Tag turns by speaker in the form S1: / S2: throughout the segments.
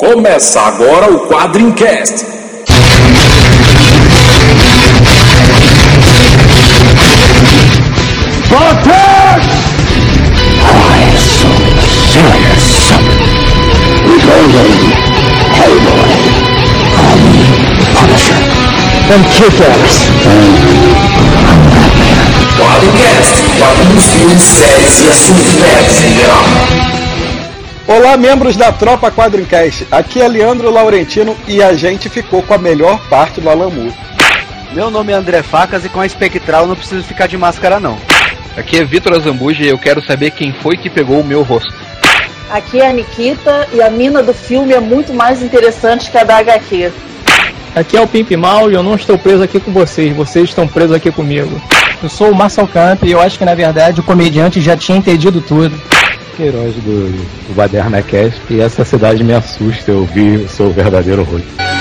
S1: Começa agora o Quadrincast.
S2: Spartans! I assume the serious summon. Beholding Hellboy, I'm Punisher. And Kick-Ass.
S1: Quadrincast, quadrinhos, filmes, séries e assuntos nerds em geral.
S3: Olá, membros da Tropa Quadrincast. Aqui é Leandro Laurentino e a gente ficou com a melhor parte do Alamu.
S4: Meu nome é André Facas e com a espectral não preciso ficar de máscara não.
S5: Aqui é Vitor Azambuja e eu quero saber quem foi que pegou o meu rosto.
S6: Aqui é a Nikita e a mina do filme é muito mais interessante que a da HQ.
S7: Aqui é o Pimp Mal e eu não estou preso aqui com vocês, vocês estão presos aqui comigo.
S8: Eu sou o Marcel Camp e eu acho que na verdade o comediante já tinha entendido tudo.
S9: Queiroz do, do Baderna Cast e essa cidade me assusta, eu vi o verdadeiro rosto.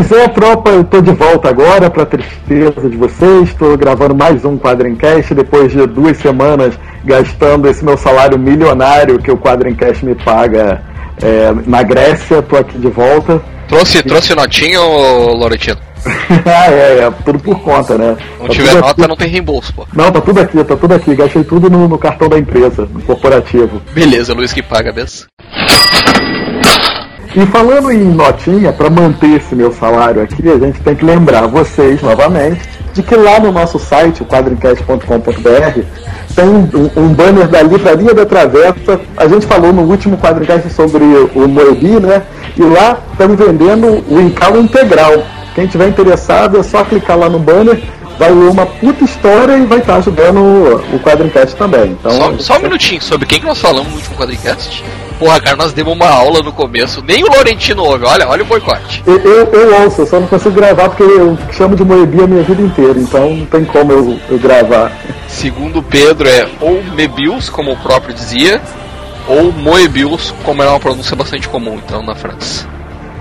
S10: Pois é, tropa, eu tô de volta agora pra tristeza de vocês. Estou gravando mais um Quadrincast depois de duas semanas gastando esse meu salário milionário que o Quadrincast me paga é, na Grécia. Tô aqui de volta.
S5: Trouxe, trouxe notinha, Laurentino?
S10: ah, é, é, tudo por conta, né?
S5: Não
S10: Tá
S5: tiver nota,
S10: aqui.
S5: não tem reembolso, pô.
S10: Não, tá tudo aqui, tá tudo aqui. Gastei tudo no, no cartão da empresa, no corporativo.
S5: Beleza, Luiz que paga mesmo.
S10: E falando em notinha, para manter esse meu salário aqui, a gente tem que lembrar vocês novamente de que lá no nosso site, o quadrincast.com.br, tem um, um banner da Livraria da Travessa. A gente falou no último quadrincast sobre o Moebi, né? E lá estamos vendendo o encalo integral. Quem tiver interessado é só clicar lá no banner, vai ler uma puta história e vai estar ajudando o, o quadrincast também. Então,
S5: Só, só um minutinho, sobre quem que nós falamos no último quadricast? Porra, cara, nós demos uma aula no começo, nem o Laurentino ouve, olha, olha o boicote.
S10: Eu, eu, eu ouço, eu só não consigo gravar porque eu chamo de Moebi a minha vida inteira, então não tem como eu, eu gravar.
S5: Segundo Pedro, é ou Mebius, como o próprio dizia, ou Moebius, como é uma pronúncia bastante comum, então, na França.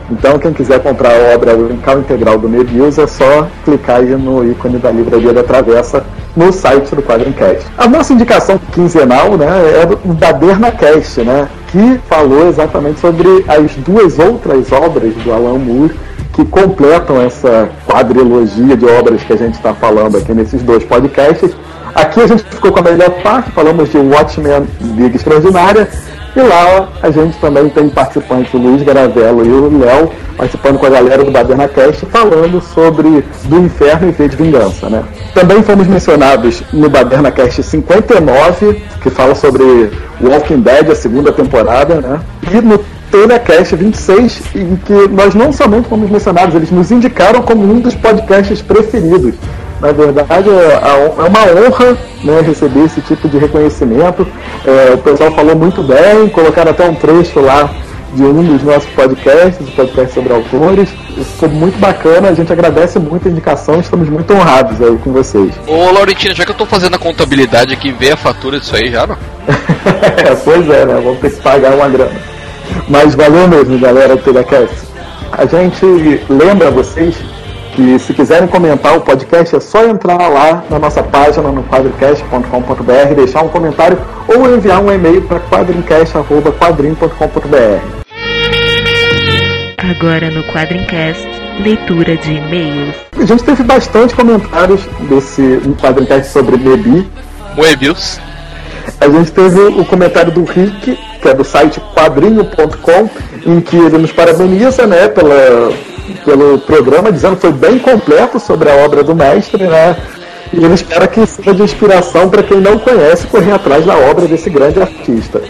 S10: Então quem quiser comprar a obra O Encalo Integral do Mebius é só clicar aí no ícone da Livraria da Travessa no site do Quadrincast. A nossa indicação quinzenal né, é da Bernacast, né, que falou exatamente sobre as duas outras obras do Alan Moore que completam essa quadrilogia de obras que a gente está falando aqui nesses dois podcasts. Aqui a gente ficou com a melhor parte, falamos de Watchmen Liga Extraordinária, e lá a gente também tem participantes, o Luiz Garavello e o Léo, participando com a galera do Badernacast, falando sobre Do Inferno e V de Vingança, né? Também fomos mencionados no Badernacast 59, que fala sobre Walking Dead, a segunda temporada, né? E no Telecast 26, em que nós não somente fomos mencionados, eles nos indicaram como um dos podcasts preferidos. Na verdade, é a- é uma honra né, receber esse tipo de reconhecimento. É, o pessoal falou muito bem, colocaram até um trecho lá de um dos nossos podcasts, o podcast sobre autores. Isso ficou muito bacana, a gente agradece muito a indicação, estamos muito honrados aí com vocês.
S5: Ô Laurentino, já que eu tô fazendo a contabilidade aqui, vê a fatura disso aí já, não?
S10: É, pois é, né? Vamos ter que pagar uma grana. Mas valeu mesmo, galera do Telecast. A gente lembra vocês que se quiserem comentar o podcast é só entrar lá na nossa página no quadrincast.com.br, deixar um comentário ou enviar um e-mail para quadrincast.quadrim.com.br.
S11: Agora no Quadrincast, leitura de e-mails.
S10: A gente teve bastante comentários desse um quadrincast sobre Mebi,
S5: Moebius.
S10: A gente teve o comentário do Rick, que é do site quadrinho.com, em que ele nos parabeniza né, pela, pelo programa, dizendo que foi bem completo sobre a obra do mestre, né? E ele espera que seja de inspiração para quem não conhece correr atrás da obra desse grande artista.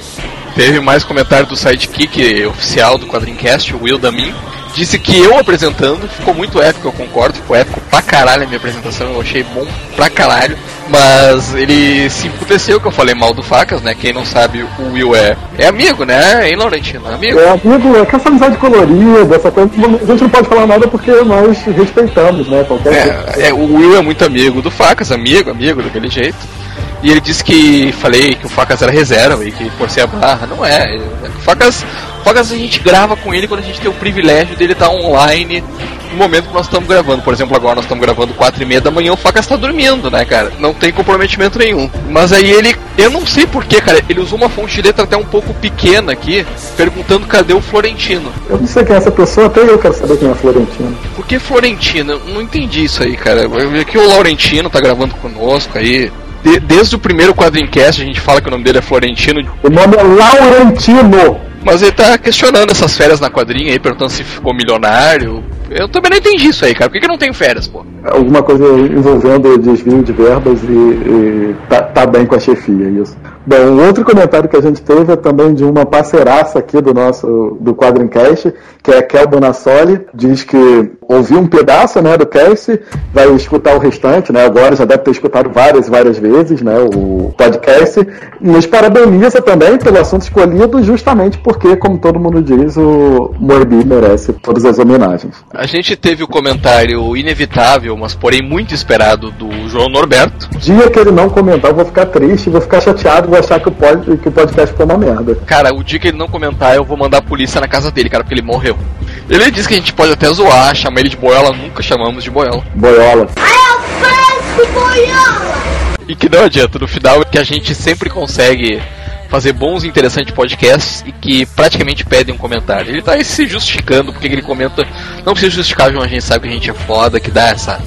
S5: Teve mais comentário do sidekick oficial do Quadrincast, o Will Damin. Disse que eu apresentando ficou muito épico, eu concordo, ficou épico pra caralho a minha apresentação, eu achei bom pra caralho. Mas ele se emputeceu que eu falei mal do Facas, né? Quem não sabe, o Will é, é amigo, né? Hein, Laurentino? Amigo.
S10: É, amigo, é que essa amizade colorida, essa coisa, a gente não pode falar nada porque nós respeitamos, né? Qualquer
S5: É, é, o Will é muito amigo do Facas, amigo, amigo, daquele jeito. E ele disse que falei que o Facas era reserva e que forcei a barra. Não é. O Facas, o Facas a gente grava com ele quando a gente tem o privilégio dele estar online no momento que nós estamos gravando. Por exemplo, agora nós estamos gravando 4 e meia da manhã, o Facas está dormindo, né, cara? Não tem comprometimento nenhum. Mas aí ele, eu não sei porquê, cara, ele usou uma fonte de letra até um pouco pequena aqui, perguntando cadê o Florentino.
S10: Eu não sei quem é essa pessoa, até eu quero saber quem é Florentino.
S5: Por que Florentino? Eu não entendi isso aí, cara. Aqui o Laurentino tá gravando conosco aí. De- desde o primeiro quadrincast a gente fala que o nome dele é Florentino.
S10: O nome é Laurentino.
S5: Mas ele tá questionando essas férias na quadrinha aí, perguntando se ficou milionário. Eu também não entendi isso aí, cara. Por que, que não tem férias, pô?
S10: Alguma coisa envolvendo desvio de verbas e, e tá, tá bem com a chefia, isso. Bom, um outro comentário que a gente teve é também de uma parceiraça aqui do nosso do Quadrincast, que é a Kel Bonassoli, diz que ouviu um pedaço né, do cast, vai escutar o restante, né? Agora já deve ter escutado várias e várias vezes né, o podcast. Nos parabeniza também pelo assunto escolhido, justamente porque, como todo mundo diz, o Morbi merece todas as homenagens.
S5: A gente teve o comentário inevitável, mas porém muito esperado, do João Norberto.
S10: Dia que ele não comentar, eu vou ficar triste, vou ficar chateado, vou achar que o, pod, que o podcast ficou uma merda.
S5: Cara, o dia que ele não comentar, eu vou mandar a polícia na casa dele, cara, porque ele morreu. Ele disse que a gente pode até zoar, chamar ele de boiola, nunca chamamos de boiola.
S10: Boiola.
S5: E que não adianta, no final que a gente sempre consegue fazer bons e interessantes podcasts e que praticamente pedem um comentário. Ele tá aí se justificando porque ele comenta. Não precisa justificar, João, a gente sabe que a gente é foda, que dá essa,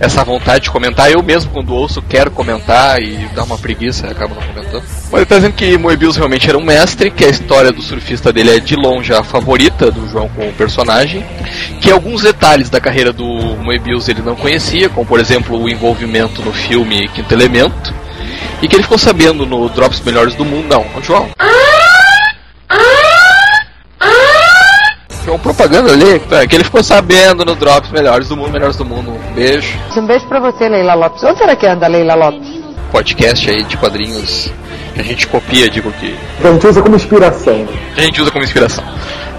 S5: essa vontade de comentar. Eu mesmo, quando ouço, quero comentar e dá uma preguiça e acabo não comentando. Mas ele tá dizendo que Moebius realmente era um mestre, que a história do surfista dele é de longe a favorita do João como personagem, que alguns detalhes da carreira do Moebius ele não conhecia, como por exemplo o envolvimento no filme Quinto Elemento, e que ele ficou sabendo no Drops Melhores do Mundo. Não, João. João propaganda ali, é, que ele ficou sabendo no Drops Melhores do Mundo, Melhores do Mundo. Um beijo.
S12: Um beijo pra você, Leila Lopes. Onde será que anda Leila Lopes?
S5: Podcast aí de quadrinhos que a gente copia, digo que
S10: A gente usa como inspiração.
S5: que a gente usa como inspiração.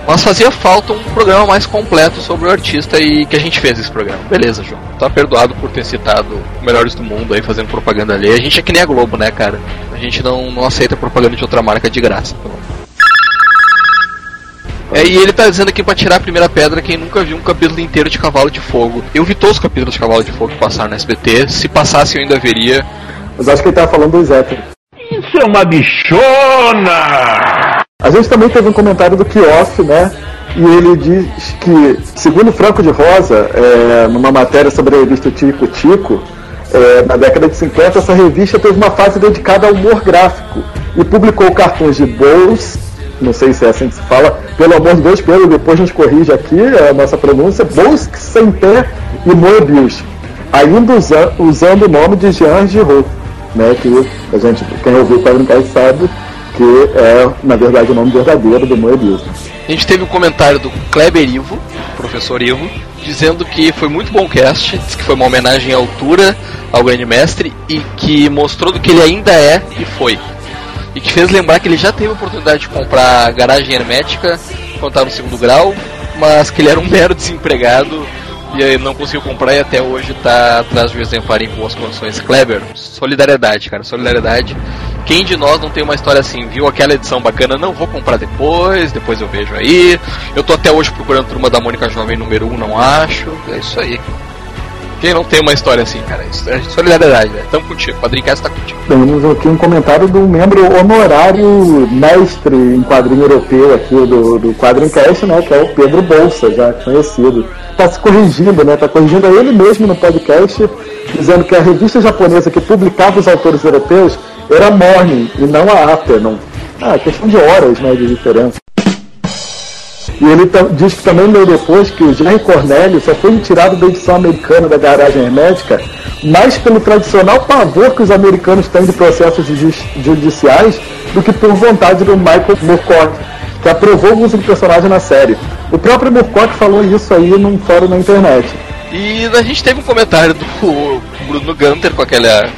S5: Mas fazia falta um programa mais completo sobre o artista e que a gente fez esse programa. Beleza, João. Tá perdoado por ter citado o Melhores do Mundo aí fazendo propaganda ali. A gente é que nem a Globo, né, cara? A gente não, não aceita propaganda de outra marca de graça. Então. É, e ele tá dizendo aqui pra tirar a primeira pedra quem nunca viu um capítulo inteiro de Cavalo de Fogo. Eu vi todos os capítulos de Cavalo de Fogo que passaram no SBT. Se passasse eu ainda veria.
S10: Mas acho que ele tava falando dos héteros.
S2: Isso é uma bichona!
S10: A gente também teve um comentário do Kiosk, né? E ele diz que, segundo Franco de Rosa, é, numa matéria sobre a revista Tico Tico, é, na década de 50, essa revista teve uma fase dedicada ao humor gráfico e publicou cartões de Bowles, não sei se é assim que se fala, pelo amor de Deus, Pedro, depois a gente corrige aqui a nossa pronúncia, sem pé e Moebius, ainda usa, usando o nome de Jean Giraud, né, que a gente, quem ouviu o Quadrincast sabe que é, na verdade, o nome verdadeiro do Moebius.
S5: A gente teve um comentário do Kleber Ivo, professor Ivo, dizendo que foi muito bom o cast, disse que foi uma homenagem à altura ao grande mestre e que mostrou do que ele ainda é e foi. E que fez lembrar que ele já teve a oportunidade de comprar garagem hermética quando estava no segundo grau, mas que ele era um mero desempregado e aí não conseguiu comprar e até hoje está atrás de um exemplar em boas condições. Kleber, solidariedade, cara, solidariedade. Quem de nós não tem uma história assim, viu aquela edição bacana, não vou comprar depois, depois eu vejo aí. Eu tô até hoje procurando Turma da Mônica Jovem número 1, um, não acho. É isso aí. Quem não tem uma história assim, cara? Isso é solidariedade, velho. Tamo contigo, Quadrincast tá contigo.
S10: Temos aqui um comentário do membro honorário mestre em quadrinho europeu aqui do, do Quadrincast, né? Que é o Pedro Bolsa, já conhecido. Tá se corrigindo, né? Tá corrigindo ele mesmo no podcast, dizendo que a revista japonesa que publicava os autores europeus era Morning e não a Afternoon. Ah, questão de horas, né? De diferença. E ele diz que também leu depois que o Jerry Cornélio só foi retirado da edição americana da Garagem Hermética mais pelo tradicional pavor que os americanos têm de processos judiciais do que por vontade do Michael Moorcock, que aprovou o uso do personagem na série. O próprio Moorcock falou isso aí num fórum na internet.
S5: E a gente teve um comentário do Bruno Gunter com aquela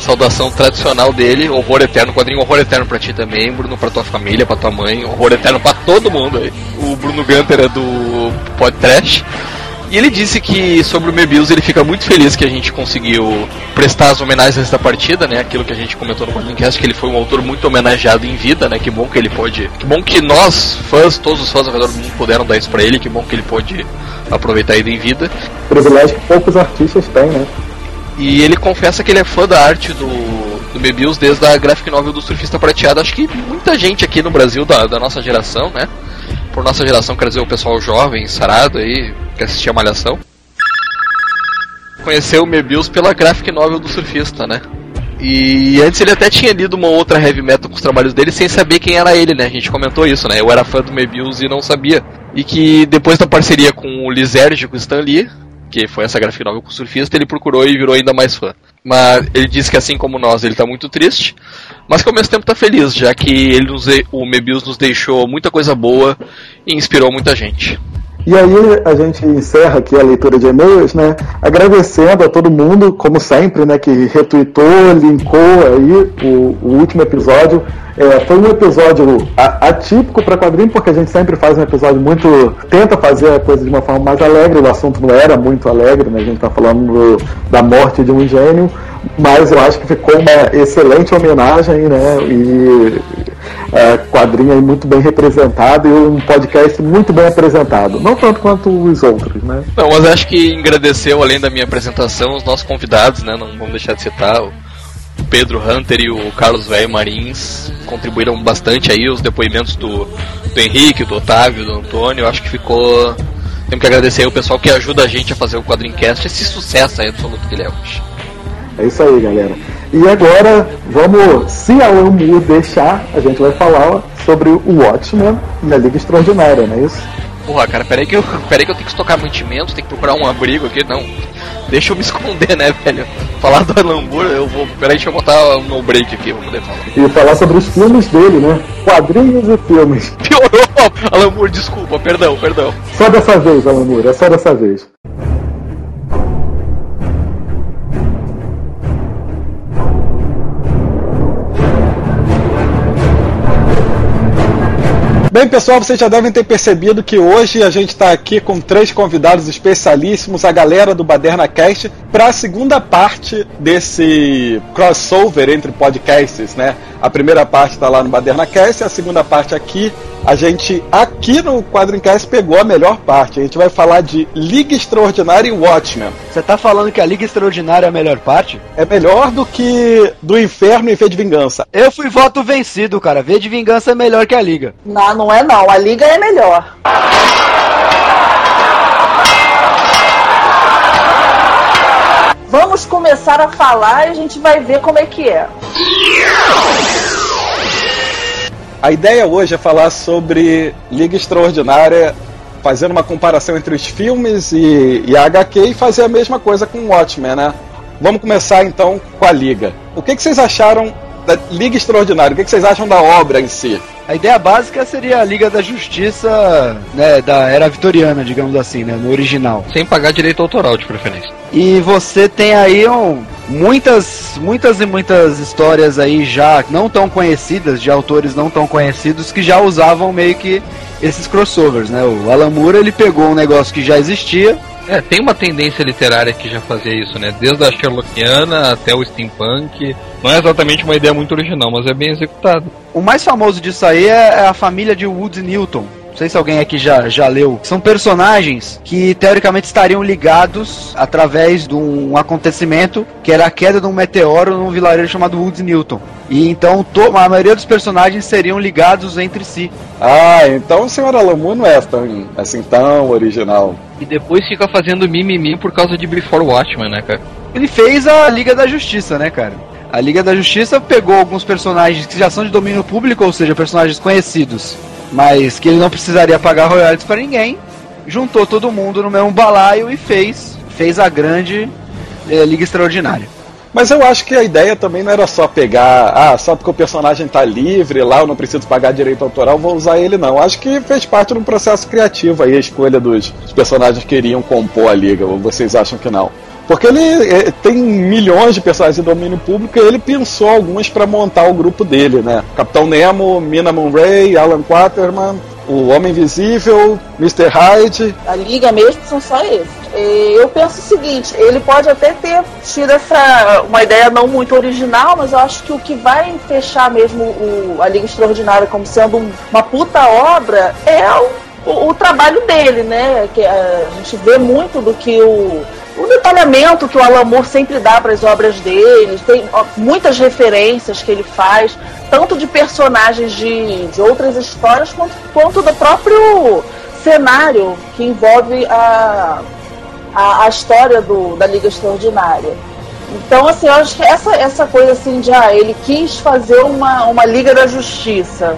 S5: saudação tradicional dele, horror eterno, quadrinho horror eterno pra ti também, Bruno pra tua família, pra tua mãe, horror eterno pra todo mundo aí. O Bruno Gunter é do Pod Trash. E ele disse que sobre o Mebius ele fica muito feliz que a gente conseguiu prestar as homenagens desta partida, né? Aquilo que a gente comentou no podcast, que ele foi um autor muito homenageado em vida, né? Que bom que ele pode. Que bom que nós, fãs, todos os fãs ao redor do mundo puderam dar isso pra ele, que bom que ele pôde aproveitar ele em vida.
S10: Privilégio que poucos artistas têm, né?
S5: E ele confessa que ele é fã da arte do, do Mebius desde a graphic novel do Surfista Prateado. Acho que muita gente aqui no Brasil da, da nossa geração, né? Por nossa geração, quer dizer, o pessoal jovem, sarado aí, que assistia Malhação. Conheceu o Mebius pela graphic novel do Surfista, né? E antes ele até tinha lido uma outra heavy metal com os trabalhos dele sem saber quem era ele, né? A gente comentou isso, né? Eu era fã do Mebius e não sabia. E que depois da parceria com o Lizerge, com o Stan Lee, que foi essa graphic novel com o surfista, ele procurou e virou ainda mais fã. Mas ele disse que assim como nós, ele tá muito triste, mas que ao mesmo tempo tá feliz, já que ele nos, o Mebius nos deixou muita coisa boa e inspirou muita gente.
S10: E aí a gente encerra aqui a leitura de e-mails, né? Agradecendo a todo mundo, como sempre, né? Que retweetou, linkou aí o, o último episódio. É, foi um episódio atípico para quadrinho, porque a gente sempre faz um episódio muito. tenta fazer a coisa de uma forma mais alegre. O assunto não era muito alegre, né? A gente está falando do, da morte de um gênio, mas eu acho que ficou uma excelente homenagem, né? E é, quadrinho aí muito bem representado e um podcast muito bem apresentado. Não tanto quanto os outros, né?
S5: Não, mas acho que agradeceu, além da minha apresentação, os nossos convidados, né? Não vamos deixar de citar o Pedro Hunter e o Carlos Velho Marins contribuíram bastante aí os depoimentos do, do Henrique, do Otávio, do Antônio. Acho que ficou. Temos que agradecer aí o pessoal que ajuda a gente a fazer o Quadrincast, esse sucesso aí absoluto que ele é hoje.
S10: É isso aí, galera. E agora, vamos, se a Alan deixar, a gente vai falar sobre o Watchmen na Liga Extraordinária, não é isso?
S5: Porra, cara, peraí que eu, peraí que eu tenho que estocar mantimentos, tenho que procurar um abrigo aqui, não. Deixa eu me esconder, né, velho? Falar do Alan Moore, eu vou. Peraí, deixa eu botar um no break aqui, vou poder falar.
S10: E falar sobre os filmes dele, né? Quadrinhos e filmes.
S5: Piorou! Alan Moore, desculpa, perdão, perdão.
S10: Só dessa vez, Alan Moore, é só dessa vez.
S3: Bem, pessoal, vocês já devem ter percebido que hoje a gente está aqui com três convidados especialíssimos, a galera do Baderna Cast, para a segunda parte desse crossover entre podcasts, né? A primeira parte está lá no Baderna Cast, a segunda parte aqui. A gente, aqui no Quadrincast, pegou a melhor parte. A gente vai falar de Liga Extraordinária e Watchmen.
S4: Você tá falando que a Liga Extraordinária é a melhor parte?
S3: É melhor do que do Inferno e V de Vingança.
S4: Eu fui voto vencido, cara. V de Vingança é melhor que a Liga.
S6: Não, não é não. A Liga é melhor. Vamos começar a falar e a gente vai ver como é que é.
S3: A ideia hoje é falar sobre Liga Extraordinária, fazendo uma comparação entre os filmes e, e a HQ e fazer a mesma coisa com o Watchmen, né? Vamos começar então com a Liga. O que, que vocês acharam da Liga Extraordinária? O que, que vocês acham da obra em si?
S4: A ideia básica seria a Liga da Justiça, né, da era vitoriana, digamos assim, né, no original.
S5: Sem pagar direito autoral, de preferência.
S4: E você tem aí um, muitas, muitas e muitas histórias aí já não tão conhecidas, de autores não tão conhecidos, que já usavam meio que esses crossovers, né? O Alan Moore, ele pegou um negócio que já existia,
S5: É, tem uma tendência literária que já fazia isso, né? Desde a Sherlockiana até o steampunk. Não é exatamente uma ideia muito original, mas é bem executado.
S4: O mais famoso disso aí é é a família de Woods Newton. Não sei se alguém aqui já, já leu. São personagens que teoricamente estariam ligados através de um acontecimento que era a queda de um meteoro num vilarejo chamado Woods Newton. E então to- a maioria dos personagens seriam ligados entre si.
S3: Ah, então o Senhor Alamu não é tão, assim, tão original.
S5: E depois fica fazendo mimimi por causa de Before Watchmen, né, cara?
S4: Ele fez a Liga da Justiça, né, cara? A Liga da Justiça pegou alguns personagens que já são de domínio público, ou seja, personagens conhecidos, mas que ele não precisaria pagar royalties para ninguém, juntou todo mundo no mesmo balaio e fez, fez a grande eh, Liga Extraordinária.
S3: Mas eu acho que a ideia também não era só pegar, ah, só porque o personagem tá livre lá, eu não preciso pagar direito autoral, vou usar ele não. Acho que fez parte de um processo criativo aí, a escolha dos, personagens que iriam compor a liga, ou vocês acham que não? Porque ele eh, tem milhões de personagens de domínio público e ele pensou alguns para montar o grupo dele, né? Capitão Nemo, Mina Moon Ray, Alan Quaterman, o Homem Invisível, Mr. Hyde.
S6: A liga mesmo são só esses. Eu penso o seguinte, ele pode até ter tido essa uma ideia não muito original, mas eu acho que o que vai fechar mesmo o, a Liga Extraordinária como sendo um, uma puta obra é o, o, o, trabalho dele, né? Que a gente vê muito do que o o detalhamento que o Alan Moore sempre dá para as obras dele, tem muitas referências que ele faz, tanto de personagens de, de outras histórias, quanto, quanto do próprio cenário que envolve a, a, a história do, da Liga Extraordinária. Então, assim, eu acho que essa, essa coisa assim de, ah, ele quis fazer uma, uma Liga da Justiça.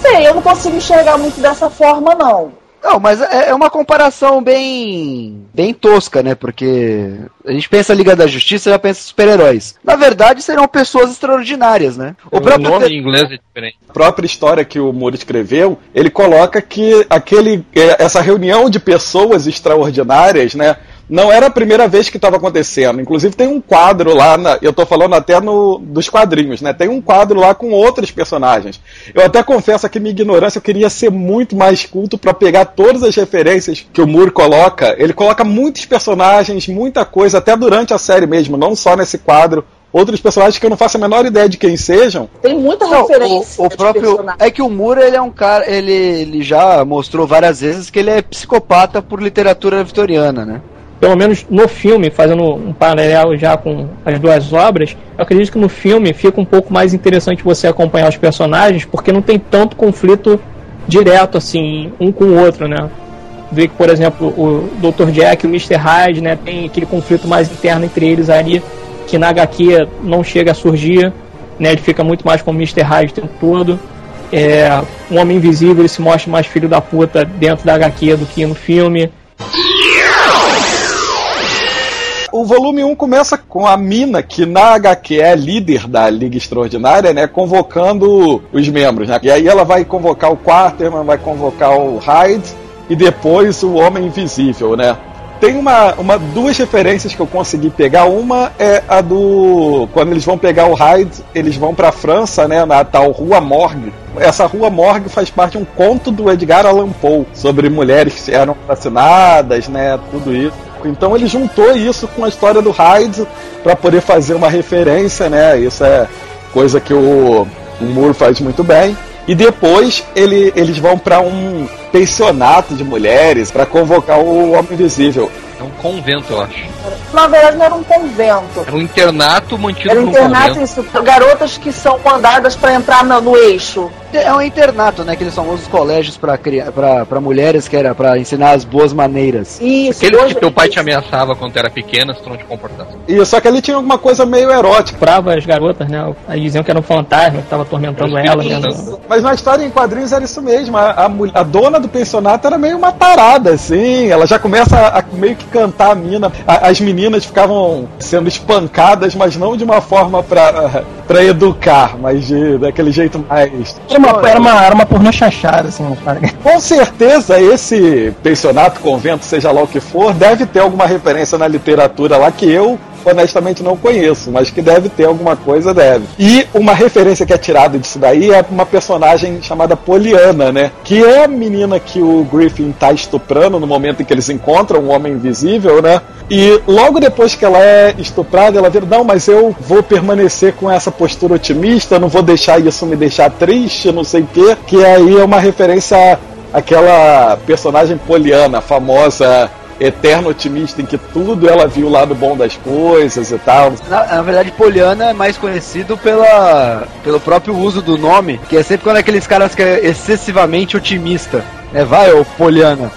S6: Sei, eu não consigo enxergar muito dessa forma, não.
S4: Não, mas é, é uma comparação bem bem tosca, né? Porque a gente pensa Liga da Justiça e já pensa super-heróis. Na verdade, serão pessoas extraordinárias, né?
S5: O, o próprio nome em inglês é diferente.
S3: A própria história que o Moore escreveu, ele coloca que aquele é, essa reunião de pessoas extraordinárias, né? Não era a primeira vez que estava acontecendo. Inclusive tem um quadro lá, na, eu estou falando até no, dos quadrinhos, né? Tem um quadro lá com outros personagens. Eu até confesso que minha ignorância eu queria ser muito mais culto para pegar todas as referências que o Moore coloca. Ele coloca muitos personagens, muita coisa, até durante a série mesmo, não só nesse quadro outros personagens que eu não faço a menor ideia de quem sejam.
S6: Tem muita não, referência.
S4: O, o próprio é que o Moore ele é um cara, ele, ele já mostrou várias vezes que ele é psicopata por literatura vitoriana, né?
S7: Pelo menos no filme, fazendo um paralelo já com as duas obras, eu acredito que no filme fica um pouco mais interessante você acompanhar os personagens, porque não tem tanto conflito direto assim, um com o outro, né? Vê que, por exemplo, o Dr. Jack e o Mr. Hyde, né, tem aquele conflito mais interno entre eles ali, que na HQ não chega a surgir, né? Ele fica muito mais com o Mr. Hyde o tempo todo. É, um Homem Invisível ele se mostra mais filho da puta dentro da HQ do que no filme.
S3: O volume 1 começa com a Mina, que na HQ é líder da Liga Extraordinária, né? Convocando os membros, né? E aí ela vai convocar o Quarterman, vai convocar o Hyde e depois o Homem Invisível, né? Tem uma, uma, duas referências que eu consegui pegar. Uma é a do. Quando eles vão pegar o Hyde, eles vão pra França, né? Na tal Rua Morgue. Essa Rua Morgue faz parte de um conto do Edgar Allan Poe sobre mulheres que eram assassinadas, né? Tudo isso. Então ele juntou isso com a história do Hyde para poder fazer uma referência, né? Isso é coisa que o, o Moore faz muito bem. E depois ele, eles vão para um pensionato de mulheres para convocar o Homem Invisível.
S5: É um convento, eu acho.
S6: Na verdade, não era um convento.
S5: Era um internato mantido
S6: Era um internato, isso. Garotas que são mandadas para entrar no, no, eixo.
S4: É um internato, né? Aqueles famosos colégios para mulheres que era para ensinar as boas maneiras.
S5: Isso. Aqueles que teu pai te ameaçava quando era pequena, se tu não te comportasse.
S3: Isso, só que ali tinha alguma coisa meio erótica.
S7: Prava as garotas, né? Aí diziam que era um fantasma que tava atormentando ela. Né?
S3: Mas na história em quadrinhos era isso mesmo. A, a, a, dona do pensionato era meio uma parada, assim. Ela já começa a, a meio que cantar a mina. as meninas ficavam sendo espancadas, mas não de uma forma pra, pra educar, mas de, daquele jeito mais.
S8: Era uma, era uma, era uma pornô chachada, assim,
S3: Com certeza, esse pensionato, convento, seja lá o que for, deve ter alguma referência na literatura lá que eu honestamente não conheço, mas que deve ter alguma coisa, deve. E uma referência que é tirada disso daí é uma personagem chamada Poliana, né? Que é a menina que o Griffin tá estuprando no momento em que eles encontram um homem invisível, né? E logo depois que ela é estuprada, ela vira, não, mas eu vou permanecer com essa postura otimista, não vou deixar isso me deixar triste, não sei o quê. Que aí é uma referência àquela personagem poliana, famosa eterno otimista em que tudo ela viu o lado bom das coisas e tal.
S4: Na, na, verdade, Poliana é mais conhecido pela, pelo próprio uso do nome, que é sempre quando aqueles caras que é excessivamente otimista. É, vai, ô Poliana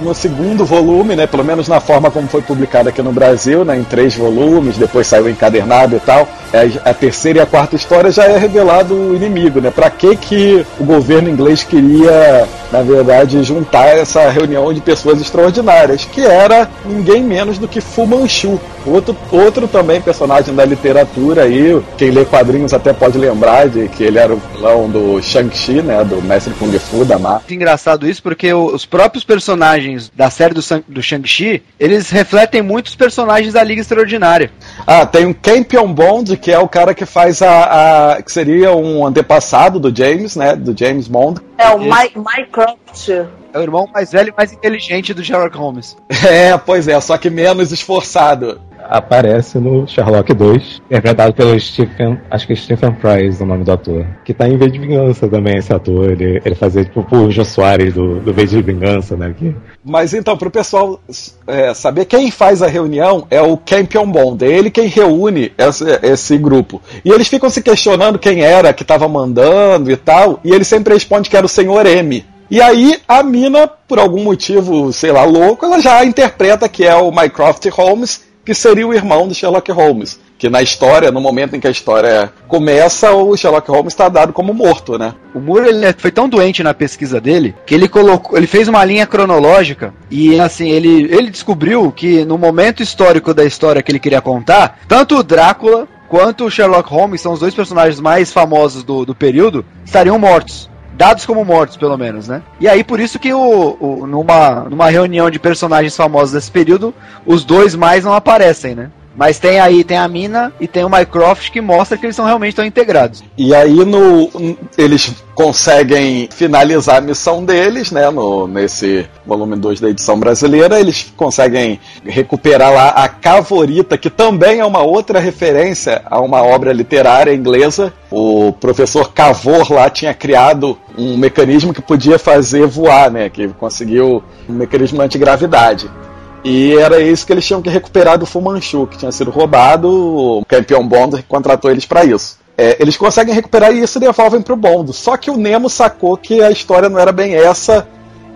S3: no segundo volume, né, pelo menos na forma como foi publicado aqui no Brasil, né, em três volumes, depois saiu encadernado e tal. É, a terceira e a quarta história já é revelado o inimigo, né? Para que que o governo inglês queria na verdade, juntar essa reunião de pessoas extraordinárias, que era ninguém menos do que Fu Manchu, outro, outro também personagem da literatura aí, quem lê quadrinhos até pode lembrar de que ele era o vilão do Shang-Chi, né, do Mestre Kung Fu da Marvel.
S4: Muito engraçado isso, porque os próprios personagens da série do, do Shang-Chi, eles refletem muito os personagens da Liga Extraordinária.
S3: Ah, tem o Campion Bond, que é o cara que faz a, a- que seria um antepassado do James, né, do James Bond.
S6: É o. My, Minecraft.
S4: É o irmão mais velho e mais inteligente do Sherlock Holmes.
S3: É, pois é, só que menos esforçado.
S9: Aparece no Sherlock 2, interpretado pelo Stephen, acho que é Stephen Price, o nome do ator. Que tá em V de Vingança também, esse ator. Ele, ele fazia tipo o Jô Soares do, do V de Vingança, né? Que,
S3: Mas então, pro pessoal é, saber quem faz a reunião é o Campion Bond, é ele quem reúne esse, esse grupo. E eles ficam se questionando quem era que tava mandando e tal, e ele sempre responde que era o Senhor M. E aí a mina, por algum motivo, sei lá, louco, ela já interpreta que é o Mycroft Holmes, que seria o irmão do Sherlock Holmes. Que na história, no momento em que a história começa, o Sherlock Holmes está dado como morto, né?
S4: O Moore ele foi tão doente na pesquisa dele que ele colocou, ele fez uma linha cronológica e assim ele, ele descobriu que no momento histórico da história que ele queria contar, tanto o Drácula quanto o Sherlock Holmes são os dois personagens mais famosos do, do período estariam mortos. Dados como mortos, pelo menos, né? E aí, por isso que o, o- numa, numa reunião de personagens famosos desse período, os dois mais não aparecem, né? Mas tem aí, tem a Mina e tem o Mycroft que mostra que eles são realmente estão integrados.
S3: E aí no, eles conseguem finalizar a missão deles, né? No, nesse volume 2 da edição brasileira, eles conseguem recuperar lá a Cavorita, que também é uma outra referência a uma obra literária inglesa. O professor Cavor lá tinha criado um mecanismo que podia fazer voar, né? Que conseguiu um mecanismo antigravidade. E era isso que eles tinham que recuperar do Fu Manchu, que tinha sido roubado. O campeão Bond contratou eles para isso. É, eles conseguem recuperar isso e devolvem pro Bond. Só que o Nemo sacou que a história não era bem essa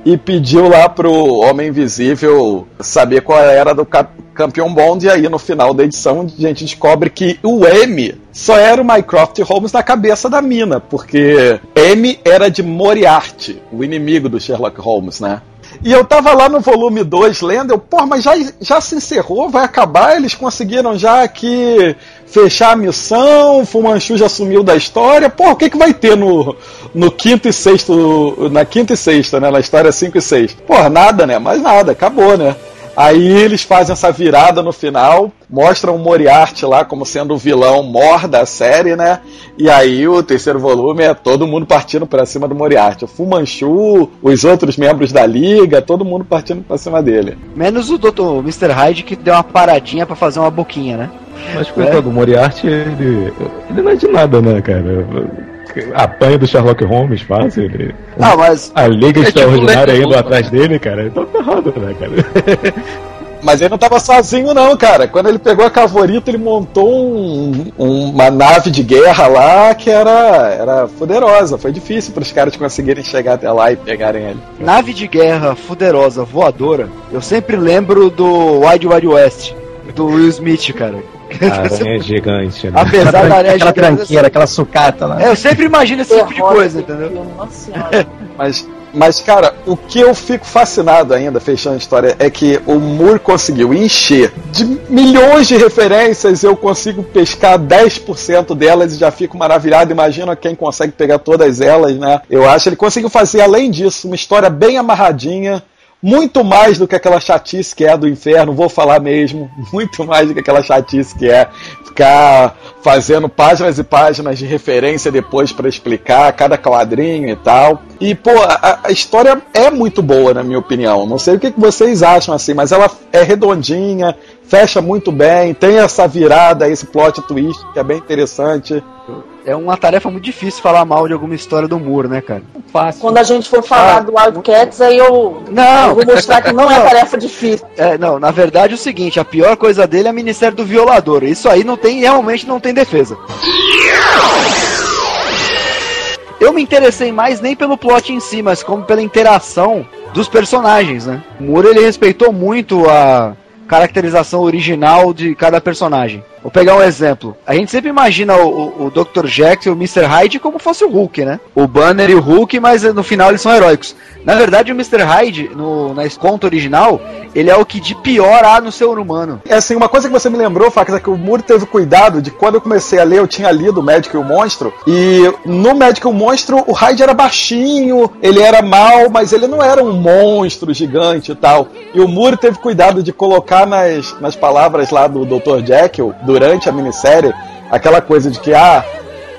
S3: e pediu lá pro Homem Invisível saber qual era do campeão Bond. E aí no final da edição a gente descobre que o M só era o Mycroft Holmes na cabeça da mina, porque M era de Moriarty, o inimigo do Sherlock Holmes, né? E eu tava lá no volume 2 lendo, eu, pô, mas já, já se encerrou, vai acabar, eles conseguiram já aqui fechar a missão, Fumanchu já sumiu da história, pô, o que que vai ter no, no quinto e sexto, na quinta e sexta, né, na história 5 e 6? Pô, nada, né, mais nada, acabou, né. Aí eles fazem essa virada no final, mostram o Moriarty lá como sendo o vilão mor da série, né? E aí o terceiro volume é todo mundo partindo pra cima do Moriarty. O Fumanchu, os outros membros da liga, todo mundo partindo pra cima dele.
S4: Menos o Dr. Mr. Hyde que deu uma paradinha pra fazer uma boquinha, né?
S9: mas coitado, o Moriarty, ele, ele não é de nada, né, cara? Apanha do Sherlock Holmes fácil. Ele...
S4: Ah, mas.
S9: A Liga
S5: É tipo
S9: Extraordinária
S5: Lex
S9: indo atrás dele, cara. Então tá errado, né, cara?
S3: Mas ele não tava sozinho, não, cara. Quando ele pegou a Cavorita, ele montou um- uma nave de guerra lá que era, era poderosa. Foi difícil para os caras conseguirem chegar até lá e pegarem ele.
S4: Nave de guerra fuderosa, voadora, eu sempre lembro do Wide Wide West, do Will Smith, cara.
S9: A aranha é gigante, né?
S4: Apesar da aranha
S8: aquela
S4: gigante,
S8: tranqueira, aquela sucata lá.
S4: É, eu sempre imagino esse tipo de coisa, entendeu?
S6: Nossa senhora.
S3: Mas, mas, cara, o que eu fico fascinado ainda, fechando a história, é que o Moore conseguiu encher de milhões de referências. Eu consigo pescar 10% delas e já fico maravilhado. Imagina quem consegue pegar todas elas, né? Eu acho que ele conseguiu fazer, além disso, uma história bem amarradinha. Muito mais do que aquela chatice que é do inferno, vou falar mesmo. Muito mais do que aquela chatice que é ficar fazendo páginas e páginas de referência depois para explicar cada quadrinho e tal. E, pô, a, a história é muito boa, na minha opinião. Não sei o que, que vocês acham assim, mas ela é redondinha, fecha muito bem, tem essa virada, esse plot twist que é bem interessante.
S4: É uma tarefa muito difícil falar mal de alguma história do Moore, né, cara?
S7: Fácil.
S6: Quando a gente for falar
S4: Ah,
S6: do Wildcats, aí eu,
S4: Não.
S6: eu vou mostrar que não é tarefa difícil.
S4: É, não, na verdade é o seguinte, a pior coisa dele é o Ministério do Violador. Isso aí não tem, realmente não tem defesa. Eu me interessei mais nem pelo plot em si, mas como pela interação dos personagens, né? O Moore ele respeitou muito a caracterização original de cada personagem. Vou pegar um exemplo. A gente sempre imagina o, o, o Dr. Jackson e o Mr. Hyde como fosse o Hulk, né? O Banner e o Hulk, mas no final eles são heróicos. Na verdade, o Mr. Hyde, no, na conta original, ele é o que de pior há no ser humano.
S3: É assim, uma coisa que você me lembrou, Fax, é que o Moore teve cuidado de quando eu comecei a ler, eu tinha lido o Médico e o Monstro, e no Médico e o Monstro, o Hyde era baixinho, ele era mal, mas ele não era um monstro gigante e tal. E o Moore teve cuidado de colocar nas, nas palavras lá do Dr. Jekyll, durante a minissérie, aquela coisa de que, ah,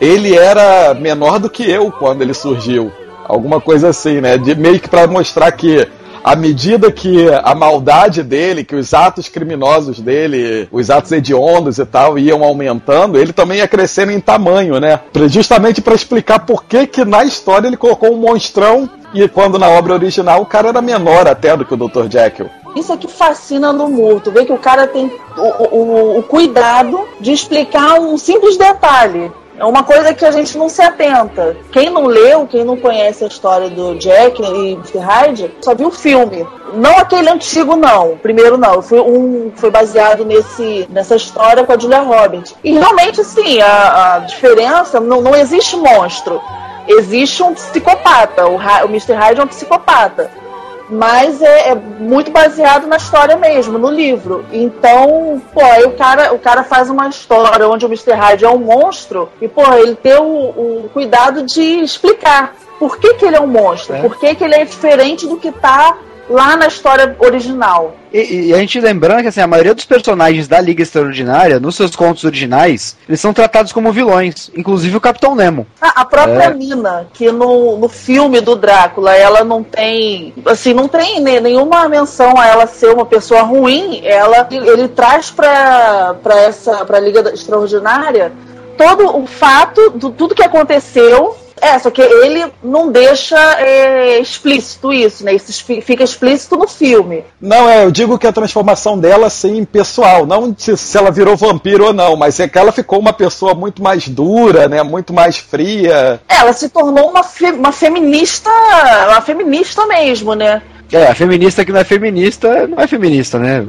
S3: ele era menor do que eu quando ele surgiu. Alguma coisa assim, né? De meio que para mostrar que à medida que a maldade dele, que os atos criminosos dele, os atos hediondos e tal, iam aumentando, ele também ia crescendo em tamanho, né? Justamente para explicar por que que na história ele colocou um monstrão e quando na obra original o cara era menor até do que o Dr. Jekyll.
S6: Isso que fascina no. Tu vê que o cara tem o, o- o cuidado de explicar um simples detalhe. É uma coisa que a gente não se atenta. Quem não leu, quem não conhece a história do Jack e. Hyde, só viu o filme. Não aquele antigo, não. Primeiro não. Foi um foi baseado nesse, nessa história com a Julia Roberts. E realmente, sim, a, a diferença não, não existe monstro. Existe um psicopata. O, o Mr. Hyde é um psicopata mas é, é muito baseado na história mesmo, no livro. Então, pô, aí o cara, o cara faz uma história onde o Mr. Hyde é um monstro e, pô, ele tem o, o cuidado de explicar por que, que ele é um monstro,
S4: É.
S6: por que, que ele é diferente do que tá lá na história original.
S4: E, e a gente lembrando que assim, a maioria dos personagens da Liga Extraordinária, nos seus contos originais, eles são tratados como vilões, inclusive o Capitão Nemo.
S6: A, a própria
S4: É.
S6: Mina, que no, no filme do Drácula, ela não tem, assim, não tem ne- nenhuma menção a ela ser uma pessoa ruim, ela ele traz pra, pra essa pra Liga Extraordinária todo o fato do tudo que aconteceu. É, só que ele não deixa é, explícito isso, né? Isso fi- fica explícito no filme.
S3: Não, é, eu digo que a transformação dela, assim, pessoal, não se, se ela virou vampiro ou não, mas é que ela ficou uma pessoa muito mais dura, né, muito mais fria.
S6: Ela se tornou uma, fe- uma feminista, uma feminista mesmo, né?
S4: É, a feminista que não é feminista, não é feminista, né?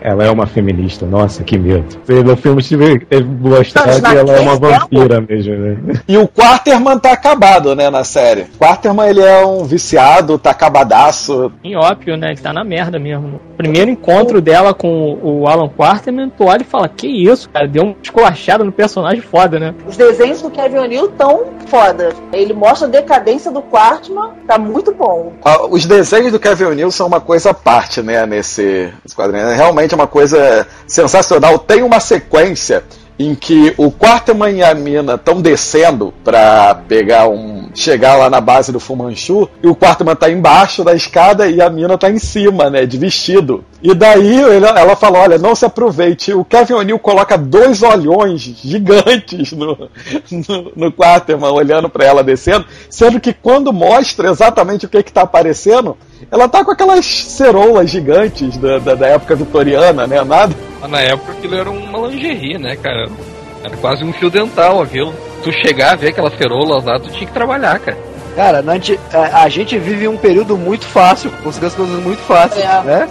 S9: Ela é uma feminista, nossa, que medo. No filme teve mostrado que ela é uma
S3: questão-
S9: vampira mesmo, né?
S3: E o Quarterman tá acabado, né, na série. Quarterman, ele é um viciado, tá acabadaço.
S7: Em ópio, né? Ele tá na merda mesmo. Primeiro encontro dela com o Alan Quarterman, tu olha e fala, que isso, cara? Deu um esculachado no personagem foda, né?
S6: Os desenhos do Kevin O'Neill tão foda. Ele mostra a decadência do Quartman, tá muito bom.
S3: Ah, Os desenhos do Kevin O'Neill são uma coisa à parte, né, nesse, nesse quadrinho. É realmente uma coisa sensacional. Tem uma sequência em que o Quarterman e a Mina estão descendo pra pegar um. chegar lá na base do Fumanchu, e o Quarterman tá embaixo da escada e a Mina tá em cima, né, de vestido. E daí ela fala: olha, não se aproveite. O Kevin O'Neill coloca dois olhões gigantes no, no, no Quarterman, olhando pra ela descendo, sendo que quando mostra exatamente o que que tá aparecendo, ela tá com aquelas ceroulas gigantes da, da, da época vitoriana, né? Nada.
S5: Mas na época aquilo era uma lingerie, né, cara? Era quase um fio dental aquilo. Tu chegar a ver aquelas ceroulas lá, tu tinha que trabalhar, cara.
S4: Cara, anti- a, gente vive um período muito fácil, conseguiu as coisas muito fáceis, né?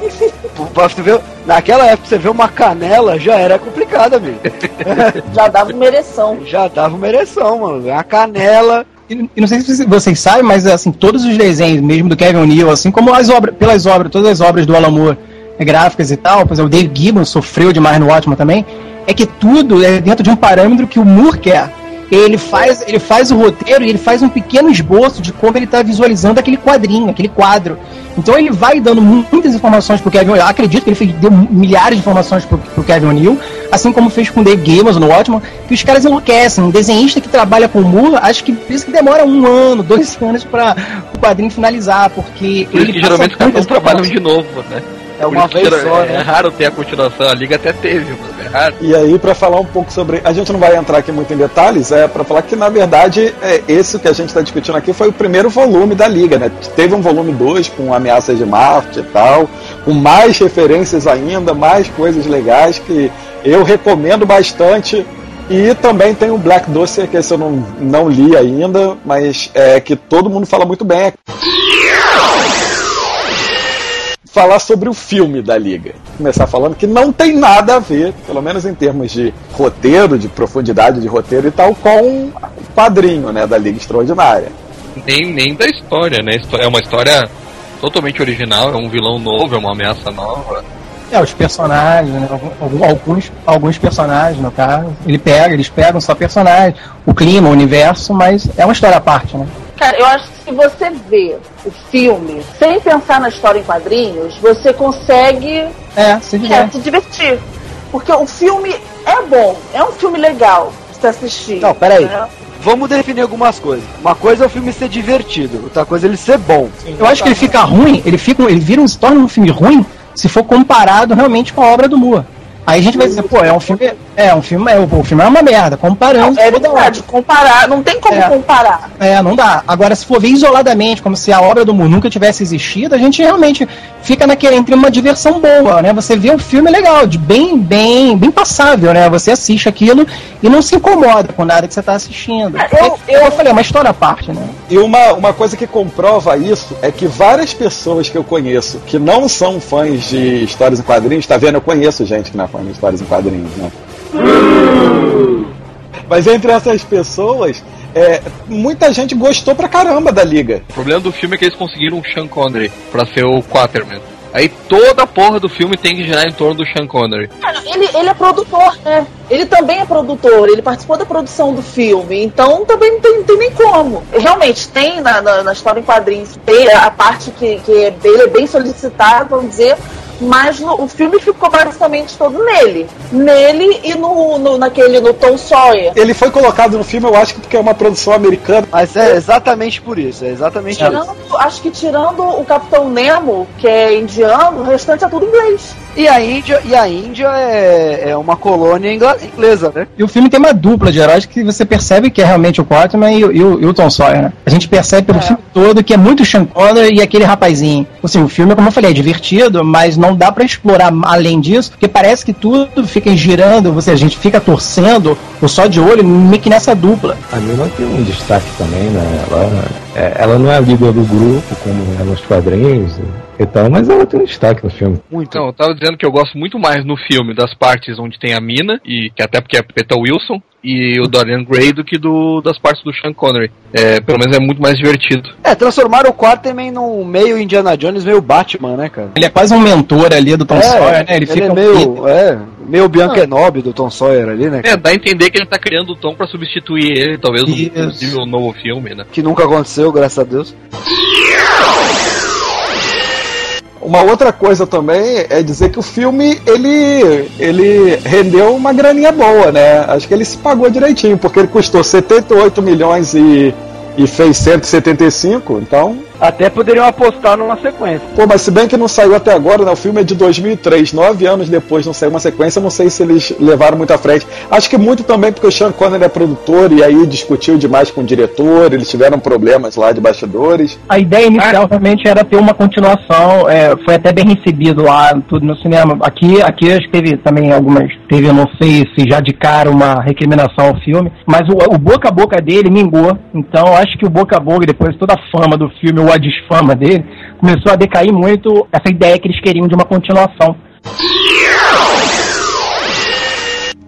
S4: Pra você ver, naquela época você vê uma canela já era complicado, amigo.
S6: Já dava uma ereção.
S4: Já dava uma ereção, mano. A canela.
S8: E não sei se vocês sabem, mas assim, todos os desenhos, mesmo do Kevin O'Neill, assim como as obras, pelas obras, todas as obras do Alan Moore, eh, gráficas e tal, por exemplo, o Dave Gibbon sofreu demais no Watchmen também, é que tudo é dentro de um parâmetro que o Moore quer. Ele faz, ele faz o roteiro e ele faz um pequeno esboço de como ele está visualizando aquele quadrinho, aquele quadro. Então ele vai dando mu- muitas informações pro Kevin O'Neill. Eu acredito que ele fez, deu milhares de informações pro, pro Kevin O'Neill, assim como fez com o Dave Gibbons no Watchmen, que os caras enlouquecem. Um desenhista que trabalha com o Moore, acho que por isso que demora um ano, dois anos para o quadrinho finalizar, porque
S5: Por
S8: ele
S5: geralmente os caras trabalham de novo, né?
S4: É uma vez
S5: gera-
S4: só,
S5: é,
S4: né?
S5: raro ter a continuação. A Liga até teve, mas é raro.
S3: E aí, pra falar um pouco sobre. A gente não vai entrar aqui muito em detalhes, é pra falar que, na verdade, é, esse que a gente tá discutindo aqui foi o primeiro volume da Liga, né? Teve um volume 2 com Ameaças de Marte e tal, com mais referências ainda, mais coisas legais que eu recomendo bastante. E também tem o Black Dossier, que esse eu não, não li ainda, mas é que todo mundo fala muito bem. Falar sobre o filme da Liga. Começar falando que não tem nada a ver, pelo menos em termos de roteiro, de profundidade de roteiro e tal, com o quadrinho né, da Liga Extraordinária.
S5: Nem, nem da história, né? É uma história totalmente original, é um vilão novo, é uma ameaça nova.
S8: É, os personagens, né? alguns, alguns personagens, no caso. Ele pega, eles pegam só personagens, o clima, o universo, mas é uma história à parte, né?
S6: Cara, eu acho que se você vê o filme sem pensar na história em quadrinhos, você consegue
S8: é, se,
S6: é, se divertir. Porque o filme é bom, é um filme legal de se assistir.
S4: Não, peraí. Né? Vamos definir algumas coisas. Uma coisa é o filme ser divertido, outra coisa é ele ser bom.
S8: Eu acho que ele fica ruim, ele fica, ele vira um, se torna um filme ruim se for comparado realmente com a obra do Moore. Aí a gente vai dizer, pô, é um filme. É, um filme. É, o filme é uma merda, comparando.
S6: Não, é verdade, comparar, não tem como
S8: é,
S6: comparar.
S8: É, não dá. Agora, se for ver isoladamente, como se a obra do Moore nunca tivesse existido, a gente realmente fica naquele entre uma diversão boa, né? Você vê o filme legal, de bem, bem, bem passável, né? Você assiste aquilo e não se incomoda com nada que você está assistindo. É, eu, eu, eu falei, é uma história à parte, né?
S3: E uma, uma coisa que comprova isso é que várias pessoas que eu conheço que não são fãs de histórias em quadrinhos, tá vendo? Eu conheço gente que não é fã de histórias em quadrinhos né? Mas entre essas pessoas, é, muita gente gostou pra caramba da liga.
S5: O problema do filme é que eles conseguiram o Sean Connery pra ser o Quaterman. Aí toda a porra do filme tem que girar em torno do Sean Connery.
S6: Ele, ele é produtor, né? Ele também é produtor, ele participou da produção do filme, então também não tem, não tem nem como. Realmente, tem na, na, na história em quadrinhos, tem a parte que, que é bem, é bem solicitada, vamos dizer, mas no, o filme ficou basicamente todo nele. Nele e no, no, naquele, no Tom Sawyer.
S3: Ele foi colocado no filme, eu acho que porque é uma produção americana.
S4: Mas é exatamente por isso, é exatamente
S6: tirando,
S4: isso.
S6: Acho que tirando o Capitão Nemo, que é indiano, o restante é tudo inglês.
S4: E a Índia, e a Índia é, é uma colônia inglesa, né?
S8: E o filme tem uma dupla de heróis que você percebe que é realmente o Quartman e, e, e, o Tom Sawyer, né? A gente percebe pelo é. filme todo que é muito Sean Connery e aquele rapazinho. Assim, o filme, como eu falei, é divertido, mas não dá para explorar além disso, porque parece que tudo fica girando, você, a gente fica torcendo, ou só de olho, meio que nessa dupla.
S9: A Mila tem um destaque também, né? Ela, é, ela não é a líder do grupo, como é nos quadrinhos e tal, mas ela tem um destaque no filme.
S5: Muito. Então, eu tava dizendo que eu gosto muito mais no filme das partes onde tem a mina, e que até porque é Peta Wilson, e o Dorian Gray do que do, das partes do Sean Connery. É, pelo menos é muito mais divertido.
S4: É, transformaram o Quarterman num meio Indiana Jones, meio Batman, né, cara?
S8: Ele é quase um mentor ali do Tom é, Sawyer, né? Ele, ele fica
S4: é meio, um... é, meio Bianca ah. do Tom Sawyer ali, né?
S5: Cara? É, dá a entender que ele tá criando o Tom para substituir ele, talvez no, no novo filme, né?
S4: Que nunca aconteceu, graças a Deus.
S3: Uma outra coisa também é dizer que o filme ele, ele rendeu uma graninha boa, né? Acho que ele se pagou direitinho, porque ele custou 78 milhões e, e fez 175, então
S4: até poderiam apostar numa sequência.
S3: Pô, mas se bem que não saiu até agora, né? O filme é de 2003, nove anos depois não saiu uma sequência, não sei se eles levaram muito à frente. Acho que muito também porque o Sean Connery é produtor e aí discutiu demais com o diretor, eles tiveram problemas lá de bastidores.
S8: A ideia inicial ah. realmente era ter uma continuação, é, foi até bem recebido lá, tudo no cinema. Aqui, aqui acho que teve também algumas, teve, eu não sei se já de cara uma recriminação ao filme, mas o, o boca a boca dele mingou, então acho que o boca a boca, depois toda a fama do filme, a desfama dele, começou a decair muito essa ideia que eles queriam de uma continuação.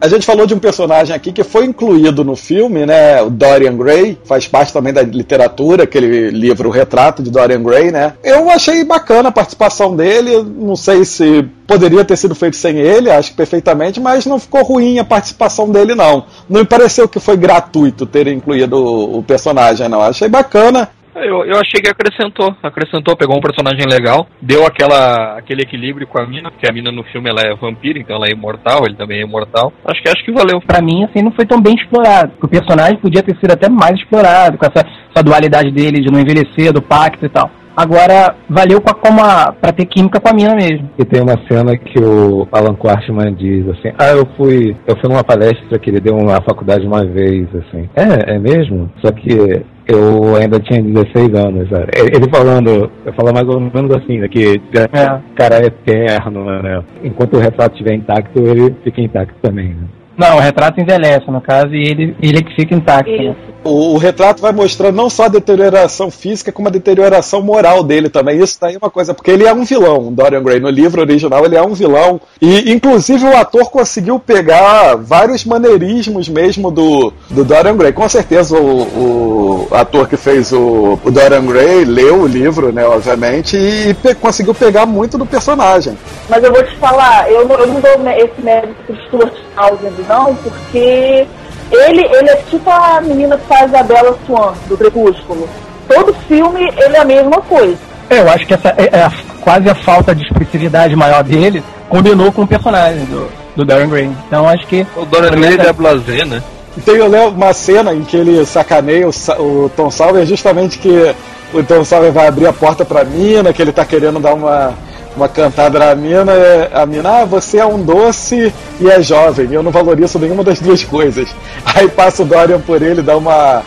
S3: A gente falou de um personagem aqui que foi incluído no filme, né? O Dorian Gray, faz parte também da literatura, aquele livro O Retrato de Dorian Gray, né? Eu achei bacana a participação dele, não sei se poderia ter sido feito sem ele, acho que perfeitamente, mas não ficou ruim a participação dele, não. Não me pareceu que foi gratuito ter incluído o personagem, não. Achei bacana.
S5: Eu, eu achei que acrescentou, acrescentou, pegou um personagem legal, deu aquela, aquele equilíbrio com a mina, porque a mina no filme ela é vampira, então ela é imortal, ele também é imortal. Acho que acho que valeu.
S8: Pra mim, assim, não foi tão bem explorado. O personagem podia ter sido até mais explorado, com essa, essa dualidade dele de não envelhecer, do pacto e tal. Agora, valeu pra, como a, pra ter química com a mina mesmo.
S9: E tem uma cena que o Alan Quartman diz assim, ah, eu fui, eu fui numa palestra que ele deu na faculdade uma vez, assim. É, é mesmo? Só que eu ainda tinha 16 anos. Ele falando, eu falo mais ou menos assim, né, que é. cara é eterno, né? Enquanto o retrato estiver intacto, ele fica intacto também. Né?
S8: Não, o retrato envelhece, no caso, e ele, ele é que fica intacto. Né?
S3: O, o retrato vai mostrando não só a deterioração física, como a deterioração moral dele também. Isso daí é uma coisa, porque ele é um vilão, Dorian Gray. No livro original, ele é um vilão. E, inclusive, o ator conseguiu pegar vários maneirismos mesmo do, do Dorian Gray. Com certeza, o, o ator que fez o, o Dorian Gray leu o livro, né, obviamente, e pe conseguiu pegar muito do personagem.
S6: Mas eu vou te falar, eu não, eu não dou esse mérito pro Stuart Townsend, não, porque ele, ele é tipo a menina que faz a Bella Swan, do Crepúsculo. Todo filme, ele é a mesma coisa.
S8: É, eu acho que essa é, é quase a falta de expressividade maior dele combinou com o personagem do, do Darren Gray. Então acho que.
S5: O Dorian Gray é blazer, né?
S3: Tem eu lembro uma cena em que ele sacaneia o, o Tom Sawyer justamente que o Tom Sawyer vai abrir a porta pra mina, que ele tá querendo dar uma, uma cantada na mina, a mina, ah, você é um doce e é jovem, eu não valorizo nenhuma das duas coisas. Aí passa o Dorian por ele, dá uma,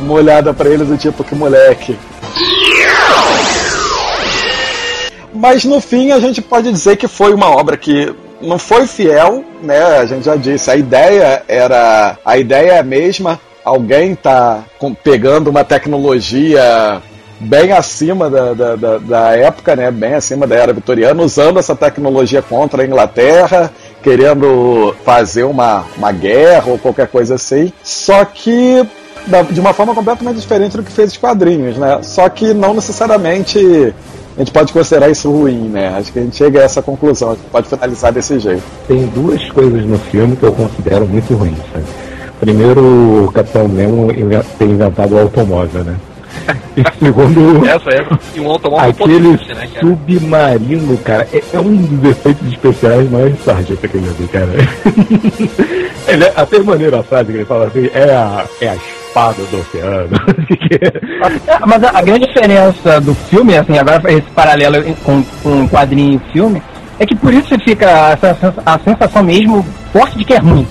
S3: uma olhada para ele do tipo, que moleque. Mas no fim a gente pode dizer que foi uma obra que não foi fiel, né? A gente já disse, a ideia era a ideia é a mesma. Alguém tá pegando uma tecnologia bem acima da, da, da, da, época, né, bem acima da era vitoriana, usando essa tecnologia contra a Inglaterra, querendo fazer uma, uma guerra ou qualquer coisa assim. Só que de uma forma completamente diferente do que fez os quadrinhos, né? Só que não necessariamente a gente pode considerar isso ruim, né? Acho que a gente chega a essa conclusão, a gente pode finalizar desse jeito.
S9: Tem duas coisas no filme que eu considero muito ruins, sabe? Primeiro, o Capitão Nemo ter inventado o automóvel, né? E segundo.
S5: Essa é. E um automóvel
S9: Aquele potente, né, cara? submarino, cara, é, é, um dos efeitos especiais mais sargento que eu já vi, cara. ele é, até maneira a frase que ele fala assim, é a, é a espada do oceano.
S8: Mas a, a, grande diferença do filme, assim, agora esse paralelo com, com o quadrinho e filme, é que por isso fica a, a sensação mesmo forte de que é ruim.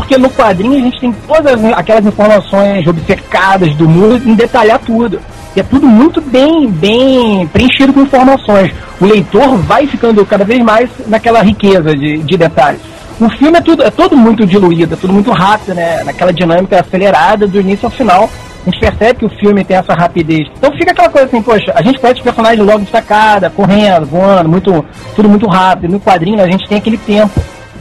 S8: Porque no quadrinho a gente tem todas aquelas informações obcecadas do mundo em detalhar tudo. E é tudo muito bem, bem preenchido com informações. O leitor vai ficando cada vez mais naquela riqueza de, de detalhes. O filme é, tudo, é todo muito diluído, é tudo muito rápido, né? Naquela dinâmica acelerada do início ao final. A gente percebe que o filme tem essa rapidez. Então fica aquela coisa assim, poxa, a gente conhece os personagens logo destacada, correndo, voando, muito, tudo muito rápido. No quadrinho a gente tem aquele tempo.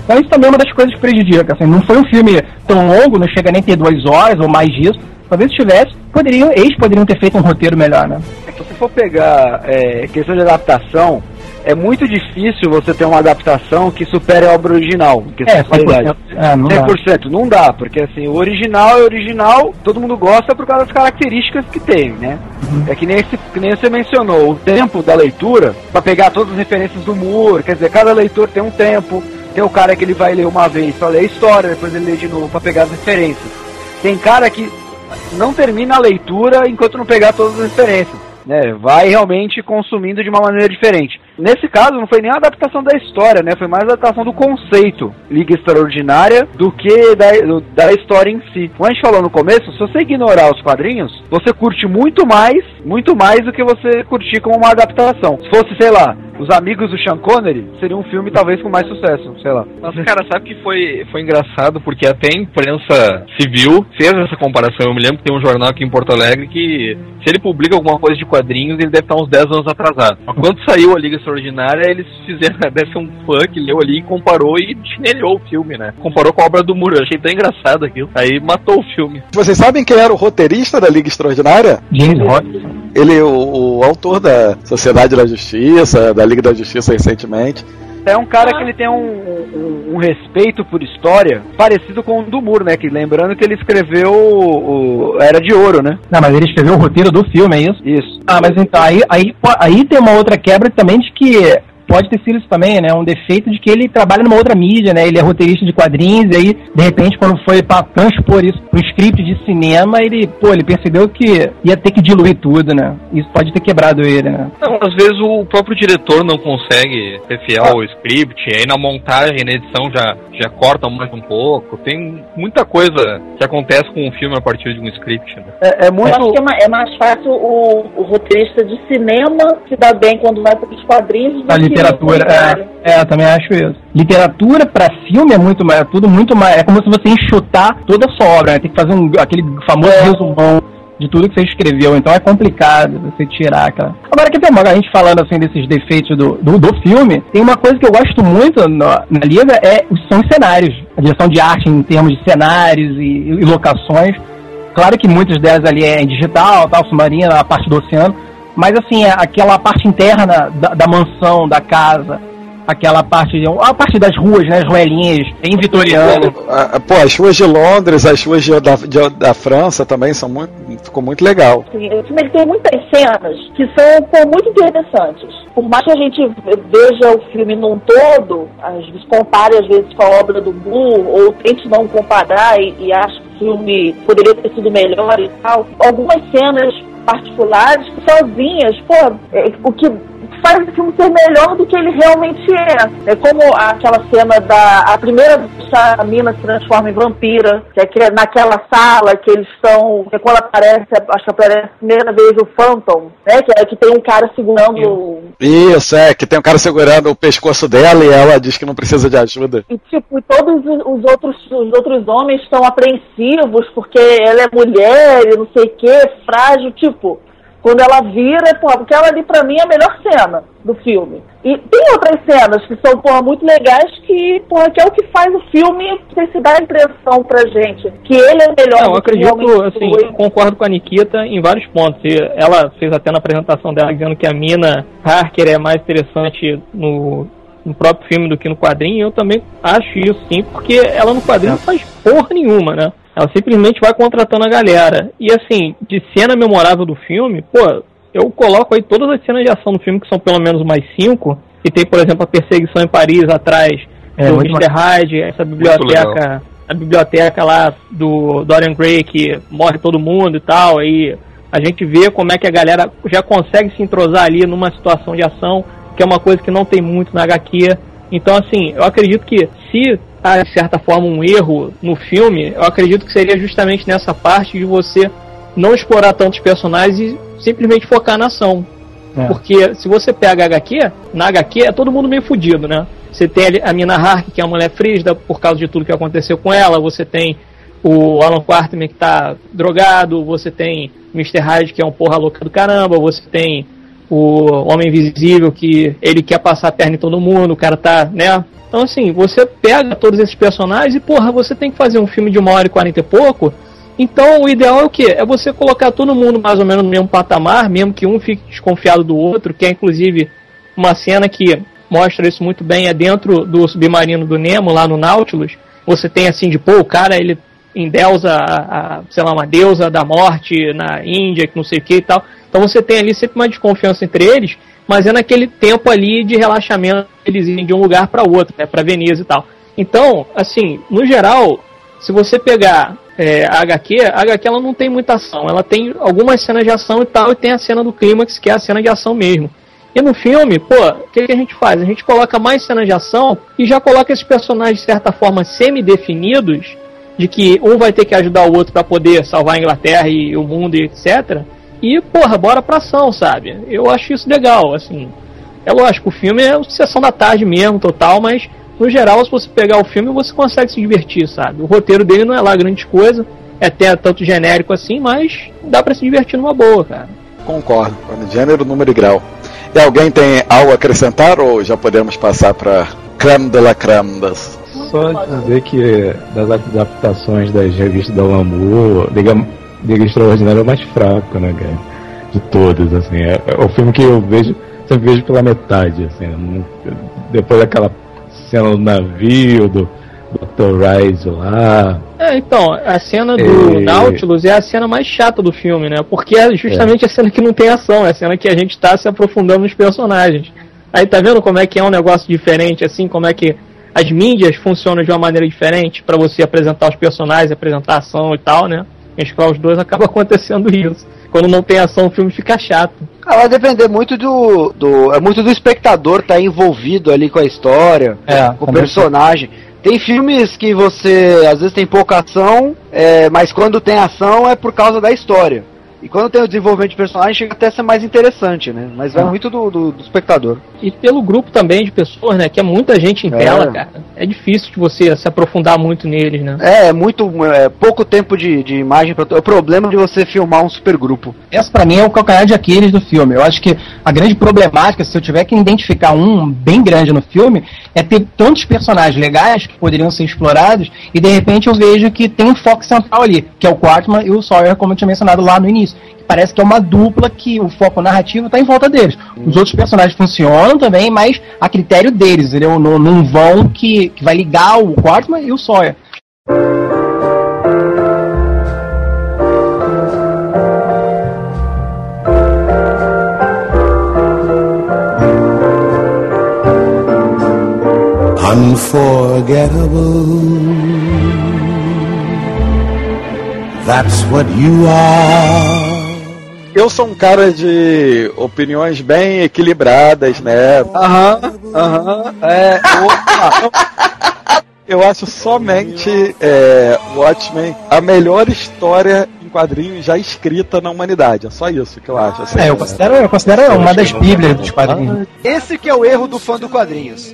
S8: Então isso também é uma das coisas que prejudica. Assim, não foi um filme tão longo, não chega nem a ter duas horas ou mais disso. Talvez se tivesse, poderiam, eles poderiam ter feito um roteiro melhor, né?
S4: É se você for pegar é, questão de adaptação, é muito difícil você ter uma adaptação que supere a obra original.
S8: É, 100%, é, não
S4: 100%, dá. não dá, porque assim, o original é original, todo mundo gosta por causa das características que tem, né? Uhum. É que nem, esse, que nem você mencionou, o tempo da leitura, para pegar todas as referências do Moore, quer dizer, cada leitor tem um tempo, tem o cara que ele vai ler uma vez pra ler a história, depois ele lê de novo para pegar as referências. Tem cara que não termina a leitura enquanto não pegar todas as referências né? Vai realmente consumindo de uma maneira diferente. Nesse caso, não foi nem a adaptação da história, né? Foi mais a adaptação do conceito Liga Extraordinária do que da, da história em si. Como a gente falou no começo, se você ignorar os quadrinhos, você curte muito mais, muito mais do que você curtir como uma adaptação. Se fosse, sei lá, os Amigos do Sean Connery, seria um filme talvez com mais sucesso, sei lá.
S5: Mas, cara, sabe que foi, foi engraçado porque até a imprensa civil fez essa comparação. Eu me lembro que tem um jornal aqui em Porto Alegre que, se ele publica alguma coisa de quadrinhos, ele deve estar uns 10 anos atrasado. Mas quando saiu a Liga Extraordinária, eles fizeram, deve ser um fã que leu ali e comparou e chinelhou o filme, né? Comparou com a obra do Muro. Eu achei tão engraçado aquilo. Aí matou o filme.
S3: Vocês sabem quem era o roteirista da Liga Extraordinária?
S8: James Hodgson.
S3: Ele é o, o autor da Sociedade da Justiça, da Liga da Justiça recentemente.
S4: É um cara que ele tem um, um, um, respeito por história parecido com o do Moore, né? Que lembrando que ele escreveu o, o, Era de Ouro, né?
S8: Não, mas ele escreveu o roteiro do filme, é isso?
S4: Isso.
S8: Ah, mas então aí, aí, aí tem uma outra quebra também de que pode ter sido isso também, né? Um defeito de que ele trabalha numa outra mídia, né? Ele é roteirista de quadrinhos, e aí, de repente, quando foi para transpor isso pro script de cinema, ele, pô, ele percebeu que ia ter que diluir tudo, né? Isso pode ter quebrado ele, né?
S5: Não, às vezes o próprio diretor não consegue ser fiel ah. ao script, aí na montagem, na edição já, já corta mais um pouco. Tem muita coisa que acontece com um filme a partir de um script, né?
S6: É, é muito... Eu acho que é mais, é mais fácil o, o roteirista de cinema se dar bem quando vai para os quadrinhos do que
S8: literatura. É, é, eu também acho isso. Literatura pra filme é muito mais, é tudo muito mais. É como se você enxutar toda a sua obra, né? Tem que fazer um, aquele famoso resumão de tudo que você escreveu, então é complicado você tirar aquela. Agora, quer ver, a gente falando assim desses defeitos do, do, do filme, tem uma coisa que eu gosto muito na, na Liga, é, são os cenários. A direção de arte em termos de cenários e, e locações. Claro que muitas delas ali é em digital, tal, submarina, a parte do oceano, mas assim, é aquela parte interna da, da mansão, da casa, aquela parte, a parte das ruas, né, as ruelinhas, em vitoriano.
S3: Pô, as ruas de Londres, as ruas de, da, de, da França também são muito, ficou muito legal.
S6: Sim, o filme tem muitas cenas que são pô, muito interessantes. Por mais que a gente veja o filme num todo, às vezes compare às vezes com a obra do Moore, ou tente não comparar e, e acho que o filme poderia ter sido melhor e tal, algumas cenas particulares, sozinhas, pô, é, o que faz o filme ser melhor do que ele realmente é. É como aquela cena da. A primeira vez que a mina se transforma em vampira, que é que é naquela sala que eles estão. Que é quando aparece, acho que aparece a primeira vez o Phantom, né? Que é que tem um cara segurando.
S3: Isso, é, que tem um cara segurando o pescoço dela e ela diz que não precisa de ajuda.
S6: E tipo, todos os outros, os outros homens estão apreensivos porque ela é mulher e não sei o que, frágil, tipo. Quando ela vira, porra, porque ela ali pra mim é a melhor cena do filme. E tem outras cenas que são, porra, muito legais que, porra, que é o que faz o filme se dar a impressão pra gente que ele é melhor
S7: Não, eu acredito, assim, foi. concordo com a Nikita em vários pontos. E ela fez até na apresentação dela dizendo que a Mina Harker é mais interessante no, no próprio filme do que no quadrinho. Eu também acho isso, sim, porque ela no quadrinho não faz porra nenhuma, né? Ela simplesmente vai contratando a galera. E assim, de cena memorável do filme, pô, eu coloco aí todas as cenas de ação do filme, que são pelo menos mais cinco. E tem, por exemplo, a perseguição em Paris atrás é, do Mr. Hyde, essa biblioteca, a biblioteca lá do Dorian Gray que morre todo mundo e tal. Aí a gente vê como é que a galera já consegue se entrosar ali numa situação de ação, que é uma coisa que não tem muito na HQ. Então, assim, eu acredito que se há, de certa forma, um erro no filme, eu acredito que seria justamente nessa parte de você não explorar tantos personagens e simplesmente focar na ação. É. Porque se você pega a HQ, na HQ é todo mundo meio fudido, né? Você tem a Mina Hark, que é uma mulher frígida por causa de tudo que aconteceu com ela, você tem o Alan Quarterman que tá drogado, você tem Mr. Hyde que é um porra louca do caramba, você tem o Homem Invisível que ele quer passar a perna em todo mundo, o cara tá, né, então, assim, você pega todos esses personagens e, porra, você tem que fazer um filme de uma hora e quarenta e pouco. Então, o ideal é o quê? É você colocar todo mundo mais ou menos no mesmo patamar, mesmo que um fique desconfiado do outro, que é inclusive uma cena que mostra isso muito bem, é dentro do submarino do Nemo, lá no Nautilus. Você tem assim de, pô, o cara, ele endeusa, a, a, sei lá, uma deusa da morte na Índia, que não sei o que e tal. Então você tem ali sempre uma desconfiança entre eles, mas é naquele tempo ali de relaxamento eles irem de um lugar para outro, né, para Veneza e tal. Então, assim, no geral, se você pegar é, a HQ, a HQ ela não tem muita ação, ela tem algumas cenas de ação e tal, e tem a cena do clímax, que é a cena de ação mesmo. E no filme, pô, o que, que, a gente faz? A gente coloca mais cenas de ação e já coloca esses personagens de certa forma semi-definidos, de que um vai ter que ajudar o outro para poder salvar a Inglaterra e o mundo e etc. E, porra, bora pra ação, sabe? Eu acho isso legal, assim. É lógico, o filme é sessão da tarde mesmo, total, mas no geral, se você pegar o filme, você consegue se divertir, sabe? O roteiro dele não é lá grande coisa, é até tanto genérico assim, mas dá para se divertir numa boa, cara.
S3: Concordo, gênero, número e grau. E alguém tem algo a acrescentar ou já podemos passar para creme de la creme das...
S9: Só dizer que das adaptações das revistas da Lamour, digamos, Liga Extraordinária é o mais fraco, né, cara? De todos, assim. É, é, o filme que eu vejo, sempre vejo pela metade, assim. Não, depois daquela cena do navio, do Dr. Rise lá.
S7: É, então, a cena do e... Nautilus é a cena mais chata do filme, né? Porque é justamente é. a cena que não tem ação, é a cena que a gente tá se aprofundando nos personagens. Aí tá vendo como é que é um negócio diferente, assim, como é que as mídias funcionam de uma maneira diferente para você apresentar os personagens, apresentar a ação e tal, né? Mesclar os dois, acaba acontecendo isso. Quando não tem ação, o filme fica chato.
S4: Ah, vai depender muito do, do. É muito do espectador estar tá envolvido ali com a história, é, com o personagem. Tem filmes que você às vezes tem pouca ação, é, mas quando tem ação é por causa da história. E quando tem o desenvolvimento de personagem, chega até a ser mais interessante, né? Mas vai
S7: Ah.
S4: muito do, do, do espectador.
S7: E pelo grupo também de pessoas, né? Que é muita gente em
S4: É.
S7: tela, cara. É difícil de você se aprofundar muito neles, né?
S4: É, é muito. É, pouco tempo de, de imagem pra. É o problema de você filmar um supergrupo.
S8: Essa pra mim é o calcanhar de Aquiles do filme. Eu acho que a grande problemática, se eu tiver que identificar um bem grande no filme, é ter tantos personagens legais que poderiam ser explorados e de repente eu vejo que tem um foco central ali, que é o Quartman e o Sawyer, como eu tinha mencionado lá no início. Que parece que é uma dupla que o foco narrativo está em volta deles. Os outros personagens funcionam também, mas a critério deles, entendeu? Num, num vão que, que vai ligar o Quartman e o Sawyer.
S2: Unforgettable. That's what you are.
S3: Eu sou um cara de opiniões bem equilibradas, né?
S4: Aham, aham. É.
S3: Eu acho somente é, Watchmen a melhor história em quadrinhos já escrita na humanidade. É só isso que eu acho. assim.
S8: É, eu considero, eu considero uma das bíblias dos quadrinhos.
S4: Esse que é o erro do fã do quadrinhos.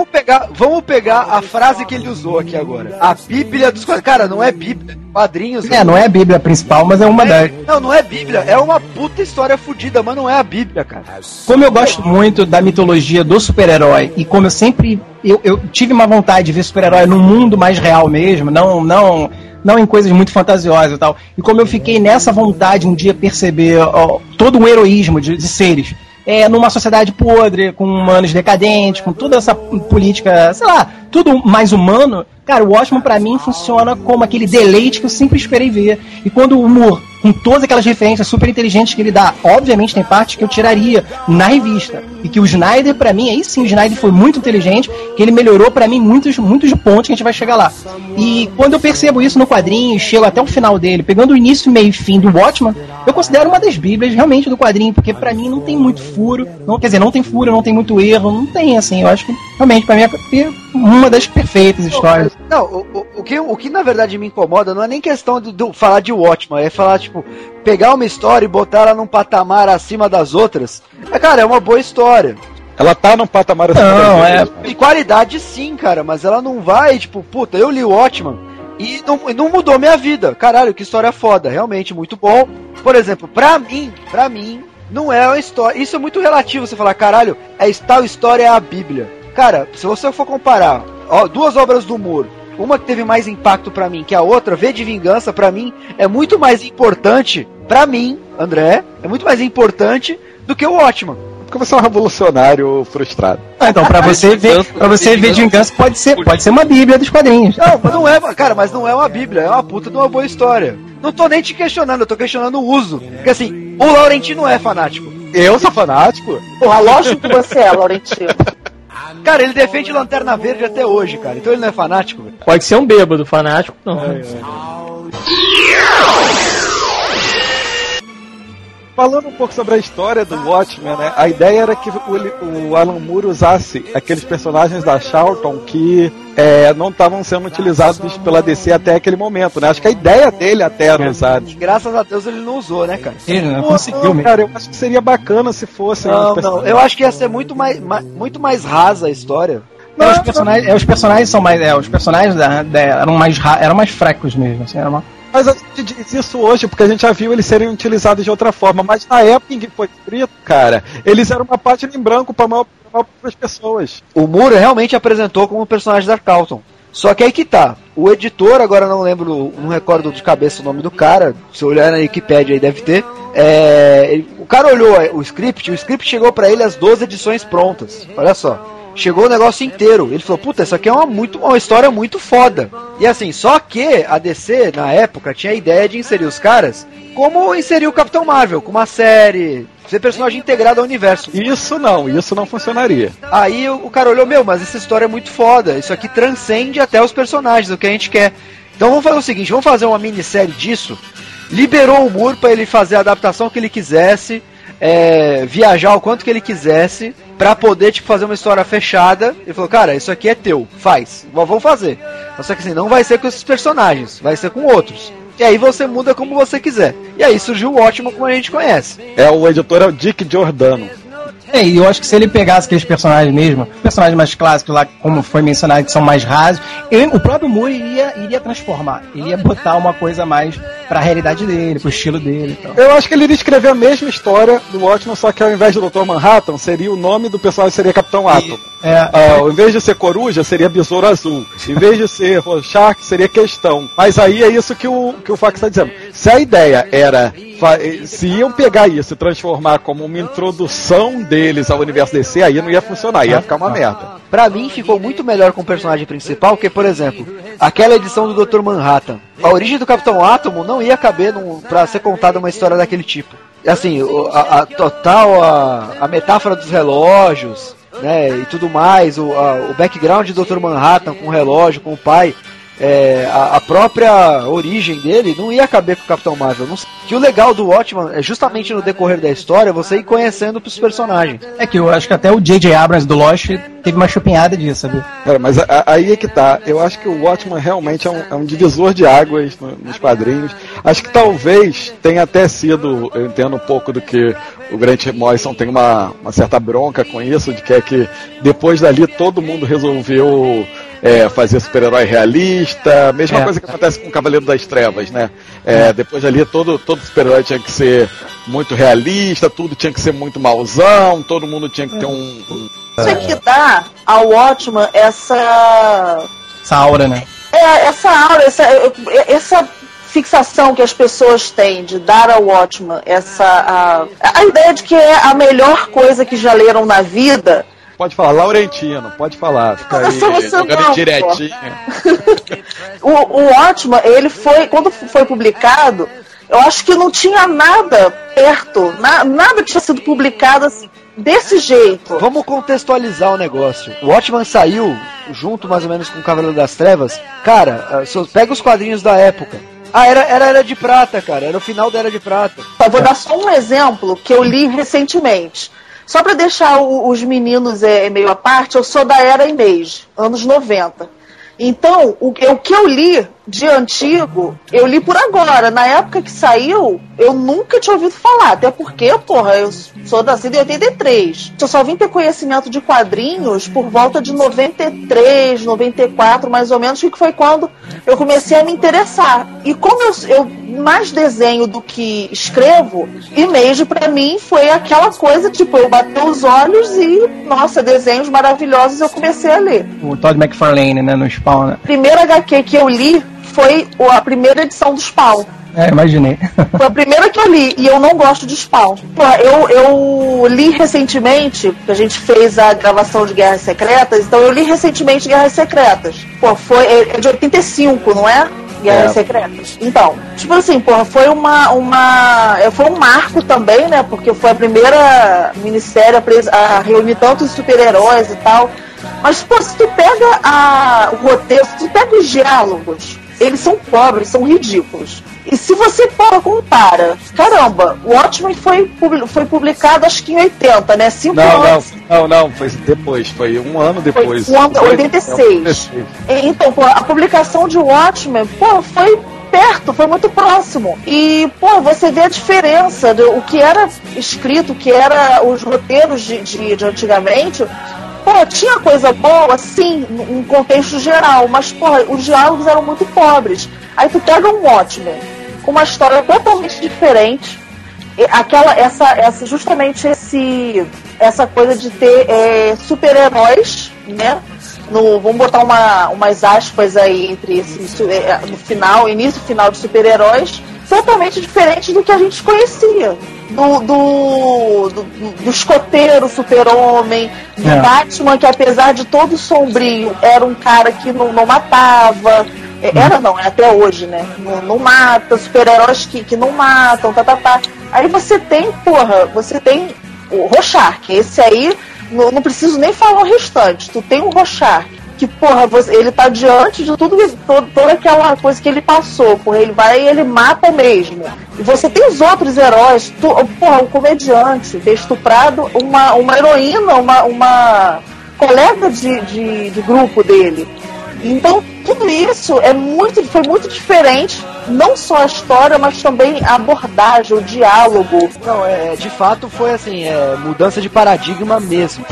S4: Vamos pegar, vamos pegar a frase que ele usou aqui agora. A Bíblia dos. Cara, não é Bíblia, é quadrinhos.
S8: É, não é a bíblia principal, mas é uma das.
S4: Não, não é Bíblia, é uma puta história fodida, mas não é a Bíblia, cara.
S8: Como eu gosto muito da mitologia do super-herói e como eu sempre eu, eu tive uma vontade de ver super-herói num mundo mais real mesmo, não não não em coisas muito fantasiosas e tal. E como eu fiquei nessa vontade um dia perceber ó, todo um heroísmo de, de seres é, numa sociedade podre, com humanos decadentes, com toda essa política, sei lá, tudo mais humano, cara, o Watchmen pra mim funciona como aquele deleite que eu sempre esperei ver. E quando o humor, com todas aquelas referências super inteligentes que ele dá, obviamente tem partes que eu tiraria na revista. E que o Snyder, pra mim, aí sim, o Snyder foi muito inteligente, que ele melhorou pra mim muitos, muitos pontos que a gente vai chegar lá. E quando eu percebo isso no quadrinho, e chego até o final dele, pegando o início, meio e fim do Watchman, eu considero uma das bíblias realmente do quadrinho, porque pra mim não tem muito furo, não, quer dizer, não tem furo, não tem muito erro, não tem, assim, eu acho que realmente pra mim é uma das perfeitas histórias.
S4: Não, o, o, o que, o que na verdade me incomoda não é nem questão de, de falar de Watchman, é falar, tipo, pegar uma história e botar ela num patamar acima das outras. É, cara, é uma boa história.
S3: Ela tá num patamar assim.
S8: Não, é.
S4: De qualidade sim, cara, mas ela não vai, tipo, puta, eu li Watchman e não, e não mudou minha vida. Caralho, que história foda, realmente muito bom. Por exemplo, pra mim, pra mim, não é uma história. Isso é muito relativo você falar, caralho, é tal história é a Bíblia. Cara, se você for comparar ó, duas obras do Moore, uma que teve mais impacto pra mim que a outra, V de Vingança, pra mim, é muito mais importante, pra mim, André, é muito mais importante do que o Watchman.
S3: Porque você é um revolucionário frustrado.
S8: Ah, então, pra você ver, pra você ver de vingança pode ser, pode ser uma bíblia dos quadrinhos.
S4: Não, mas não é, cara, mas não é uma bíblia, é uma puta de uma boa história. Não tô nem te questionando, eu tô questionando o uso. Porque assim, o Laurentino é fanático.
S3: Eu sou fanático?
S6: Porra, lógico que você é, Laurentino.
S4: Cara, ele defende Lanterna Verde até hoje, cara. Então ele não é fanático, velho.
S7: Pode ser um bêbado, fanático, não.
S3: Falando um pouco sobre a história do Watchmen, né? A ideia era que o, o Alan Moore usasse aqueles personagens da Charlton que é, não estavam sendo utilizados pela DC até aquele momento, né? Acho que a ideia dele até era usar.
S4: Graças a Deus ele não usou, né, cara?
S8: Ele não
S3: Pô,
S8: conseguiu
S3: não,
S8: mesmo.
S3: cara, eu acho que seria bacana se fosse.
S4: Não, não.
S3: personagens-
S4: Eu acho que ia ser muito mais, ma- muito mais rasa a história.
S8: É, os, personagens, é, os personagens são mais. É, os personagens da- da- eram, mais ra- eram mais fracos mesmo. Assim, era uma-
S3: Mas a gente diz isso hoje porque a gente já viu eles serem utilizados de outra forma. Mas na época em que foi escrito, cara, eles eram uma página em branco para maior para as pessoas.
S4: O Moore realmente apresentou como personagem da Carlton. Só que aí que tá. O editor, agora não lembro, não recordo de cabeça o nome do cara. Se olhar na Wikipedia aí deve ter. É, ele- o cara olhou o script, o script chegou pra ele as 12 edições prontas. Olha só. Chegou o negócio inteiro. Ele falou: Puta, isso aqui é uma, muito, uma história muito foda. E assim, só que a DC, na época, tinha a ideia de inserir os caras como inseriu o Capitão Marvel, com uma série, ser personagem integrado ao universo.
S3: Isso não, isso não funcionaria.
S4: Aí o, o cara olhou, meu, mas essa história é muito foda. Isso aqui transcende até os personagens, o que a gente quer. Então vamos fazer o seguinte, vamos fazer uma minissérie disso. Liberou o Moore para ele fazer a adaptação que ele quisesse, é, viajar o quanto que ele quisesse, pra poder tipo fazer uma história fechada. Ele falou, cara, isso aqui é teu, faz. Vamos fazer. Só que assim, não vai ser com esses personagens, vai ser com outros. E aí você muda como você quiser. E aí surgiu o ótimo como a gente conhece.
S3: É, o editor é o Dick Giordano.
S8: É, e eu acho que se ele pegasse aqueles personagens mesmo, personagens mais clássicos lá, como foi mencionado, que são mais rasos, ele- o próprio Moore iria, iria transformar. Ele ia botar uma coisa mais pra realidade dele, pro estilo dele e tal.
S3: Eu acho que ele iria escrever a mesma história do Watchmen, só que ao invés de Dr. Manhattan, seria o nome do personagem seria Capitão Atom.
S8: É,
S3: Ah, ao invés de ser Coruja, seria Besouro Azul. Em vez de ser Rorschach, seria Questão. Mas aí é isso que o, que o Fax está dizendo. Se a ideia era... fa- Se iam pegar isso e transformar como uma introdução deles ao universo DC, aí não ia funcionar, ia ficar uma merda.
S4: Pra mim ficou muito melhor com o personagem principal, que, por exemplo, aquela edição do Dr. Manhattan. A origem do Capitão Átomo não ia caber num, pra ser contada uma história daquele tipo. Assim, a, a total, a, a metáfora dos relógios, né, e tudo mais, o, a- o background do Dr. Manhattan com o relógio, com o pai, é, a, a própria origem dele não ia caber com o Capitão Marvel. Não. Que o legal do Watchman é justamente no decorrer da história você ir conhecendo os personagens.
S8: É que eu acho que até o J.J. Abrams do Lost teve uma chupinhada disso, sabe?
S3: Cara, mas a- a- aí é que tá. Eu acho que o Watchman realmente é um, é um divisor de águas no- nos quadrinhos. Acho que talvez tenha até sido, eu entendo um pouco do que o Grant Morrison tem uma, uma certa bronca com isso, de que é que depois dali todo mundo resolveu é, fazer super-herói realista, mesma
S8: É.
S3: coisa que acontece com o Cavaleiro das Trevas, né? É, Depois dali todo, todo super-herói tinha que ser muito realista, tudo tinha que ser muito mauzão, todo mundo tinha que ter um- um
S6: Isso é que dá ao Watchman essa.
S8: Essa aura, né?
S6: É, essa aura, essa, essa fixação que as pessoas têm de dar ao Watchman essa. A, a ideia de que é a melhor coisa que já leram na vida.
S3: Pode falar, Laurentino, pode falar. Fica aí, jogando
S6: não,
S3: direitinho.
S6: O, o Watchman, ele foi. Quando foi publicado, eu acho que não tinha nada perto, na- nada tinha sido publicado assim, desse jeito.
S4: Vamos contextualizar o negócio. O Watchman saiu junto mais ou menos com o Cavaleiro das Trevas. Cara, ah, pega os quadrinhos da época. Ah, era, era Era de Prata, cara. Era o final da Era de Prata.
S6: Eu vou dar só um exemplo que eu li recentemente. Só para deixar o- os meninos é, meio à parte, eu sou da era Image, anos 90. Então, o, o que eu li de antigo, eu li por agora. Na época que saiu, eu nunca tinha ouvido falar. Até porque, porra, eu sou nascida em 83. Eu só vim ter conhecimento de quadrinhos por volta de 93, 94, mais ou menos, que foi quando eu comecei a me interessar. E como eu, eu mais desenho do que escrevo, Image pra mim foi aquela coisa, tipo, eu bati os olhos e, nossa, desenhos maravilhosos eu comecei a ler.
S8: O Todd McFarlane, né? No Spawn, né?
S6: Primeira HQ que eu li foi a primeira edição do Spawn.
S8: É, imaginei.
S6: Foi a primeira que eu li e eu não gosto de Spawn. Pô, eu, eu li recentemente, a gente fez a gravação de Guerras Secretas, então eu li recentemente Guerras Secretas. Pô, foi é é de 85, não é? Guerras
S3: É.
S6: Secretas. Então, tipo assim, porra, foi uma, uma. é, Foi um marco também, né? Porque foi a primeira minissérie a reunir tantos super-heróis e tal. Mas, pô, se tu pega a, o roteiro, se tu pega os diálogos, eles são pobres, são ridículos. E se você porra, compara, caramba, o Watchmen foi, foi publicado acho que em 80, né? Cinco
S3: Não, não,
S6: anos.
S3: não, não, foi depois, foi um ano depois.
S6: um ano- 86. E- Então, pô, a publicação de Watchmen, pô, foi perto, foi muito próximo. E, pô, você vê a diferença do o que era escrito, o que era os roteiros de, de, de antigamente. Pô, tinha coisa boa, sim, num contexto geral, mas, pô, os diálogos eram muito pobres. Aí tu pega um Watchmen com uma história totalmente diferente, aquela essa essa justamente esse essa coisa de ter é, super-heróis né no vamos botar uma, umas aspas aí entre esse é, no final início final de super-heróis totalmente diferente do que a gente conhecia do do, do, do escoteiro super-homem do
S8: É.
S6: Batman que apesar de todo sombrio era um cara que não, não matava é, Era não, é até hoje, né? Não, não mata, super-heróis que, que não matam, tá, tá, tá. Aí você tem, porra, você tem o Rorschach, esse aí, não, não preciso nem falar o restante. Tu tem o Rorschach, que, porra, você- ele tá diante de tudo, todo, toda aquela coisa que ele passou, porra, ele vai e ele mata mesmo. E você tem os outros heróis, tu, porra, um comediante, estuprado uma, uma heroína, uma, uma colega de, de, de grupo dele. Então, tudo isso é muito, foi muito diferente, não só a história, mas também a abordagem, o diálogo.
S4: Não, é, de fato foi assim, é, mudança de paradigma mesmo.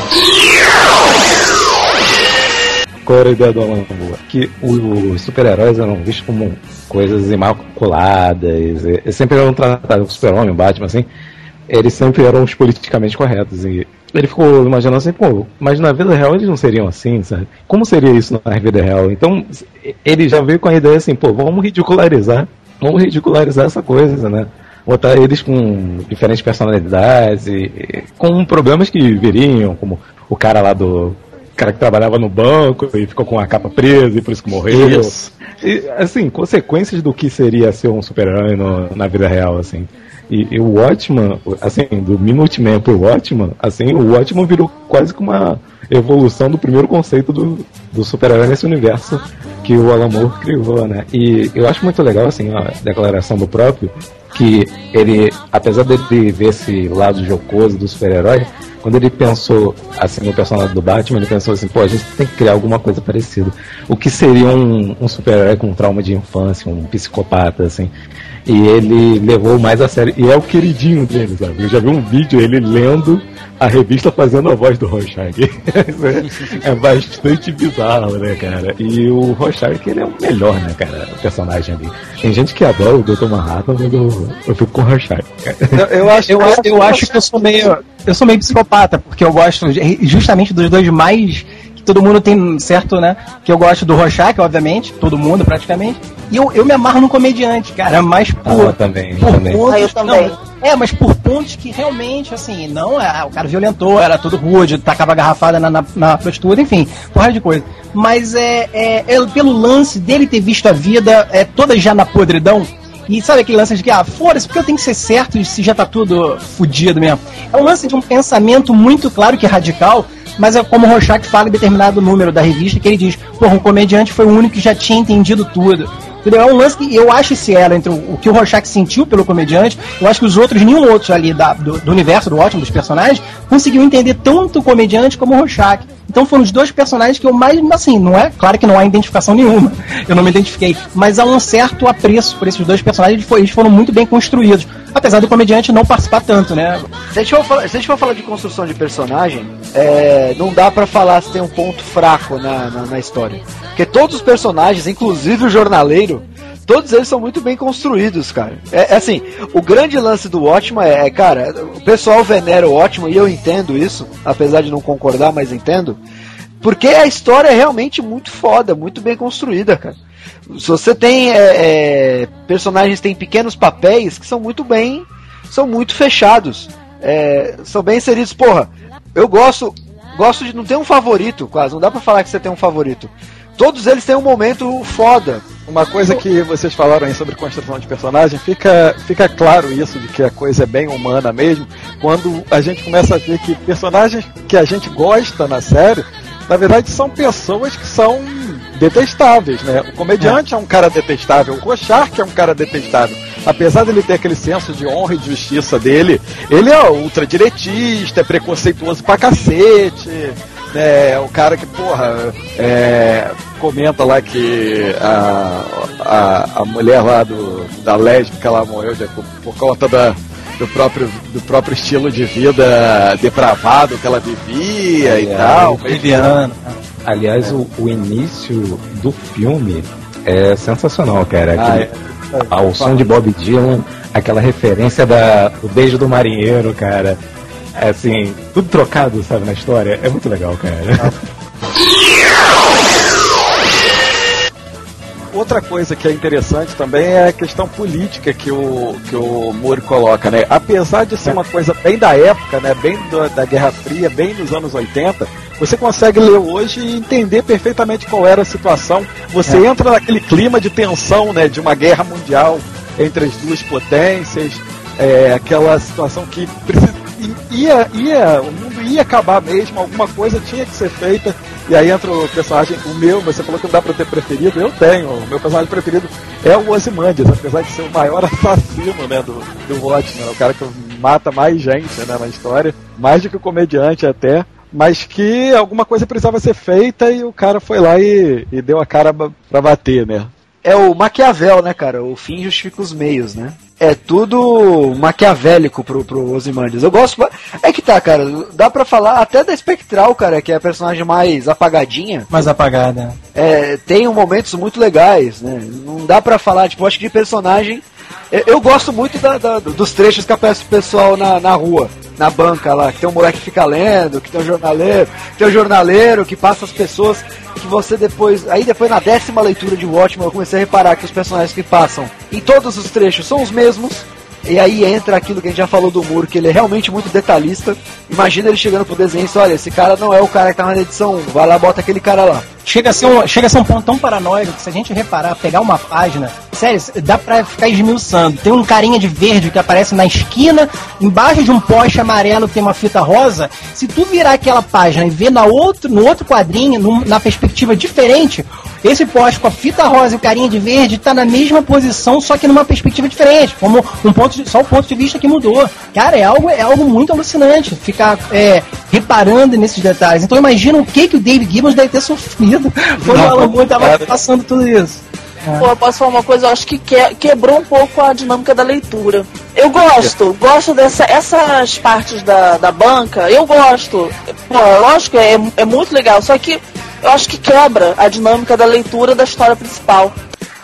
S9: Qual era a ideia do Alan Moore? Que os super-heróis eram vistos como coisas imaculadas, e, sempre eram tratados, o super-homem, Batman, assim, eles sempre eram os politicamente corretos. E ele ficou imaginando assim, pô, mas na vida real eles não seriam assim, sabe? Como seria isso na vida real? Então, ele já veio com a ideia assim, pô, vamos ridicularizar, vamos ridicularizar essa coisa, né? Botar eles com diferentes personalidades e, e com problemas que viriam, como o cara lá do cara que trabalhava no banco e ficou com a capa presa e por isso que morreu.
S3: Isso.
S9: E, assim, consequências do que seria ser um super-herói na vida real, assim. E, e o Watchman, assim, do Minuteman pro Watchman, assim, o Watchman virou quase que uma evolução do primeiro conceito do, do super-herói nesse universo que o Alan Moore criou, né? E eu acho muito legal, assim, a declaração do próprio, que ele, apesar dele ver esse lado jocoso do super-herói, quando ele pensou assim no personagem do Batman, ele pensou assim, pô, a gente tem que criar alguma coisa parecida. O que seria um, um super-herói com trauma de infância, um psicopata, assim. E ele levou mais a sério. E é o queridinho dele, sabe? Eu já vi um vídeo ele lendo a revista fazendo a voz do Rorschach. é bastante bizarro, né, cara? E o Rorschach, ele é o melhor, né, cara? O personagem ali. Tem gente que adora o Dr. Manhattan, mas eu, eu fico com o Rorschach, cara.
S3: Eu, eu acho,
S8: Eu, eu acho que eu sou meio. Eu sou meio psicopata, porque eu gosto justamente dos dois mais. Todo mundo tem certo, né? Que eu gosto do Rorschach, obviamente, todo mundo praticamente. E eu, eu me amarro no comediante, cara, mas por.
S9: Ah, também,
S8: por
S9: também.
S8: pontos-
S6: Ah, eu também.
S8: não, é, mas por pontos que realmente, assim, não é. O cara violentou, era todo rude, tacava garrafada na, na, na prostituta, enfim, porra de coisa. Mas é, é, é pelo lance dele ter visto a vida é, toda já na podridão. E sabe aquele lance de que, ah, foda-se, porque eu tenho que ser certo se já tá tudo fudido mesmo. É um lance de um pensamento muito claro que é radical, mas é como o Rorschach fala em determinado número da revista, que ele diz, porra, um comediante foi o único que já tinha entendido tudo. Entendeu? É um lance que eu acho esse elo entre o, o que o Rorschach sentiu pelo comediante, eu acho que os outros, nenhum outro ali da- do, do universo do ótimo dos personagens, conseguiu entender tanto o comediante como o Rorschach. Então foram os dois personagens que eu mais, assim, não é, claro que não há identificação nenhuma, eu não me identifiquei, mas há um certo apreço por esses dois personagens, eles foram- muito bem construídos, apesar do comediante não participar tanto, né?
S4: Se a gente for falar, se a gente for falar de construção de personagem, é, não dá pra falar se tem um ponto fraco na, na, na história. Porque todos os personagens, inclusive o jornaleiro, todos eles são muito bem construídos, cara. É, é assim, o grande lance do Watchman é, é, cara, o pessoal venera o Watchman e eu entendo isso, apesar de não concordar, mas entendo. Porque a história é realmente muito foda, muito bem construída, cara. Se você tem é, é, personagens têm pequenos papéis que são muito bem, são muito fechados, é, são bem inseridos. Porra, eu gosto, gosto de não ter um favorito, quase. Não dá pra falar que você tem um favorito. Todos eles têm um momento foda.
S3: Uma coisa que vocês falaram aí sobre construção de personagem, fica, fica claro isso de que a coisa é bem humana mesmo, quando a gente começa a ver que personagens que a gente gosta na série, na verdade são pessoas que são detestáveis, né? O comediante é, um cara detestável, o Rorschach é um cara detestável. Apesar dele ter aquele senso de honra e de justiça dele, ele é ultradiretista, é preconceituoso pra cacete, né? É o cara que, porra, é, comenta lá que a, a, a mulher lá do, da lésbica lá morreu né, por, por conta da, do, próprio, do próprio estilo de vida depravado que ela vivia e tal.
S8: Viviana.
S9: Aliás, o, o início do filme é sensacional, cara.
S3: Ah,
S9: Aquele- ao som de Bob Dylan, aquela referência da, do beijo do marinheiro, cara. É assim, tudo trocado, sabe, na história. É muito legal, cara.
S3: Outra coisa que é interessante também é a questão política que o, que o Moore coloca, né? Apesar de ser uma coisa bem da época, né? Bem do- da Guerra Fria, bem dos anos 80, você consegue ler hoje e entender perfeitamente qual era a situação. Você entra naquele clima de tensão, né? De uma guerra mundial entre as duas potências, é, aquela situação que precisa, ia, ia, o mundo ia acabar mesmo, alguma coisa tinha que ser feita. E aí entra o personagem, o meu, você falou que não dá pra ter preferido, eu tenho. O meu personagem preferido é o Ozymandias, apesar de ser o maior assassino né, do, do Watchmen, é o cara que mata mais gente né, na história, mais do que o comediante até. mas que alguma coisa precisava ser feita e o cara foi lá e, e deu a cara pra bater, né?
S4: É o Maquiavel, né, cara? O fim justifica os meios, né? É tudo maquiavélico pro, pro Ozymandias. Eu gosto. É que tá, cara. Dá pra falar até da Espectral, cara, que é a personagem mais apagadinha.
S8: Mais apagada.
S4: É, tem momentos muito legais, né? Não dá pra falar, tipo, acho que de personagem. Eu, eu gosto muito da- da- dos trechos que aparece o pessoal na, na rua, na banca lá, que tem um moleque que fica lendo, que tem um jornaleiro, que tem um jornaleiro que passa as pessoas, que você depois. Aí depois na décima leitura de Watchmen eu comecei a reparar que os personagens que passam em todos os trechos são os mesmos. E aí entra aquilo que a gente já falou do Muro, que ele é realmente muito detalhista. Imagina ele chegando pro desenho e olha, esse cara não é o cara que tá na edição, um, vai lá bota aquele cara lá.
S8: Chega a, ser um, chega a ser um ponto tão paranoico que se a gente reparar, pegar uma página, sério, dá pra ficar esmiuçando. Tem um carinha de verde que aparece na esquina, embaixo de um poste amarelo tem uma fita rosa. Se tu virar aquela página e ver na outro, no outro quadrinho, num- na perspectiva diferente, esse poste com a fita rosa e o carinha de verde tá na mesma posição, só que numa perspectiva diferente, como um ponto de- só o ponto de vista que mudou. Cara, é algo, é algo muito alucinante ficar é, reparando nesses detalhes. Então imagina o que, que o David Gibbons deve ter sofrido quando o Alan Moore tava passando tudo isso.
S6: Pô, eu posso falar uma coisa, eu acho que que- quebrou um pouco a dinâmica da leitura. Eu gosto, gosto dessa, essas partes da, da banca, eu gosto. Pô, lógico, é, é muito legal, só que eu acho que quebra a dinâmica da leitura da história principal.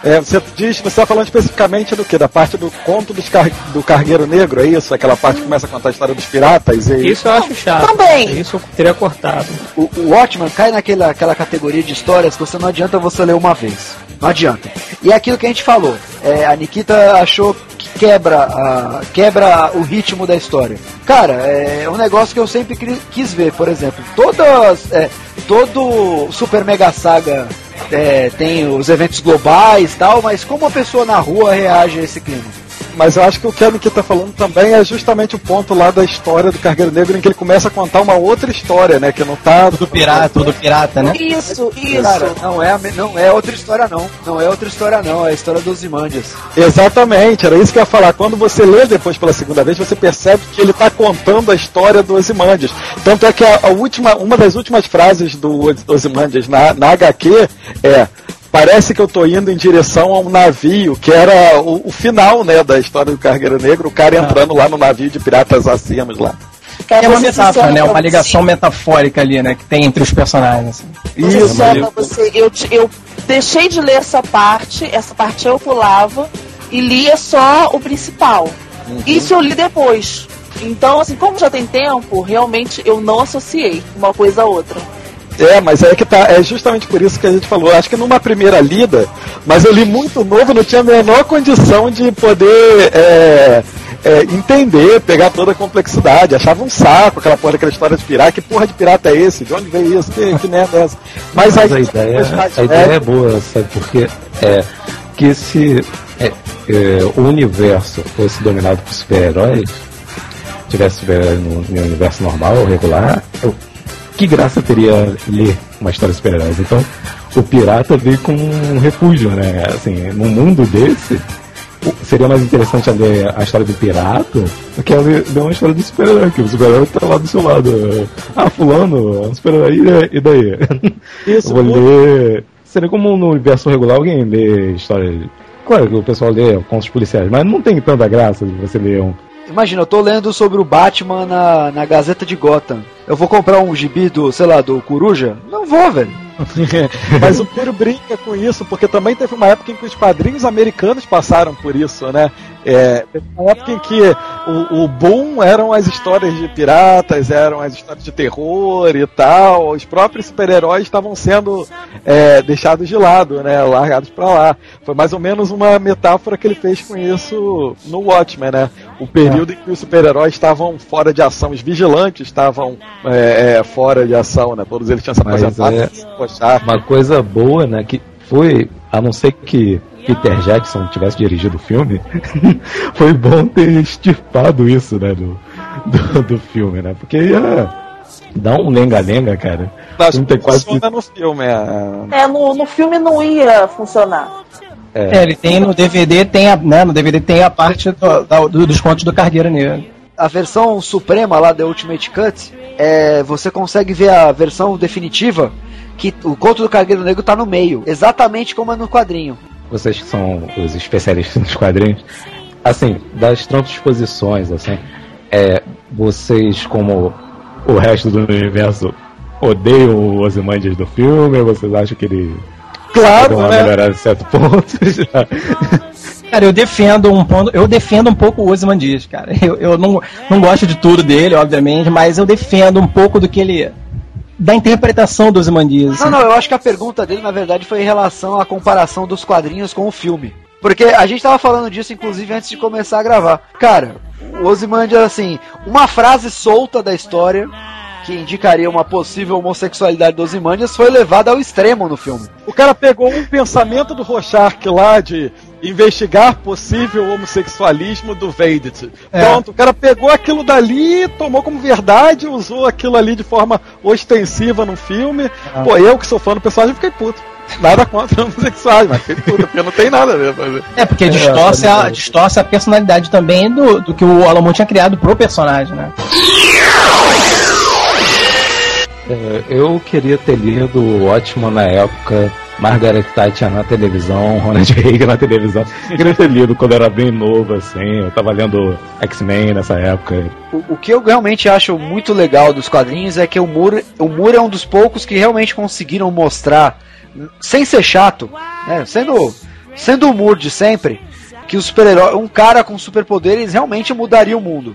S3: É, você diz, você está falando especificamente do que? Da parte do conto dos car- do Cargueiro Negro, é isso? Aquela parte que começa a contar a história dos piratas e.
S7: Isso eu acho chato.
S6: Também.
S7: Isso eu teria cortado.
S4: O, o Watchman cai naquela aquela categoria de histórias que você não adianta você ler uma vez. Não adianta. E é aquilo que a gente falou. É, a Nikita achou que quebra, a, quebra o ritmo da história. Cara, é um negócio que eu sempre quis ver, por exemplo. Todas. é, todo Super Mega Saga é, tem os eventos globais tal, mas como a pessoa na rua reage a esse clima?
S3: Mas eu acho que o que a Nikita tá falando também é justamente o ponto lá da história do Cargueiro Negro em que ele começa a contar uma outra história, né? Que não tá.
S8: Do pirata, do pirata, né?
S6: Isso, isso.
S4: Cara, não é, não é outra história não. Não é outra história não, é a história dos Imandias.
S3: Exatamente, era isso que eu ia falar. Quando você lê depois pela segunda vez, você percebe que ele está contando a história do Ozymandias. Tanto é que a, a última, uma das últimas frases do Ozymandias na, na HQ é Parece que eu tô indo em direção a um navio, que era o, o final, né, da história do Cargueiro Negro, o cara entrando lá no navio de piratas assassinos lá.
S8: É uma
S6: Você
S8: metáfora, né? Uma
S6: você.
S8: ligação metafórica ali, né? Que tem entre os personagens. assim.
S6: Sincera
S3: mas-
S6: pra você, eu, te- eu deixei de ler essa parte, essa parte eu pulava e lia só o principal. Isso eu li depois. Então, assim, como já tem tempo, realmente eu não associei uma coisa a outra.
S3: É, mas é que tá, é justamente por isso que a gente falou. Acho que numa primeira lida, mas eu li muito novo, não tinha a menor condição de poder é, é, entender, pegar toda a complexidade. Achava um saco aquela porra daquela história de pirata. Que porra de pirata é esse? De onde veio isso? Que, que merda é essa? Mas,
S9: Mas
S3: aí,
S9: a ideia, a ideia
S3: velho-
S9: é boa, sabe? Porque é que se é, é, o universo fosse dominado por super-heróis, tivesse super-herói no, no universo normal, regular, eu- que graça teria ler uma história de super-heróis? Então, o pirata veio com um refúgio, né? Assim, num mundo desse, seria mais interessante ler a história do pirata do que ler ler uma história do super-herói, que o super-herói tá lá do seu lado. Ah, fulano, é um super-herói, e daí?
S3: Isso,
S9: Eu vou ler. Seria como no universo regular alguém lê história. Claro que o pessoal lê contos policiais, mas não tem tanta graça de você ler um.
S4: Imagina, eu tô lendo sobre o Batman na, na Gazeta de Gotham. Eu vou comprar um gibi do, sei lá, do Coruja? Não vou, velho.
S3: Mas o Puro brinca com isso, porque também teve uma época em que os quadrinhos americanos passaram por isso, né? É, teve uma época em que o, o boom eram as histórias de piratas, eram as histórias de terror e tal. Os próprios super-heróis estavam sendo é, deixados de lado, né? Largados pra lá. Foi mais ou menos uma metáfora que ele fez com isso no Watchmen, né? O período em que os super-heróis estavam fora de ação, os vigilantes estavam é, é, fora de ação, né? Todos eles tinham
S9: Mas
S3: aposentado.
S9: é-. Uma coisa boa, né? Que foi, a não ser que Peter Jackson tivesse dirigido o filme, foi bom ter extirpado isso, né? Do, do, do filme, né? Porque ia dar um lenga-lenga, cara.
S3: Acho
S9: Não
S3: que
S9: tem quase
S3: funciona no filme. É,
S6: É, no, no filme não ia funcionar.
S8: É, ele tem no DVD, tem a, né, no DVD tem a parte do- da- do- dos contos do Cargueiro Negro.
S4: A versão suprema lá da Ultimate Cut é, você consegue ver a versão definitiva que o conto do Cargueiro Negro tá no meio, exatamente como é no quadrinho.
S9: Vocês que são os especialistas nos quadrinhos, assim, das transposições, assim, é, vocês como o resto do universo odeiam o Ozymandias do filme? Vocês acham que ele
S3: Claro, né?
S9: melhorada em certo ponto?
S8: Cara, eu defendo um ponto, eu defendo um pouco o Ozymandias, cara. Eu, eu não, não gosto de tudo dele, obviamente, mas eu defendo um pouco do que ele da interpretação do Ozymandias.
S4: Não, não, eu acho que a pergunta dele, na verdade, foi em relação à comparação dos quadrinhos com o filme. Porque a gente tava falando disso, inclusive, antes de começar a gravar. Cara, o Ozymandias, assim, uma frase solta da história que indicaria uma possível homossexualidade do Ozymandias foi levada ao extremo no filme.
S3: O cara pegou um pensamento do Rorschach lá de investigar possível homossexualismo do Vedit.
S8: É.
S3: Pronto, o cara pegou aquilo dali, tomou como verdade, usou aquilo ali de forma ostensiva no filme. Pô, eu que sou fã do personagem fiquei puto. Nada contra homossexuais, mas fiquei puto, porque não tem nada a ver. Mas...
S8: É, porque distorce, a, distorce a personalidade também do, do que o Alan Moore tinha criado pro personagem, né?
S9: É, eu queria ter lido o Watchman na época, Margaret Thatcher na televisão, Ronald Reagan na televisão. Eu queria ter lido quando eu era bem novo, assim. Eu tava lendo X-Men nessa época.
S4: O, o que eu realmente acho muito legal dos quadrinhos é que o Moore, o Moore é um dos poucos que realmente conseguiram mostrar, sem ser chato, né, sendo, sendo o Moore de sempre, que o super-herói, um cara com superpoderes realmente mudaria o mundo.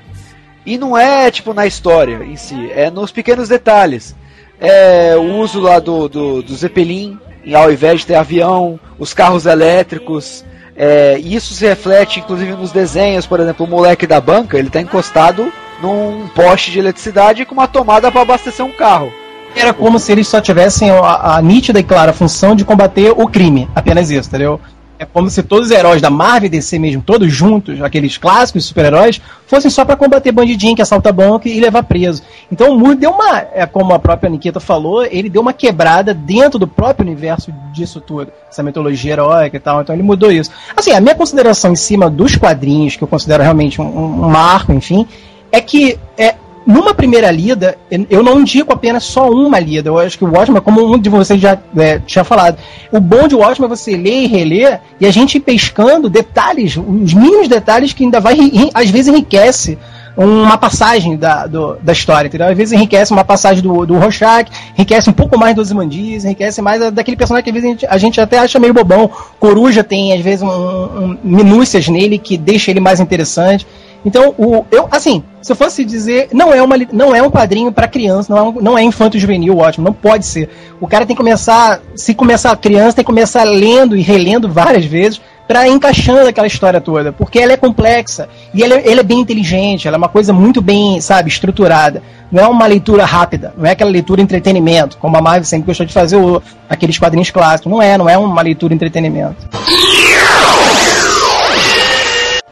S4: E não é tipo na história em si, é nos pequenos detalhes. É o uso lá do, do, do Zeppelin, ao invés de ter avião, os carros elétricos. É, isso se reflete inclusive nos desenhos, por exemplo, o moleque da banca, ele tá encostado num poste de eletricidade com uma tomada para abastecer um carro.
S8: Era como se eles só tivessem a, a nítida e clara função de combater o crime. Apenas isso, entendeu? É como se todos os heróis da Marvel e DC mesmo, todos juntos, aqueles clássicos super-heróis, fossem só para combater bandidinho que assalta banco e levar preso. Então o Moore deu uma, é como a própria Nikita falou, ele deu uma quebrada dentro do próprio universo disso tudo, essa mitologia heróica e tal. Então ele mudou isso. Assim, a minha consideração em cima dos quadrinhos, que eu considero realmente um, um marco, enfim, é que é, numa primeira lida, eu não indico apenas só uma lida. Eu acho que o Watchmen, como um de vocês já é, tinha falado, o bom de Watchmen é você ler e reler e a gente ir pescando detalhes, os mínimos detalhes que ainda vai, às vezes enriquece uma passagem da, do, da história, entendeu? Às vezes enriquece uma passagem do, do Rorschach, enriquece um pouco mais do Ozymandias, enriquece mais daquele personagem que às vezes a gente, a gente até acha meio bobão. Coruja tem, às vezes, um, um, minúcias nele que deixa ele mais interessante. Então, o, eu, assim, se eu fosse dizer, não é, uma, não é um quadrinho para criança, não é, um, não é infanto juvenil ótimo, não pode ser. O cara tem que começar, se começar criança, tem que começar lendo e relendo várias vezes para encaixando aquela história toda, porque ela é complexa e ele, ele é bem inteligente, ela é uma coisa muito bem, sabe, estruturada. Não é uma leitura rápida, não é aquela leitura entretenimento, como a Marvel sempre gostou de fazer o, aqueles quadrinhos clássicos. Não é, não é uma leitura entretenimento.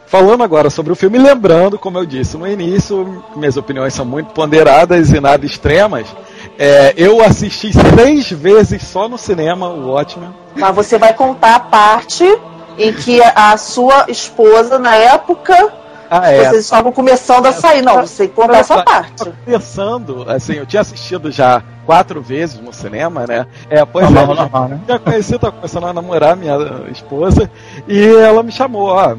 S3: Falando agora sobre o filme, lembrando, como eu disse no início, minhas opiniões são muito ponderadas e nada extremas. É, eu assisti seis vezes só no cinema o Watchmen.
S6: Mas você vai contar a parte em que a sua esposa, na época,
S3: ah, é.
S6: vocês estavam começando a sair. Não, você contar essa parte.
S3: Pensando, assim, eu tinha assistido já quatro vezes no cinema, né? É, pois
S8: normal,
S3: é,
S8: normal, né?
S3: já conheci, tô começando a namorar minha esposa, e ela me chamou, ó,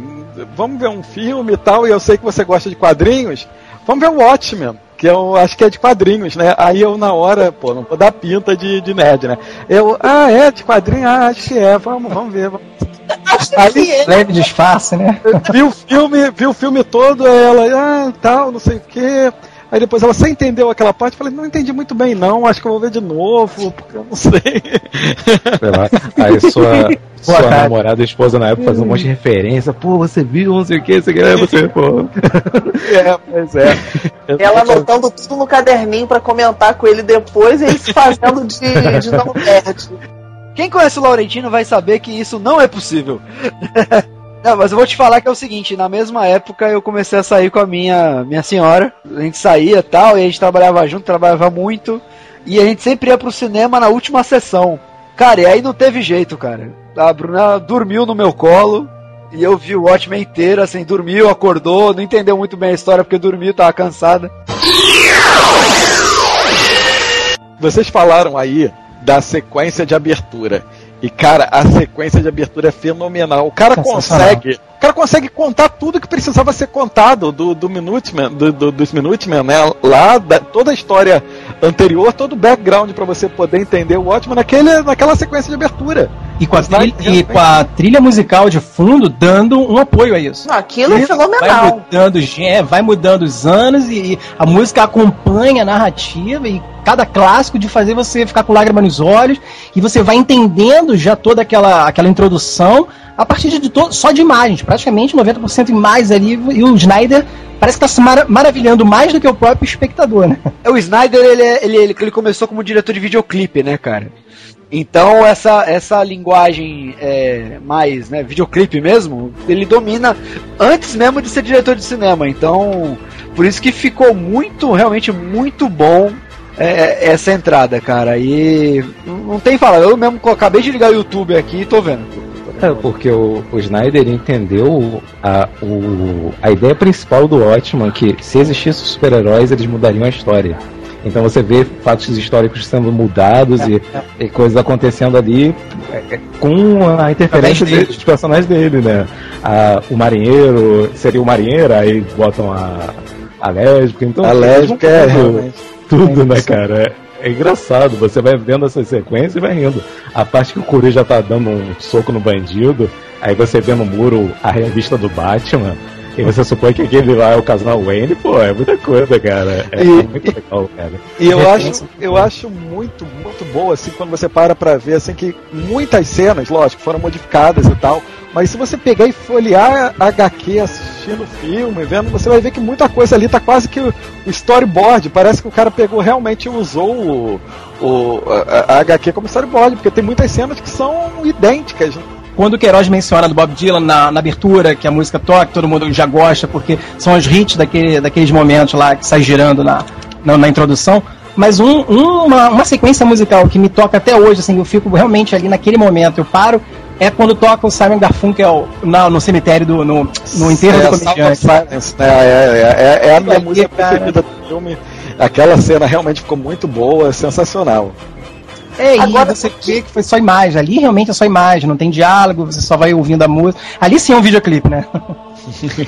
S3: vamos ver um filme e tal, e eu sei que você gosta de quadrinhos, vamos ver o Watchmen. Que eu acho que é de quadrinhos, né? Aí eu, na hora, pô, não vou dar pinta de, de nerd, né? Eu, ah, é de quadrinho? Ah, acho que é, vamos, vamos ver. Vamos.
S8: Aí, leve disfarce, né?
S3: Vi o filme, vi o filme todo, ela, ah, tal, não sei o quê. Aí depois ela, você entendeu aquela parte? Eu falei, não entendi muito bem não, acho que eu vou ver de novo, porque eu não sei.
S9: Sei lá. Aí sua, sua namorada, esposa na época fazia um monte de referência. Pô, você viu, não sei o que, você quer, você, pô.
S3: É, pois é.
S6: Ela anotando tudo no caderninho pra comentar com ele depois e ele se fazendo de, de não nerd.
S4: Quem conhece o Laurentino vai saber que isso não é possível. Não, mas eu vou te falar que é o seguinte, na mesma época eu comecei a sair com a minha, minha senhora, a gente saía tal, e a gente trabalhava junto, trabalhava muito, e a gente sempre ia pro cinema na última sessão. Cara, e aí não teve jeito, cara. A Bruna dormiu no meu colo, e eu vi o Watchmen inteiro, assim, dormiu, acordou, não entendeu muito bem a história porque dormiu, tava cansada.
S3: Vocês falaram aí da sequência de abertura. E, cara, a sequência de abertura é fenomenal. O cara consegue. O cara consegue contar tudo que precisava ser contado do, do Minuteman, do, do, dos Minutemen, né? Lá, da, toda a história anterior, todo o background para você poder entender o Watchmen naquele, naquela sequência de abertura.
S8: E com, a trilha, e com a trilha musical de fundo dando um apoio a isso.
S6: Não, aquilo é fenomenal.
S8: Vai mudando, é, vai mudando os anos e, e a música acompanha a narrativa e cada clássico de fazer você ficar com lágrimas nos olhos e você vai entendendo já toda aquela, aquela introdução a partir de todo, só de imagens, praticamente 90% em mais ali, e o Snyder parece que está se mar maravilhando mais do que o próprio espectador, né?
S4: O Snyder, ele, é, ele, ele, ele começou como diretor de videoclipe, né, cara? Então essa, essa linguagem é, mais né, videoclipe mesmo, ele domina antes mesmo de ser diretor de cinema. Então por isso que ficou muito, realmente muito bom é, essa entrada, cara. E não tem fala, eu mesmo acabei de ligar o YouTube aqui e tô vendo.
S9: É, porque o, o Snyder entendeu a, o, a ideia principal do Watchman, que se existissem super-heróis, eles mudariam a história. Então você vê fatos históricos sendo mudados e, e coisas acontecendo ali é, é, com a interferência de, dos personagens dele, né? A, o marinheiro seria o marinheiro, aí botam a, a lésbica, então.
S3: A lésbica é, realmente.
S9: Tudo, né, cara? É engraçado, você vai vendo essa sequência e vai rindo. A parte que o Coruja tá dando um soco no bandido, aí você vê no muro a revista do Batman, e você supõe que aquele lá é o casal Wayne, pô, é muita coisa, cara. É,
S3: E-
S9: é muito legal, cara.
S3: E eu acho, eu acho muito, muito boa, assim, quando você para pra ver, assim, que muitas cenas, lógico, foram modificadas e tal, mas se você pegar e folhear a HQ assistindo o filme, vendo, você vai ver que muita coisa ali tá quase que o, storyboard, parece que o cara pegou realmente e usou o, o, a, a HQ como storyboard, porque tem muitas cenas que são idênticas. Né?
S8: Quando o Queiroz menciona do Bob Dylan na, na abertura, que a música toca, todo mundo já gosta, porque são os hits daquele, daqueles momentos lá que sai girando na, na, na introdução. Mas um- um- uma, uma sequência musical que me toca até hoje, assim, eu fico realmente ali naquele momento, eu paro, é quando toca o Simon Garfunkel na, no cemitério, do, no, no enterro
S3: é,
S8: do comediante.
S3: Né? É, é, é, é a minha música preferida do filme. Aquela cena realmente ficou muito boa, sensacional.
S8: É, e
S6: Agora-
S8: você vê que foi só imagem. Ali realmente é só imagem, não tem diálogo, você só vai ouvindo a música. Ali sim é um videoclipe, né?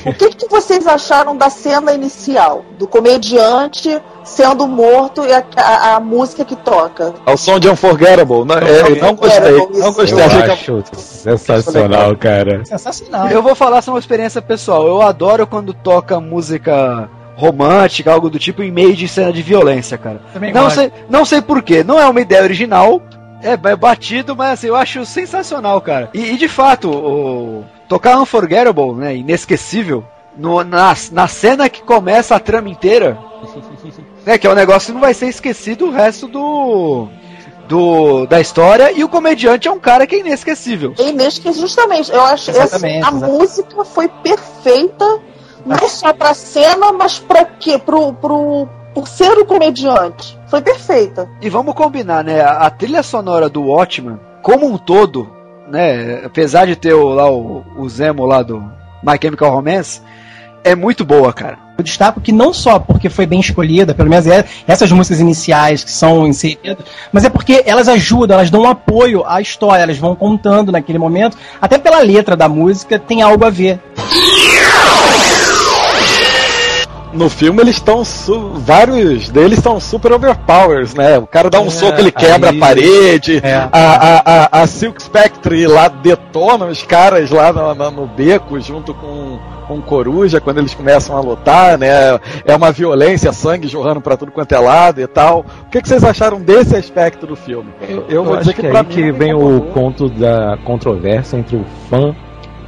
S6: O que, que vocês acharam da cena inicial? Do comediante sendo morto e a, a- a música que toca?
S3: Ao som de Unforgettable. Não, é, não gostei. Não gostei.
S9: Eu acho sensacional, cara.
S8: Sensacional.
S4: Eu vou falar sobre uma experiência pessoal. Eu adoro quando toca música romântica, algo do tipo, em meio de cena de violência, cara.
S8: Também
S4: Não
S8: gosto.
S4: sei, não sei porquê. Não é uma ideia original. É, é batido, mas assim, eu acho sensacional, cara. E, e, de fato, o, tocar Unforgettable, né? Inesquecível. no- na, na cena que começa a trama inteira. né, que é um negócio que não vai ser esquecido o resto do. Do, da história e o comediante é um cara que é inesquecível.
S6: É inesquecível, justamente. Eu acho essa,
S8: Exatamente,
S6: a
S8: exatamente.
S6: música foi perfeita, não só pra cena, mas pra quê? Pro, pro, por ser o comediante. Foi perfeita.
S4: E vamos combinar, né? A, a trilha sonora do Watchman, como um todo, né? Apesar de ter o, lá o, o Zemo lá do My Chemical Romance, é muito boa, cara.
S8: Eu destaco que não só porque foi bem escolhida, pelo menos é- essas músicas iniciais que são inseridas, mas é porque elas ajudam, elas dão um apoio à história, elas vão contando naquele momento, até pela letra da música tem algo a ver.
S3: No filme eles estão. su- Vários deles estão super overpowers, né? O cara dá um
S9: É,
S3: soco, ele quebra
S9: aí-
S3: a parede.
S8: É.
S3: A, a, a, a Silk Spectre lá detona os caras lá no, no- no beco junto com, com o Coruja quando eles começam a lutar, né? É uma violência, sangue jorrando pra tudo quanto é lado e tal. O que, que vocês acharam desse aspecto do filme?
S9: Eu,
S3: vou
S9: acho
S3: dizer
S9: que,
S3: que
S9: é
S3: pra
S9: que
S3: me
S9: vem o ponto da controvérsia entre o fã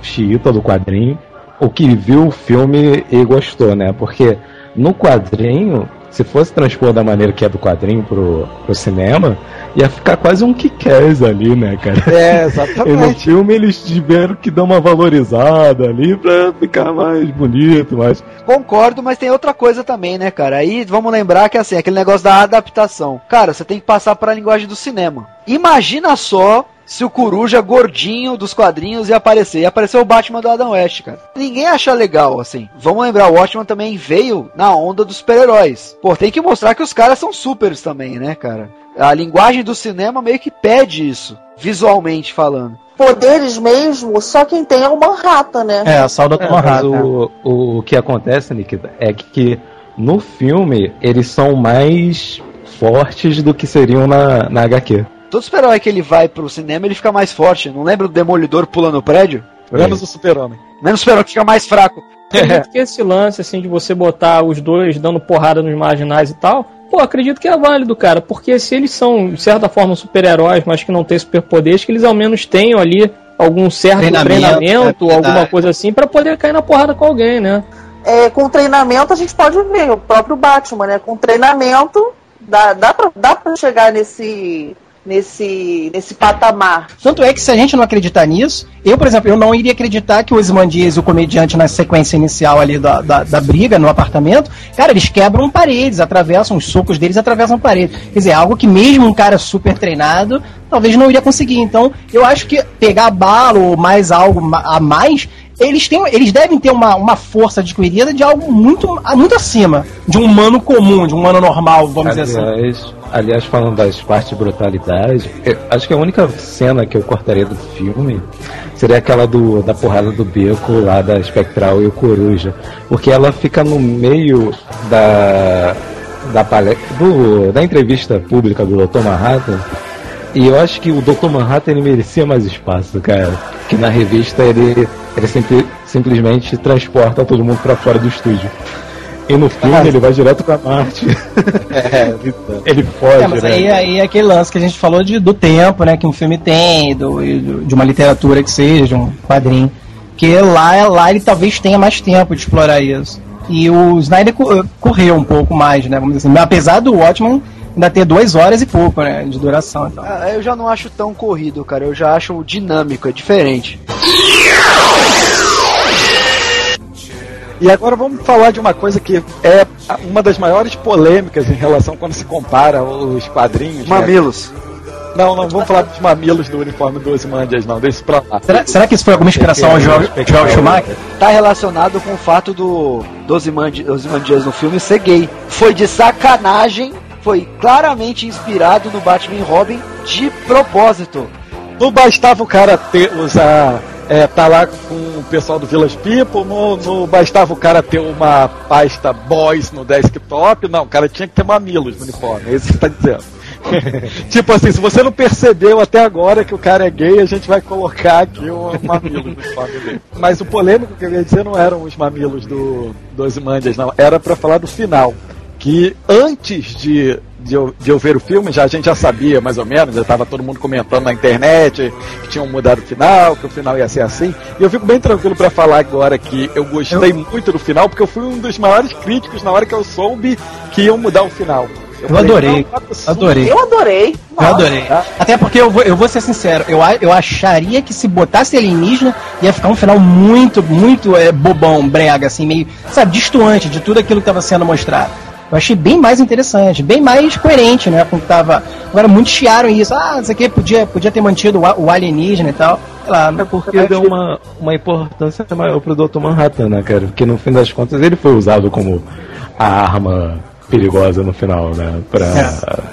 S9: xiita do quadrinho, o que viu o filme e gostou, né? Porque no quadrinho, se fosse transpor da maneira que é do quadrinho pro, pro cinema, ia ficar quase um kick ali, né, cara?
S3: É,
S9: E no
S3: exatamente.
S9: filme eles tiveram que dar uma valorizada ali pra ficar mais bonito, mais.
S4: Concordo, mas tem outra coisa também, né, cara? Aí vamos lembrar que assim, aquele negócio da adaptação. Cara, você tem que passar para a linguagem do cinema. Imagina só se o Coruja gordinho dos quadrinhos ia aparecer. Ia aparecer o Batman do Adam West, cara. Ninguém acha legal, assim. Vamos lembrar, o Watchman também veio na onda dos super-heróis. Pô, tem que mostrar que os caras são supers também, né, cara? A linguagem do cinema meio que pede isso, visualmente falando.
S6: Poderes mesmo, só quem tem é o Manhattan, né?
S8: É, só o Dr.
S9: É, mas
S8: Manhattan.
S9: o, o, o que acontece, Nikita, é que, que no filme eles são mais fortes do que seriam na, na HQ.
S4: Todo super-herói que ele vai pro cinema, ele fica mais forte. Não lembra do Demolidor pulando o prédio?
S3: Menos o super-homem.
S4: Menos o super-herói que fica mais fraco.
S7: Acredito que esse lance, assim, de você botar os dois dando porrada nos marginais e tal, pô, acredito que é válido, cara, porque se eles são, de certa forma, super-heróis, mas que não têm superpoderes, que eles ao menos tenham ali algum certo
S8: Treinamento,
S7: treinamento,
S8: é
S7: alguma coisa assim, pra poder cair na porrada com alguém, né?
S6: É, com treinamento a gente pode ver, o próprio Batman, né? Com treinamento dá, dá, pra, dá pra chegar nesse, nesse, nesse patamar.
S8: Tanto é que se a gente não acreditar nisso, eu, por exemplo, eu não iria acreditar que o Ozymandias, o comediante, na sequência inicial ali da, da, da briga no apartamento, cara, eles quebram paredes, atravessam, os socos deles atravessam paredes. Quer dizer, algo que mesmo um cara super treinado, talvez não iria conseguir. Então, eu acho que pegar bala ou mais algo a mais, eles, têm, eles devem ter uma, uma força adquirida de algo muito, muito acima de um humano comum, de um humano normal, vamos dizer assim.
S9: Aliás, aliás, falando das partes de brutalidade, acho que a única cena que eu cortaria do filme seria aquela do, da porrada do beco lá da Espectral e o Coruja. Porque ela fica no meio da, da, pale- do, da entrevista pública do Dr. Manhattan. E eu acho que o Dr. Manhattan ele merecia mais espaço, cara. Que na revista ele, ele simple- simplesmente transporta todo mundo pra fora do estúdio. E no filme ele vai direto pra Marte.
S3: É,
S9: ele foge,
S8: É, mas
S9: né?
S8: aí, aí é aquele lance que a gente falou de, do tempo, né, que um filme tem, do, de uma literatura que seja, de um quadrinho. Que lá, lá ele talvez tenha mais tempo de explorar isso. E o Snyder co- correu um pouco mais, né, vamos dizer assim. Apesar do Watchmen ainda ter duas horas e pouco, né, de duração. Então.
S4: Ah, Eu já não acho tão corrido, cara. Eu já acho dinâmico, é diferente.
S3: E agora vamos falar de uma coisa que é uma das maiores polêmicas em relação quando se compara os quadrinhos. né?
S4: Mamilos.
S3: Não, não vamos falar dos mamilos do uniforme do Ozymandias, não. Deixa isso pra lá.
S8: Será, será que isso foi alguma inspiração ao Joel, Joel Schumacher?
S4: Tá relacionado com o fato do Ozymandias no filme ser gay. Foi de sacanagem, foi claramente inspirado no Batman e Robin de propósito.
S3: Não bastava o cara ter, usar. É, tá lá com o pessoal do Village People, não, não bastava o cara ter uma pasta boys no desktop, não, o cara tinha que ter mamilos no uniforme, é isso que você tá dizendo. tipo assim, se você não percebeu até agora que o cara é gay, a gente vai colocar aqui o mamilo no uniforme dele. Mas o polêmico que eu ia dizer não eram os mamilos do, do Ozymandias, não, era pra falar do final. Que antes de, de, eu, de eu ver o filme, já, a gente já sabia mais ou menos, já estava todo mundo comentando na internet que tinham mudado o final, que o final ia ser assim. E eu fico bem tranquilo para falar agora que eu gostei muito do final, porque eu fui um dos maiores críticos na hora que eu soube que iam mudar o final.
S8: Eu
S3: falei,
S8: adorei,
S3: "Não, absurdo."
S8: adorei.
S6: Eu adorei.
S8: Eu adorei. Até porque eu vou, eu vou ser sincero, eu, eu acharia que se botasse alienígena ia ficar um final muito, muito é, bobão, brega, assim, meio, sabe, distoante de tudo aquilo que estava sendo mostrado. Eu achei bem mais interessante, bem mais coerente, né, com o que tava. Agora muitos chiaram isso, ah, isso aqui podia, podia ter mantido o, o alienígena e tal. Sei lá,
S9: É porque deu uma, uma importância maior pro Dr. Manhattan, né, cara? Porque no fim das contas ele foi usado como a arma perigosa no final, né? Pra.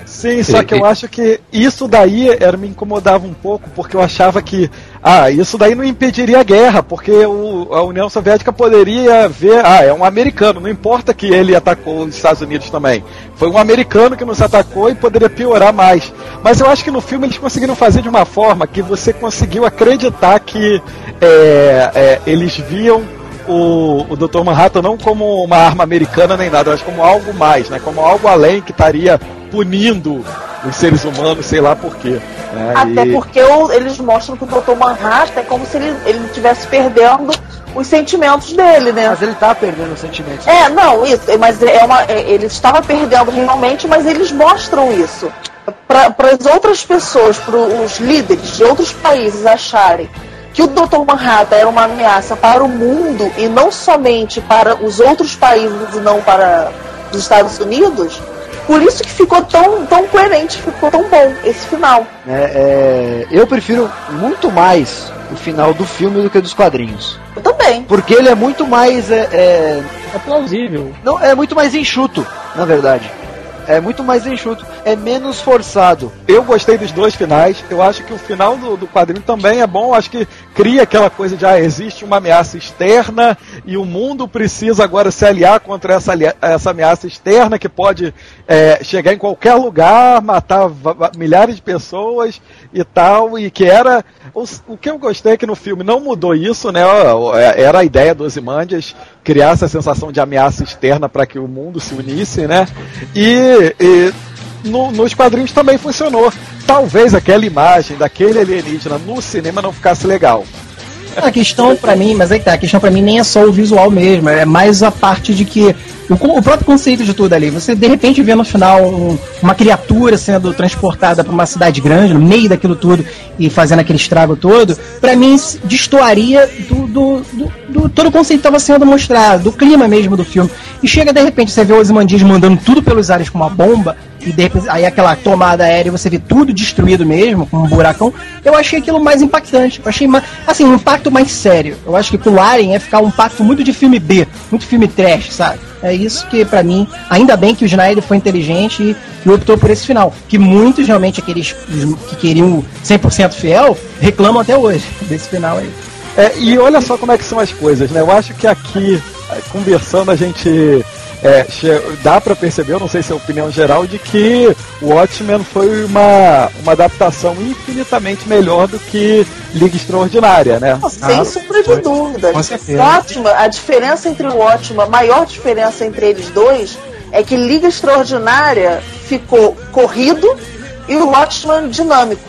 S3: Sim, só que eu acho que isso daí era, me incomodava um pouco, porque eu achava que, ah, isso daí não impediria a guerra, porque o, a União Soviética poderia ver, ah, é um americano, não importa que ele atacou os Estados Unidos também. Foi um americano que nos atacou e poderia piorar mais. Mas eu acho que no filme eles conseguiram fazer de uma forma que você conseguiu acreditar que é, é, eles viam o, o Dr. Manhattan não como uma arma americana nem nada, mas como algo mais, né? Como algo além que estaria punindo os seres humanos, sei lá por quê. né?
S6: Até
S3: E-
S6: porque o- eles mostram que o Dr. Manhattan é como se ele, ele estivesse perdendo os sentimentos dele, né?
S4: Mas ele tá perdendo os sentimentos.
S6: É, não, isso, mas é uma, é, ele estava perdendo realmente, mas eles mostram isso. Para as outras pessoas, para os líderes de outros países acharem que o Dr. Manhattan era uma ameaça para o mundo e não somente para os outros países e não para os Estados Unidos, por isso que ficou tão, tão coerente, ficou tão bom esse final.
S4: É, é, eu prefiro muito mais o final do filme do que dos quadrinhos.
S6: Eu também.
S4: Porque ele é muito mais. É, é,
S7: É plausível.
S4: não, é muito mais enxuto, na verdade. É muito mais enxuto. É menos forçado.
S3: Eu gostei dos dois finais. Eu acho que o final do, do quadrinho também é bom. Acho que cria aquela coisa de ah, existe uma ameaça externa e o mundo precisa agora se aliar contra essa, essa ameaça externa que pode é, chegar em qualquer lugar, matar milhares de pessoas e tal. E que era. O, o que eu gostei é que no filme não mudou isso, né? é- Era a ideia dos Imandias criar essa sensação de ameaça externa para que o mundo se unisse, né? E, e no- nos quadrinhos também funcionou. Talvez aquela imagem daquele alienígena no cinema não ficasse legal.
S8: A questão pra mim, mas aí que tá, a questão pra mim nem é só o visual mesmo, é mais a parte de que o, o próprio conceito de tudo ali, você de repente vê no final um- uma criatura sendo transportada pra uma cidade grande, no meio daquilo tudo e fazendo aquele estrago todo, pra mim destoaria do, do, do- do- todo o conceito estava sendo mostrado, do clima mesmo do filme. E chega de repente, você vê os Imandias mandando tudo pelos ares com uma bomba, e de repente, aí aquela tomada aérea você vê tudo destruído mesmo, com um buracão. Eu achei aquilo mais impactante. Eu achei ma- assim, um impacto mais sério. Eu acho que com o ia ficar um impacto muito de filme B, muito filme trash, sabe? É isso que, pra mim, ainda bem que o Snyder foi inteligente e, e optou por esse final. Que muitos, realmente, aqueles que queriam 100% fiel, reclamam até hoje desse final aí.
S3: É, e olha só como é que são as coisas, né? Eu acho que aqui, eh, conversando, a gente é, dá pra perceber, eu não sei se é a opinião geral, de que o Watchmen foi uma, uma adaptação infinitamente melhor do que Liga Extraordinária, né?
S6: Sem sombra de dúvida.
S3: Com certeza.
S6: Watchman, a diferença entre o Watchman, a maior diferença entre eles dois é que Liga Extraordinária ficou corrido e o Watchman dinâmico.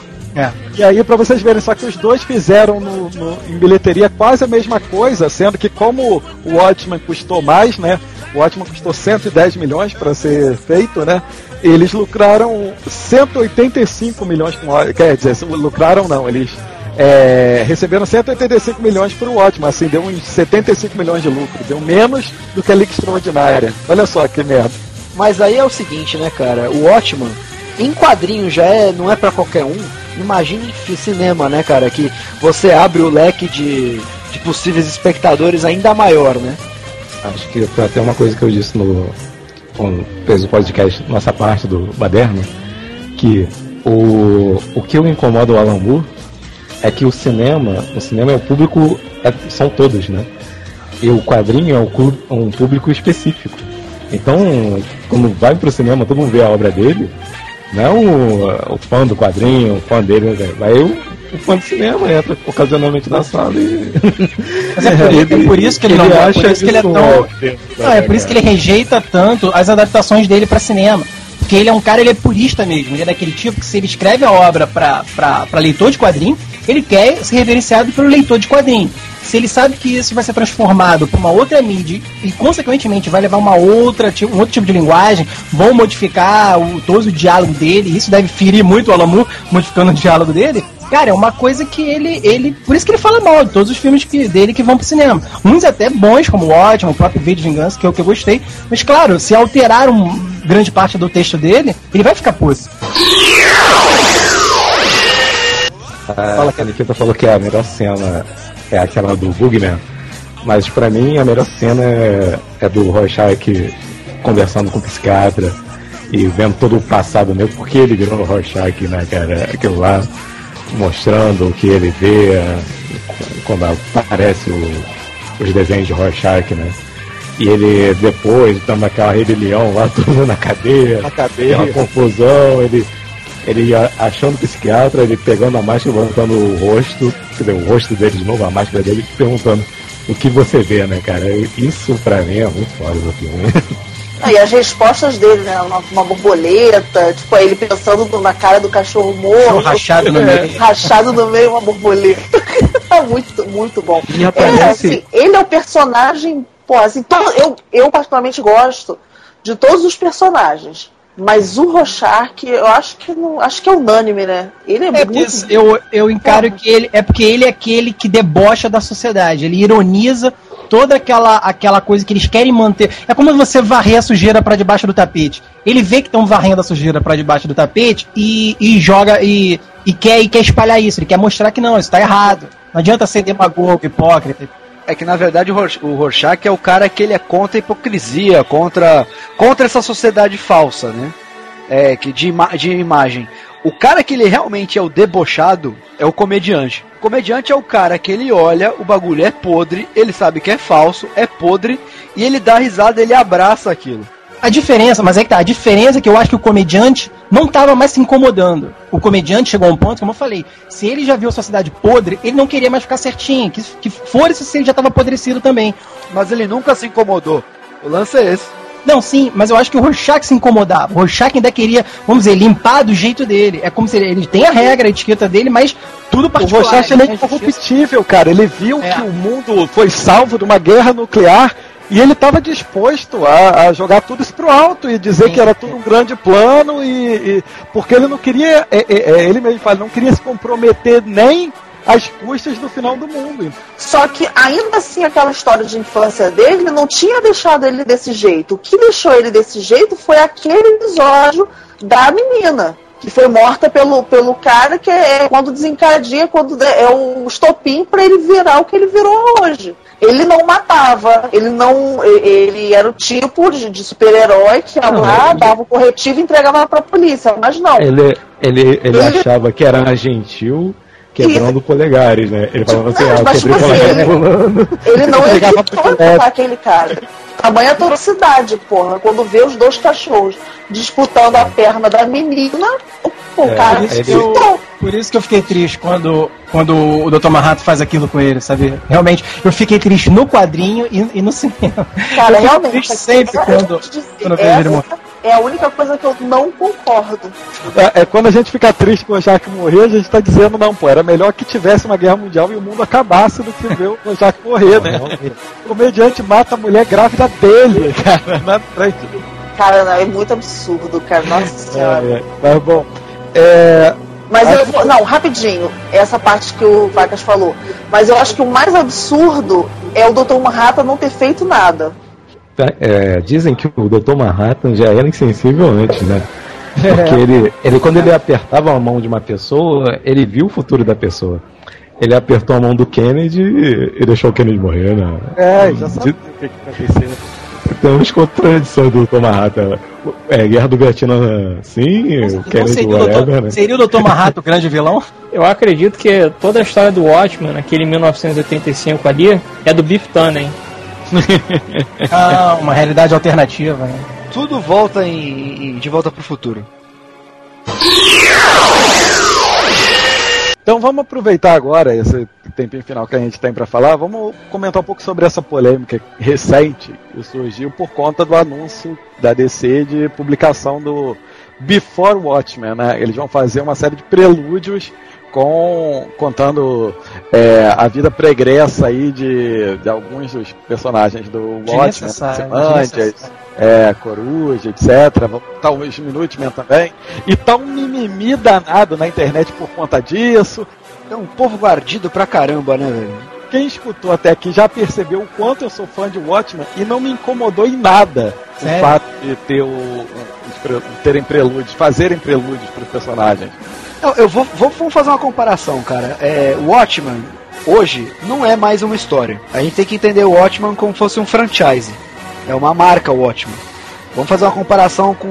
S3: E aí, pra vocês verem, só que os dois fizeram no, no- em bilheteria quase a mesma coisa, sendo que como o Watchmen custou mais, né? O Watchmen custou 110 milhões para ser feito, né? Eles lucraram 185 milhões com Quer dizer, lucraram não, eles é, receberam 185 milhões para o Watchmen, assim, deu uns 75 milhões de lucro, deu menos do que a Liga Extraordinária. Olha só que merda.
S4: Mas aí é o seguinte, né, cara? O Watchman, em quadrinho já é, não é pra qualquer um. Imagine cinema, né, cara? Que você abre o leque de, de possíveis espectadores ainda maior, né?
S9: Acho que foi até uma coisa que eu disse no. Quando fez o podcast, nossa parte do Baderno, que o, o que eu incomoda o Moore é que o cinema, o cinema é o público, é- são todos, né? E o quadrinho é um, um público específico. Então, quando vai pro cinema, todo mundo vê a obra dele, não é o, o fã do quadrinho, o fã dele, né? vai o, o fã do cinema, entra ocasionalmente na sala e.
S8: Mas é por, é por isso que ele, não é por isso que ele é tão. Não, é por isso que ele rejeita tanto as adaptações dele pra cinema. Porque ele é um cara, ele é purista mesmo. Ele é daquele tipo que se ele escreve a obra pra leitor de quadrinho, ele quer ser reverenciado pelo leitor de quadrinho. Se ele sabe que isso vai ser transformado para uma outra mídia e, consequentemente, vai levar uma outra, um outro tipo de linguagem, vão modificar o, todo o diálogo dele, isso deve ferir muito o Alamu, modificando o diálogo dele. Cara, é uma coisa que ele, ele. Por isso que ele fala mal de todos os filmes que- dele que vão pro cinema. Uns até bons, como o Ótimo, o próprio V de Vingança, que é o que eu gostei. Mas claro, se alterar um, grande parte do texto dele, ele vai ficar puto.
S9: Fala que a Nikita falou que a melhor cena é aquela do Bugman, mas pra mim a melhor cena é, é do Rorschach conversando com o psiquiatra e vendo todo o passado dele, porque ele virou o Rorschach, né, cara? Aquilo lá, mostrando o que ele vê é, quando aparece o- os desenhos de Rorschach, né? E ele depois, dando aquela rebelião lá, mundo na cadeia,
S3: Na cadeia.
S9: uma confusão, ele ele achando psiquiatra, ele pegando a máscara, levantando o rosto, quer dizer, o rosto dele de novo, a máscara dele, perguntando o que você vê, né, cara? Isso pra mim é muito foda do filme.
S6: Ah, e as respostas dele, né? Uma, uma borboleta, tipo, ele pensando na cara do cachorro morto.
S8: Rachado no meio.
S6: Rachado no meio, uma borboleta. Tá muito, muito bom.
S9: E
S6: É,
S9: aparece-
S6: assim, ele é o personagem, pô, assim, todo- eu, eu particularmente gosto de todos os personagens. Mas o Rorschach, eu acho que não, acho que é unânime, né? Ele é,
S8: É
S6: muito.
S8: eu, eu encaro que ele é porque ele é aquele que debocha da sociedade. Ele ironiza toda aquela, aquela coisa que eles querem manter. É como você varrer a sujeira para debaixo do tapete. Ele vê que estão varrendo a sujeira para debaixo do tapete e, e joga e, e, quer, e quer espalhar isso. Ele quer mostrar que não, isso tá errado. Não adianta ser demagogo, hipócrita.
S4: É que na verdade o Rorschach é o cara que ele é contra a hipocrisia, contra, contra essa sociedade falsa, né? É, que de, ima de imagem. O cara que ele realmente é o debochado é o comediante. O comediante é o cara que ele olha, o bagulho é podre, ele sabe que é falso, é podre, e ele dá risada, ele abraça aquilo.
S8: A diferença, mas é que tá, a diferença é que eu acho que o comediante não tava mais se incomodando. O comediante chegou a um ponto, como eu falei, se ele já viu a sociedade podre, ele não queria mais ficar certinho, que, que fosse se ele já tava apodrecido também.
S4: Mas ele nunca se incomodou. O lance é esse.
S8: Não, sim, mas eu acho que o Rorschach se incomodava. O Rorschach ainda queria, vamos dizer, limpar do jeito dele. É como se ele, ele tem a regra, a etiqueta dele, mas tudo particular.
S3: O Rorschach ele é
S8: né?
S3: incorruptível, cara. Ele viu
S8: É.
S3: que o mundo foi salvo de uma guerra nuclear e ele estava disposto a, a jogar tudo isso pro alto e dizer
S8: Sim.
S3: que era tudo um grande plano e, e- porque ele não queria, é, é, é, ele mesmo fala, não queria se comprometer nem às custas do final do mundo.
S6: Só que ainda assim aquela história de infância dele não tinha deixado ele desse jeito. O que deixou ele desse jeito foi aquele episódio da menina. Que foi morta pelo, pelo cara que é quando desencadeia, quando é o estopim para ele virar o que ele virou hoje. Ele não matava, ele não. e- Ele era o tipo de, de super-herói que ia lá,
S9: ele-
S6: dava o corretivo e entregava pra polícia. Mas não.
S9: Ele, ele, ele
S6: Ele-
S9: achava que era gentil quebrando polegares, né? Ele falava assim,
S6: Não,
S9: ah, eu
S6: mas,
S9: quebrei
S6: tipo assim,
S9: polegar fulano.
S6: Ele não evitou matar aquele cara. Tamanha atrocidade, porra. Quando vê os dois cachorros disputando a perna da menina, o
S9: É,
S6: cara
S8: Por isso, que
S9: ele-
S6: evitou.
S8: eu, por isso que eu fiquei triste quando, quando o Dr. Marrato faz aquilo com ele, sabe? Realmente, eu fiquei triste no quadrinho e, e no cinema.
S6: Cara,
S8: eu
S6: realmente.
S8: triste sempre
S6: eu
S8: quando, quando eu vejo ele morrer.
S6: É a única coisa que eu não concordo.
S3: É, é quando a gente fica triste com o Jack morrer, a gente tá dizendo, não, pô, era melhor que tivesse uma guerra mundial e o mundo acabasse do que ver o Jack morrer, né? O comediante mata a mulher grávida dele, cara, na frente.
S6: Cara, não, é muito absurdo, cara. Nossa senhora.
S3: É, é. Mas bom, é,
S6: Mas
S3: Acho
S6: eu vou. Não, rapidinho, essa parte que o Vacas falou. Mas eu acho que o mais absurdo é o Dr. Manhattan não ter feito nada.
S9: É, dizem que o Dr. Manhattan já era insensível antes, né? Porque ele, ele, quando ele apertava a mão de uma pessoa, ele viu o futuro da pessoa. Ele apertou a mão do Kennedy e deixou o Kennedy morrer, né?
S3: é, já sabia o que, que aconteceu.
S9: Temos contradições do Dr. Manhattan. É, Guerra do Vietnã, sim, o Kennedy,
S8: seria, o
S9: whatever,
S8: Dr.
S9: né?
S8: seria o Dr. Marrato o grande vilão?
S7: Eu acredito que toda a história do Watchmen, aquele 1985 ali, é do Biff Tannen.
S8: Ah, uma realidade alternativa. Né?
S4: Tudo volta em, em De Volta pro Futuro.
S3: Então vamos aproveitar agora esse tempinho final que a gente tem para falar. Vamos comentar um pouco sobre essa polêmica recente que surgiu por conta do anúncio da DC de publicação do Before Watchmen, né? Eles vão fazer uma série de prelúdios com contando é, a vida pregressa aí de, de alguns dos personagens do Watchmen, Simandias, é, Coruja, etc. Talvez Minutemen também. E tá um mimimi danado na internet por conta disso.
S4: É um povo guardido pra caramba, né, velho?
S3: Quem escutou até aqui já percebeu o quanto eu sou fã de Watchmen e não me incomodou em nada
S8: Sério?
S3: o fato de ter o, pre- terem prelúdios, fazerem prelúdios para os personagens.
S4: Não, eu vou, vou- vamos fazer uma comparação, cara. É, o Watchman, hoje, não é mais uma história. A gente tem que entender o Watchman como fosse um franchise. É uma marca o Watchman. Vamos fazer uma comparação com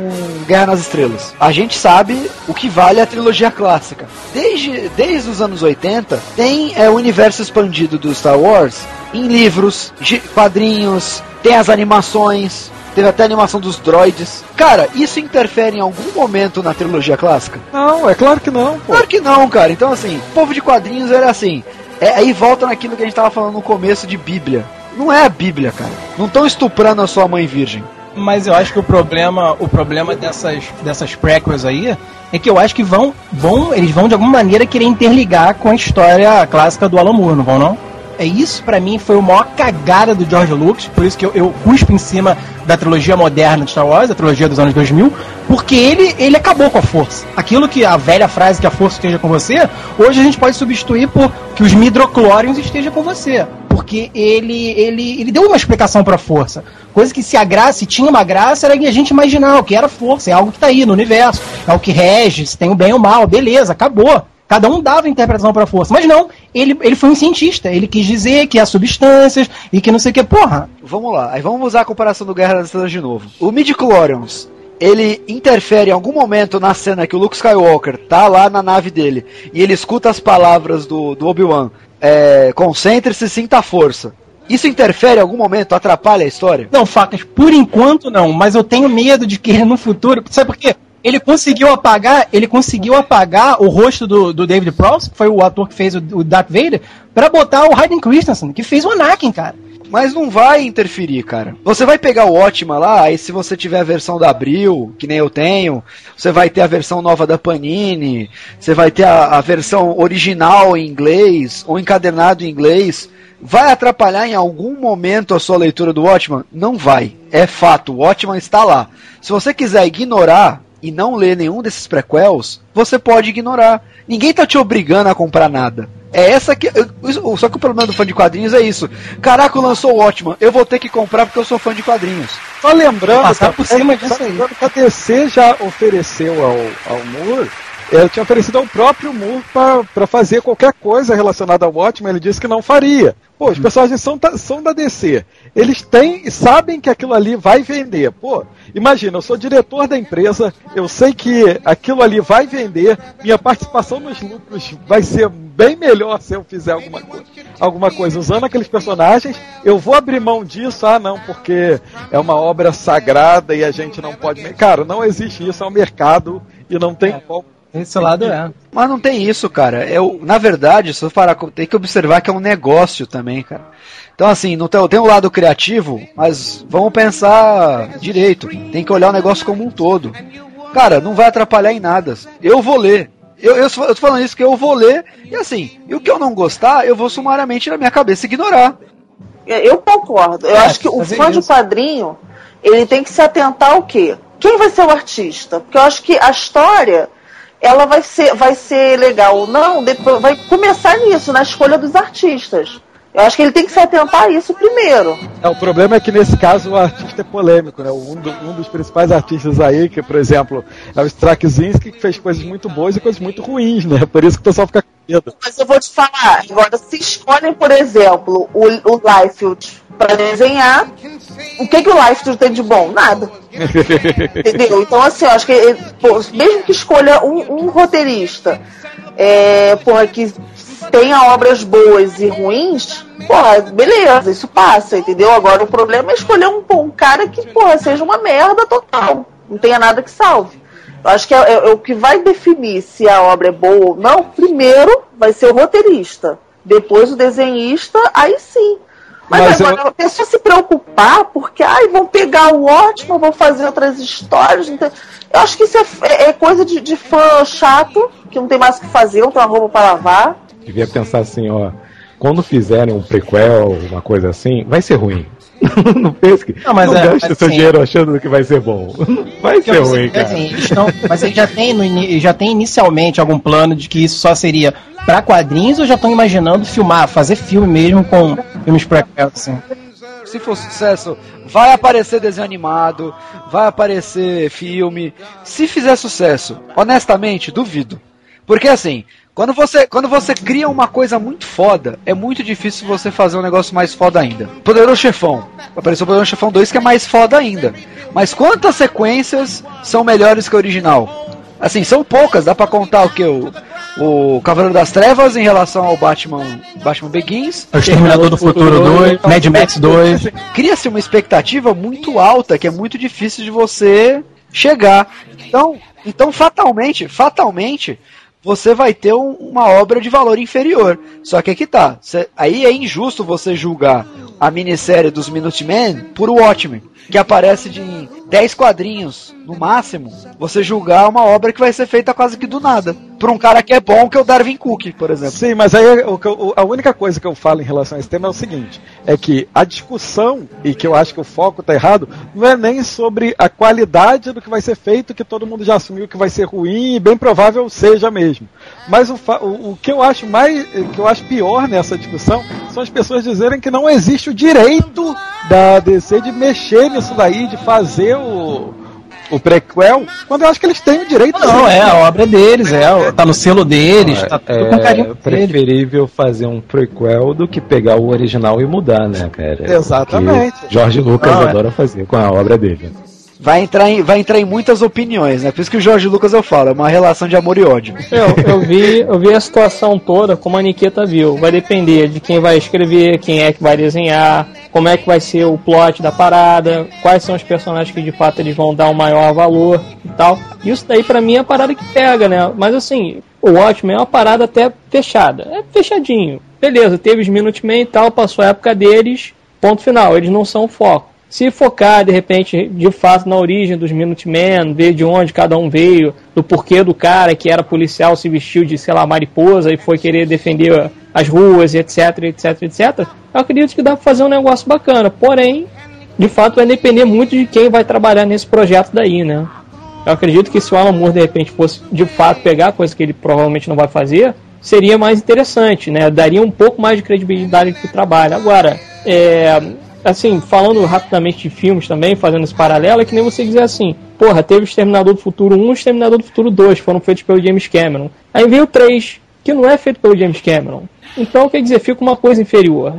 S4: Guerra nas Estrelas. A gente sabe o que vale a trilogia clássica. Desde, desde os anos 80, tem é, o universo expandido do Star Wars em livros, quadrinhos, tem as animações, teve até a animação dos droids. Cara, isso interfere em algum momento na trilogia clássica?
S3: Não, é claro que não, pô.
S4: Claro que não, cara. Então, assim, o povo de quadrinhos era assim. É, aí volta naquilo que a gente tava falando no começo de Bíblia. Não é a Bíblia, cara. Não estão estuprando a sua mãe virgem.
S8: Mas eu acho que o problema, o problema dessas, dessas prequels aí é que eu acho que vão, vão, eles vão de alguma maneira querer interligar com a história clássica do Alan Moore, não vão não? É isso pra mim foi maior cagada do George Lucas, por isso que eu, eu cuspo em cima da trilogia moderna de Star Wars, a trilogia dos anos 2000, porque ele, ele acabou com a força. Aquilo que a velha frase que a força esteja com você, hoje a gente pode substituir por que os midrochlorians estejam com você. porque ele, ele, ele deu uma explicação pra força. Coisa que se a graça, se tinha uma graça, era a gente imaginar o que era força, é algo que tá aí no universo, é o que rege, se tem o bem ou o mal, beleza, acabou. Cada um dava interpretação pra força. Mas não, ele, ele foi um cientista. Ele quis dizer que há substâncias e que não sei o que. Porra,
S4: Vamos lá, aí vamos usar a comparação do Guerra das Estrelas de novo. O midi-chlorians, ele interfere em algum momento na cena que o Luke Skywalker tá lá na nave dele e ele escuta as palavras do, do Obi-Wan, é, concentre-se e sinta a força. Isso interfere em algum momento, atrapalha a história?
S8: Não, Facas, por enquanto não, mas eu tenho medo de que no futuro. Sabe por quê? Ele conseguiu apagar, ele conseguiu apagar o rosto do, do David Prowse, que foi o ator que fez o, o Darth Vader, pra botar o Hayden Christensen, que fez o Anakin, cara.
S4: Mas não vai interferir, cara. Você vai pegar o Ótima lá, aí se você tiver a versão da Abril, que nem eu tenho, você vai ter a versão nova da Panini, você vai ter a, a versão original em inglês, ou encadernado em inglês. Vai atrapalhar em algum momento a sua leitura do Watchman? Não vai. É fato, o Watchman está lá. Se você quiser ignorar e não ler nenhum desses prequels, você pode ignorar. Ninguém tá te obrigando a comprar nada. É essa que. eu- Só que o problema do fã de quadrinhos é isso. Caraca, lançou o Watchman, eu vou ter que comprar porque eu sou fã de quadrinhos.
S3: Só lembrando,
S8: Passar
S3: cara,
S8: por cima
S3: é,
S8: disso
S3: só
S8: aí.
S3: que a DC já ofereceu ao, ao Moore, ele tinha oferecido ao próprio Moore para fazer qualquer coisa relacionada ao Watchmen, ele disse que não faria. Pô, os personagens são, da- são da DC. Eles têm e sabem que aquilo ali vai vender. Pô, imagina, eu sou diretor da empresa, eu sei que aquilo ali vai vender, minha participação nos lucros vai ser bem melhor se eu fizer alguma coisa, alguma coisa usando aqueles personagens. Eu vou abrir mão disso, ah não, porque é uma obra sagrada e a gente não pode. Cara, não existe isso, é um mercado e não tem como.
S8: Esse lado é.
S4: Mas não tem isso, cara. Eu, na verdade, se eu parar, tem que observar que é um negócio também, cara. Então, assim, não tem, tem um lado criativo, mas vamos pensar direito. Tem que olhar o negócio como um todo. Cara, não vai atrapalhar em nada. Eu vou ler. Eu, eu, eu tô falando isso que eu vou ler, e assim, e o que eu não gostar, eu vou sumariamente na minha cabeça ignorar.
S6: É, Eu concordo. Eu
S8: É,
S6: acho que o fã de
S8: isso.
S6: quadrinho, ele tem que se atentar ao quê? Quem vai ser o artista? Porque eu acho que a história, ela vai ser, vai ser legal ou não, depois vai começar nisso, na escolha dos artistas. Eu acho que ele tem que se atentar a isso primeiro.
S3: É, o problema é que nesse caso o artista é polêmico, né? Um, do- um dos principais artistas aí, que por exemplo é o Straczynski, que fez coisas muito boas e coisas muito ruins, né? Por isso que o pessoal fica com medo.
S6: Mas eu vou te falar, agora se escolhem, por exemplo, o, o Liefeld para desenhar, o que, que o Liefeld tem de bom? Nada. Entendeu? Então, assim, eu acho que ele- pô, mesmo que escolha um, um roteirista é, porra, que tenha obras boas e ruins, porra, beleza, isso passa, entendeu? Agora o problema é escolher um, um cara que, porra, seja uma merda total. Não tenha nada que salve. Eu acho que é, é- é o que vai definir se a obra é boa ou não, primeiro vai ser o roteirista. Depois o desenhista, aí sim. Mas,
S3: Mas
S6: agora a pessoa se preocupar porque ai, vão pegar o ótimo, vão fazer outras histórias. tem- Eu acho que isso é, é- é coisa de, de fã chato, que não tem mais o que fazer, não tem uma roupa para lavar.
S9: Devia pensar assim, ó. Quando fizerem um prequel, uma coisa assim, vai ser ruim. não pense que.
S8: Não, mas
S9: não
S8: é-
S9: gaste
S8: mas
S9: seu
S8: assim-
S9: dinheiro achando que vai ser bom. Vai
S8: Porque
S9: ser ruim, cara.
S8: assim, eles tão- mas eles já tem, no já tem inicialmente algum plano de que isso só seria pra quadrinhos ou já estão imaginando filmar, fazer filme mesmo com filmes prequel, assim?
S4: Se for sucesso, vai aparecer desenho animado, vai aparecer filme. Se fizer sucesso, honestamente, duvido. Porque assim, quando você, quando você cria uma coisa muito foda, é muito difícil você fazer um negócio mais foda ainda. Poderoso Chefão. Apareceu o Poderoso Chefão 2 que é mais foda ainda. Mas quantas sequências são melhores que o original? Assim, são poucas, dá pra contar o que? O, o Cavaleiro das Trevas em relação ao Batman, Batman Begins.
S8: O Exterminador do Futuro 2, Mad Max 2.
S4: Cria-se uma expectativa muito alta, que é muito difícil de você chegar. Então, então fatalmente, fatalmente, você vai ter um- uma obra de valor inferior. Só que aqui tá. cê- aí é injusto você julgar a minissérie dos Minutemen por Watchmen. Que aparece de em 10 quadrinhos, no máximo, você julgar uma obra que vai ser feita quase que do nada. Pra um cara que é bom, que é o Darwin Cook, por exemplo.
S3: Sim, mas aí a única coisa que eu falo em relação a esse tema é o seguinte: é que a discussão, e que eu acho que o foco tá errado, não é nem sobre a qualidade do que vai ser feito, que todo mundo já assumiu que vai ser ruim, e bem provável seja mesmo. Mas o, o, o que eu acho mais. que eu acho pior nessa discussão são as pessoas dizerem que não existe o direito da DC de mexer nisso daí, de fazer o. O prequel, quando eu acho que eles têm o direito
S8: Não, é, a obra é deles, é, tá no selo deles, tá tudo com carinho
S9: É preferível fazer um prequel do que pegar o original e mudar, né, cara?
S3: Exatamente.
S9: George Lucas
S8: é.
S9: adora fazer com a obra dele.
S4: Vai entrar, em, vai entrar em muitas opiniões, né? Por isso que o Jorge Lucas eu falo, é uma relação de amor e ódio.
S7: Eu, eu, vi, eu vi a situação toda como a Nikita viu. Vai depender de quem vai escrever, quem é que vai desenhar, como é que vai ser o plot da parada, quais são os personagens que de fato eles vão dar o maior valor e tal. Isso daí pra mim é a parada que pega, né? Mas assim, o Watchmen é uma parada até fechada. É fechadinho. Beleza, teve os Minutemen e tal, passou a época deles, ponto final. Eles não são o foco. Se focar, de repente, de fato, na origem dos Minutemen, ver de onde cada um veio, do porquê do cara que era policial se vestiu de, sei lá, mariposa e foi querer defender as ruas, etc, etc, etc, eu acredito que dá pra fazer um negócio bacana. Porém, de fato, vai depender muito de quem vai trabalhar nesse projeto daí, né? Eu acredito que se o Alan Moore, de repente, fosse de fato pegar coisa que ele provavelmente não vai fazer, seria mais interessante, né? Daria um pouco mais de credibilidade pro trabalho. Agora, é, assim, falando rapidamente de filmes também, fazendo esse paralelo, é que nem você dizer assim, porra, teve o Exterminador do Futuro 1 e o Exterminador do Futuro 2, foram feitos pelo James Cameron. Aí veio o 3, que não é feito pelo James Cameron. Então, quer dizer, fica uma coisa inferior.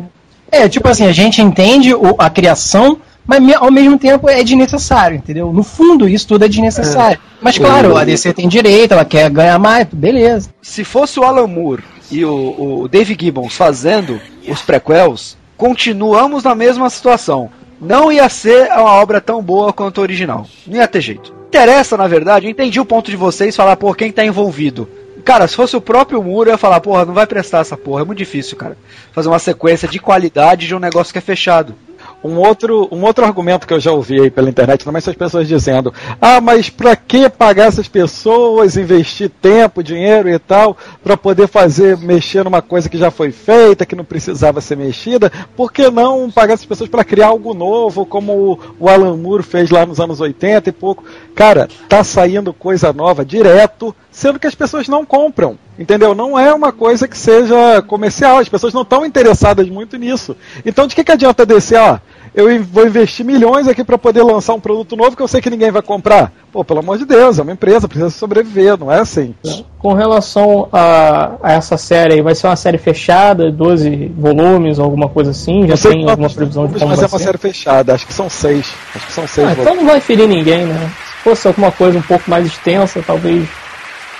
S8: É, tipo assim, a gente entende o- a criação, mas me- ao mesmo tempo é desnecessário, entendeu? No fundo, isso tudo é desnecessário. Mas claro, a DC tem direito, ela quer ganhar mais, beleza.
S4: Se fosse o Alan Moore e o, o Dave Gibbons fazendo os prequels, continuamos na mesma situação. Não ia ser uma obra tão boa quanto a original. Não ia ter jeito. Interessa, na verdade, eu entendi o ponto de vocês falar, pô, quem tá envolvido. Cara, se fosse o próprio Moore, eu ia falar, porra, não vai prestar essa porra, é muito difícil, cara. Fazer uma sequência de qualidade de um negócio que é fechado.
S3: Um outro, um outro argumento que eu já ouvi aí pela internet também são as pessoas dizendo: ah, mas pra que pagar essas pessoas, investir tempo, dinheiro e tal, pra poder fazer, mexer numa coisa que já foi feita, que não precisava ser mexida? Por que não pagar essas pessoas pra criar algo novo, como o, o Alan Moore fez lá nos anos 80 e pouco? Cara, tá saindo coisa nova direto, sendo que as pessoas não compram. Entendeu? Não é uma coisa que seja comercial, as pessoas não estão interessadas muito nisso. Então de que, que adianta descer, ó? Eu vou investir milhões aqui para poder lançar um produto novo que eu sei que ninguém vai comprar. Pô, pelo amor de Deus, é uma empresa, precisa sobreviver, não é assim.
S7: Com relação a, a essa série, aí, vai ser uma série fechada, 12 volumes, alguma coisa assim? Já tem alguma previsão de como
S3: mas é uma série fechada, acho que são seis. Acho que são seis
S7: Ah, então não vai ferir ninguém, né? Se fosse alguma coisa um pouco mais extensa, talvez.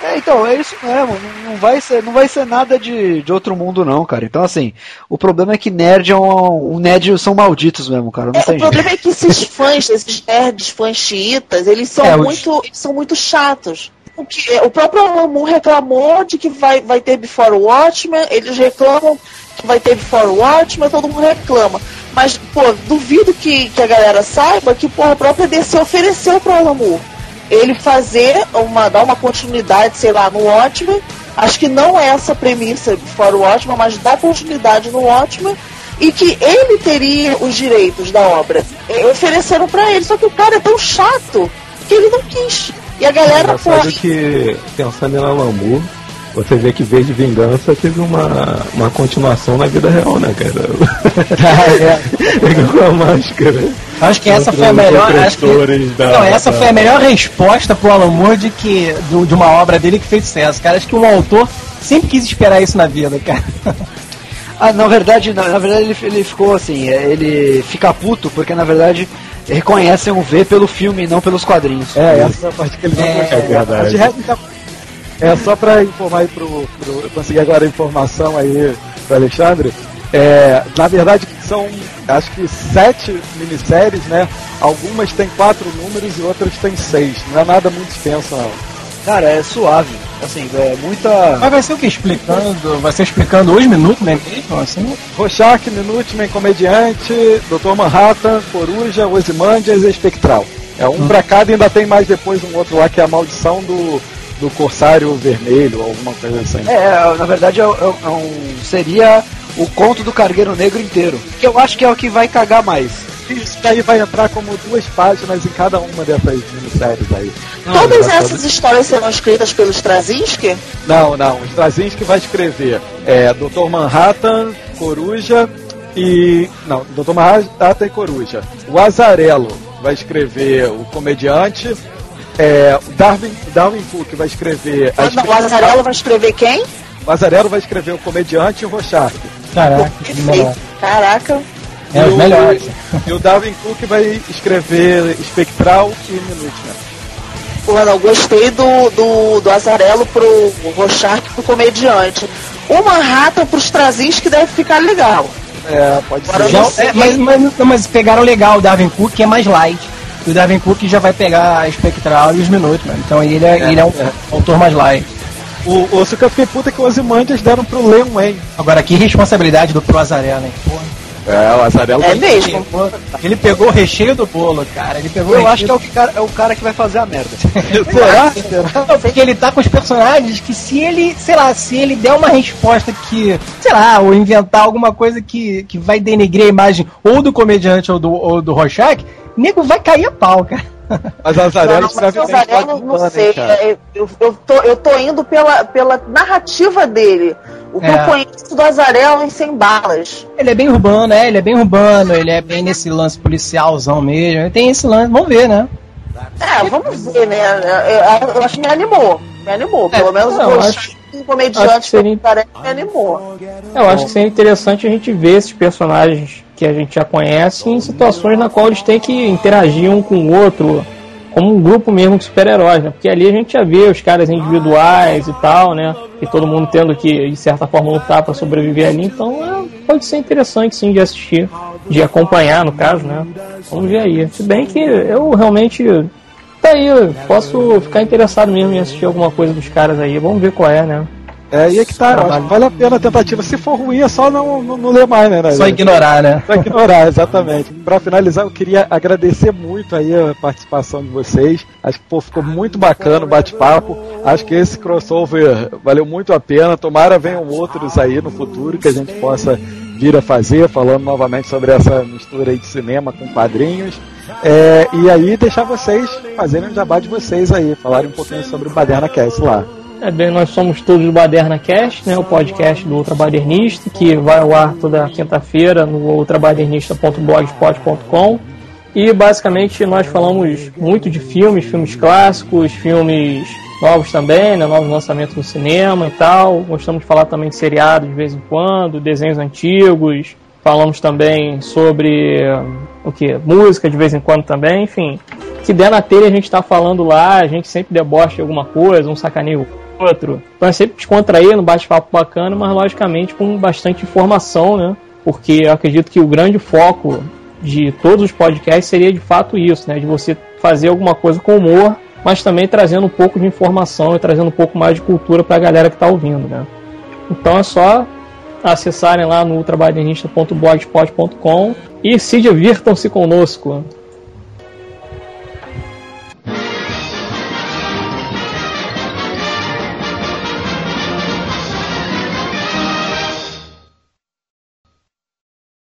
S4: É, então, é isso mesmo. Não, não vai ser, não vai ser nada de, de outro mundo, não, cara. Então, assim, o problema é que nerd é um, um nerd são malditos mesmo, cara. Não
S6: É,
S4: tem
S6: o
S4: jeito.
S6: problema é que esses fãs, esses nerds, fãs xiitas, eles são
S4: É, os-
S6: muito, eles são muito chatos. O, que, o próprio Alan Moore reclamou de que vai, vai ter Before Watchmen, eles reclamam que vai ter Before Watchmen, todo mundo reclama. Mas, pô, duvido que, que a galera saiba que pô, a própria DC ofereceu pro Alan Moore ele fazer uma, dar uma continuidade, sei lá, no Watchmen. Acho que não é essa premissa Before Watchmen, mas dar continuidade no Watchmen e que ele teria os direitos da obra. E ofereceram pra ele, só que o cara é tão chato que ele não quis. E a galera, pô,
S9: Engraçado que, pensando em Moore, você vê que V de Vingança teve uma, uma continuação na vida real, né, cara? Pegou com a máscara.
S8: Acho que essa foi a melhor. Acho que, não, essa
S9: da-
S8: foi a melhor resposta pro Alan Moore de que do- de uma obra dele que fez sucesso. Cara, acho que um autor sempre quis esperar isso na vida, cara.
S4: Ah, na verdade, na, na verdade ele, ele ficou assim, é, ele fica puto porque na verdade reconhecem o V pelo filme e não pelos quadrinhos.
S3: É, essa é a parte que ele não
S8: É, é verdade.
S3: Então, É só pra informar aí pro, pro. Eu consegui agora a informação aí pro Alexandre. É, na verdade, são acho que sete minisséries, né? Algumas têm quatro números e outras têm seis. Não é nada muito extenso, não.
S4: Cara, é suave. Assim, é muita.
S8: Mas vai ser o que? Explicando. Vai ser explicando os minutos, né? Mesmo, assim?
S3: Rorschach, Minuteman, Comediante, Dr. Manhattan, Coruja, Ozymandias e Espectral. É um pra cada e ainda tem mais depois um outro lá que é a maldição do, do Corsário Vermelho, alguma coisa assim.
S4: É, na verdade é, é- é um, seria o conto do Cargueiro Negro inteiro. Que eu acho que é o que vai cagar mais.
S3: Isso daí vai entrar como duas páginas em cada uma dessas minisséries aí.
S6: Todas essas histórias serão escritas pelo Straczynski?
S3: Não, não. O Straczynski vai escrever é, Dr. Manhattan, Coruja e. Não, Dr. Manhattan e Coruja. O Azarelo vai escrever o comediante. É, o Darwin, Darwin Cook vai escrever.
S6: Ah, não, o Azarello vai escrever quem?
S3: O Azarelo vai escrever o comediante e o Rorschach.
S8: Caraca, que melhor.
S6: Caraca.
S8: É, os
S3: o-
S8: melhores.
S3: E o Darwin Cook vai escrever Espectral e Minuteman.
S6: Pô, não, gostei do, do, do Azarello pro Rorschach pro comediante. O Manhattan pros Straczynski deve ficar legal.
S3: É, pode
S6: Agora
S3: ser.
S6: eu
S8: Já-
S6: sei.
S8: é, mas, mas, não, mas pegaram legal o Darwin Cook, que é mais light. E o Darwin Cook já vai pegar a Espectral e os minutos, mano. Então ele é, ele é um
S3: é.
S8: autor mais light.
S3: O, o só que eu fiquei puta que os Ozymandias deram pro Len Wayne.
S8: Agora, que responsabilidade do Pro Azarelo, hein? Porra.
S3: É, o Azarelo
S6: É mesmo.
S8: Ele pegou o recheio do bolo, cara. Ele pegou
S4: Eu
S8: o
S4: acho que é o, que cara, é o cara que vai fazer a merda.
S3: Será? Será?
S8: Não, porque ele tá com os personagens que se ele, sei lá, se ele der uma resposta que, sei lá, ou inventar alguma coisa que, que vai denegrir a imagem ou do comediante ou do, ou do Rorschach, nego vai cair a pau, cara.
S3: Mas o Azarelo
S6: Não, mas Azarello, não sei.
S3: cara.
S6: é, Eu, eu, tô, eu tô indo pela, pela narrativa dele. O que
S8: É.
S6: eu conheço do Azarello em Sem Balas.
S8: Ele é bem urbano, é, ele é bem urbano, ele é bem nesse lance policialzão mesmo. Ele tem esse lance, vamos ver, né?
S6: É, vamos ver, né? Eu, eu acho que me animou. Me animou. Pelo
S7: É,
S6: menos
S7: não,
S6: o
S7: acho-
S6: um
S7: acho
S6: comediante
S7: que seria-
S6: Azarello me animou.
S7: Eu acho que seria interessante a gente ver esses personagens que a gente já conhece em situações na qual eles têm que interagir um com o outro, como um grupo mesmo de super-heróis, né? Porque ali a gente já vê os caras individuais e tal, né? E todo mundo tendo que, de certa forma, lutar para sobreviver ali. Então é, pode ser interessante sim de assistir, de acompanhar, no caso, né? Vamos ver aí. Se bem que eu realmente. Tá aí, posso ficar interessado mesmo em assistir alguma coisa dos caras aí. Vamos ver qual é, né?
S3: É, e é que tá, acho que vale a pena a tentativa. Se for ruim, é só não, não, não ler mais, né? né?
S8: Só ignorar, né?
S3: Só ignorar, exatamente. Pra finalizar, eu queria agradecer muito aí a participação de vocês. Acho que pô, ficou muito bacana o bate-papo. Acho que esse crossover valeu muito a pena. Tomara venham outros aí no futuro que a gente possa vir a fazer, falando novamente sobre essa mistura aí de cinema com quadrinhos. É, e aí deixar vocês fazerem o jabá de vocês aí, falarem um pouquinho sobre o Baderna Cast lá.
S7: É nós somos todos do Baderna Cast, né, o podcast do Ultrabadernista, que vai ao ar toda quinta-feira no ultrabadernista.blogspot.com. E basicamente nós falamos muito de filmes, filmes clássicos, filmes novos também, né, novos lançamentos no cinema e tal. Gostamos de falar também de seriados de vez em quando, desenhos antigos. Falamos também sobre hum, o que? Música de vez em quando também, enfim. Se der na telha a gente tá falando lá, a gente sempre debocha de alguma coisa, um sacaneio outro. Então é sempre descontraído, um bate-papo bacana, mas logicamente com bastante informação, né? Porque eu acredito que o grande foco de todos os podcasts seria de fato isso, né? De você fazer alguma coisa com humor, mas também trazendo um pouco de informação e trazendo um pouco mais de cultura pra galera que tá ouvindo, né? Então é só acessarem lá no ultrabadernista.blogspot.com e se divirtam-se conosco.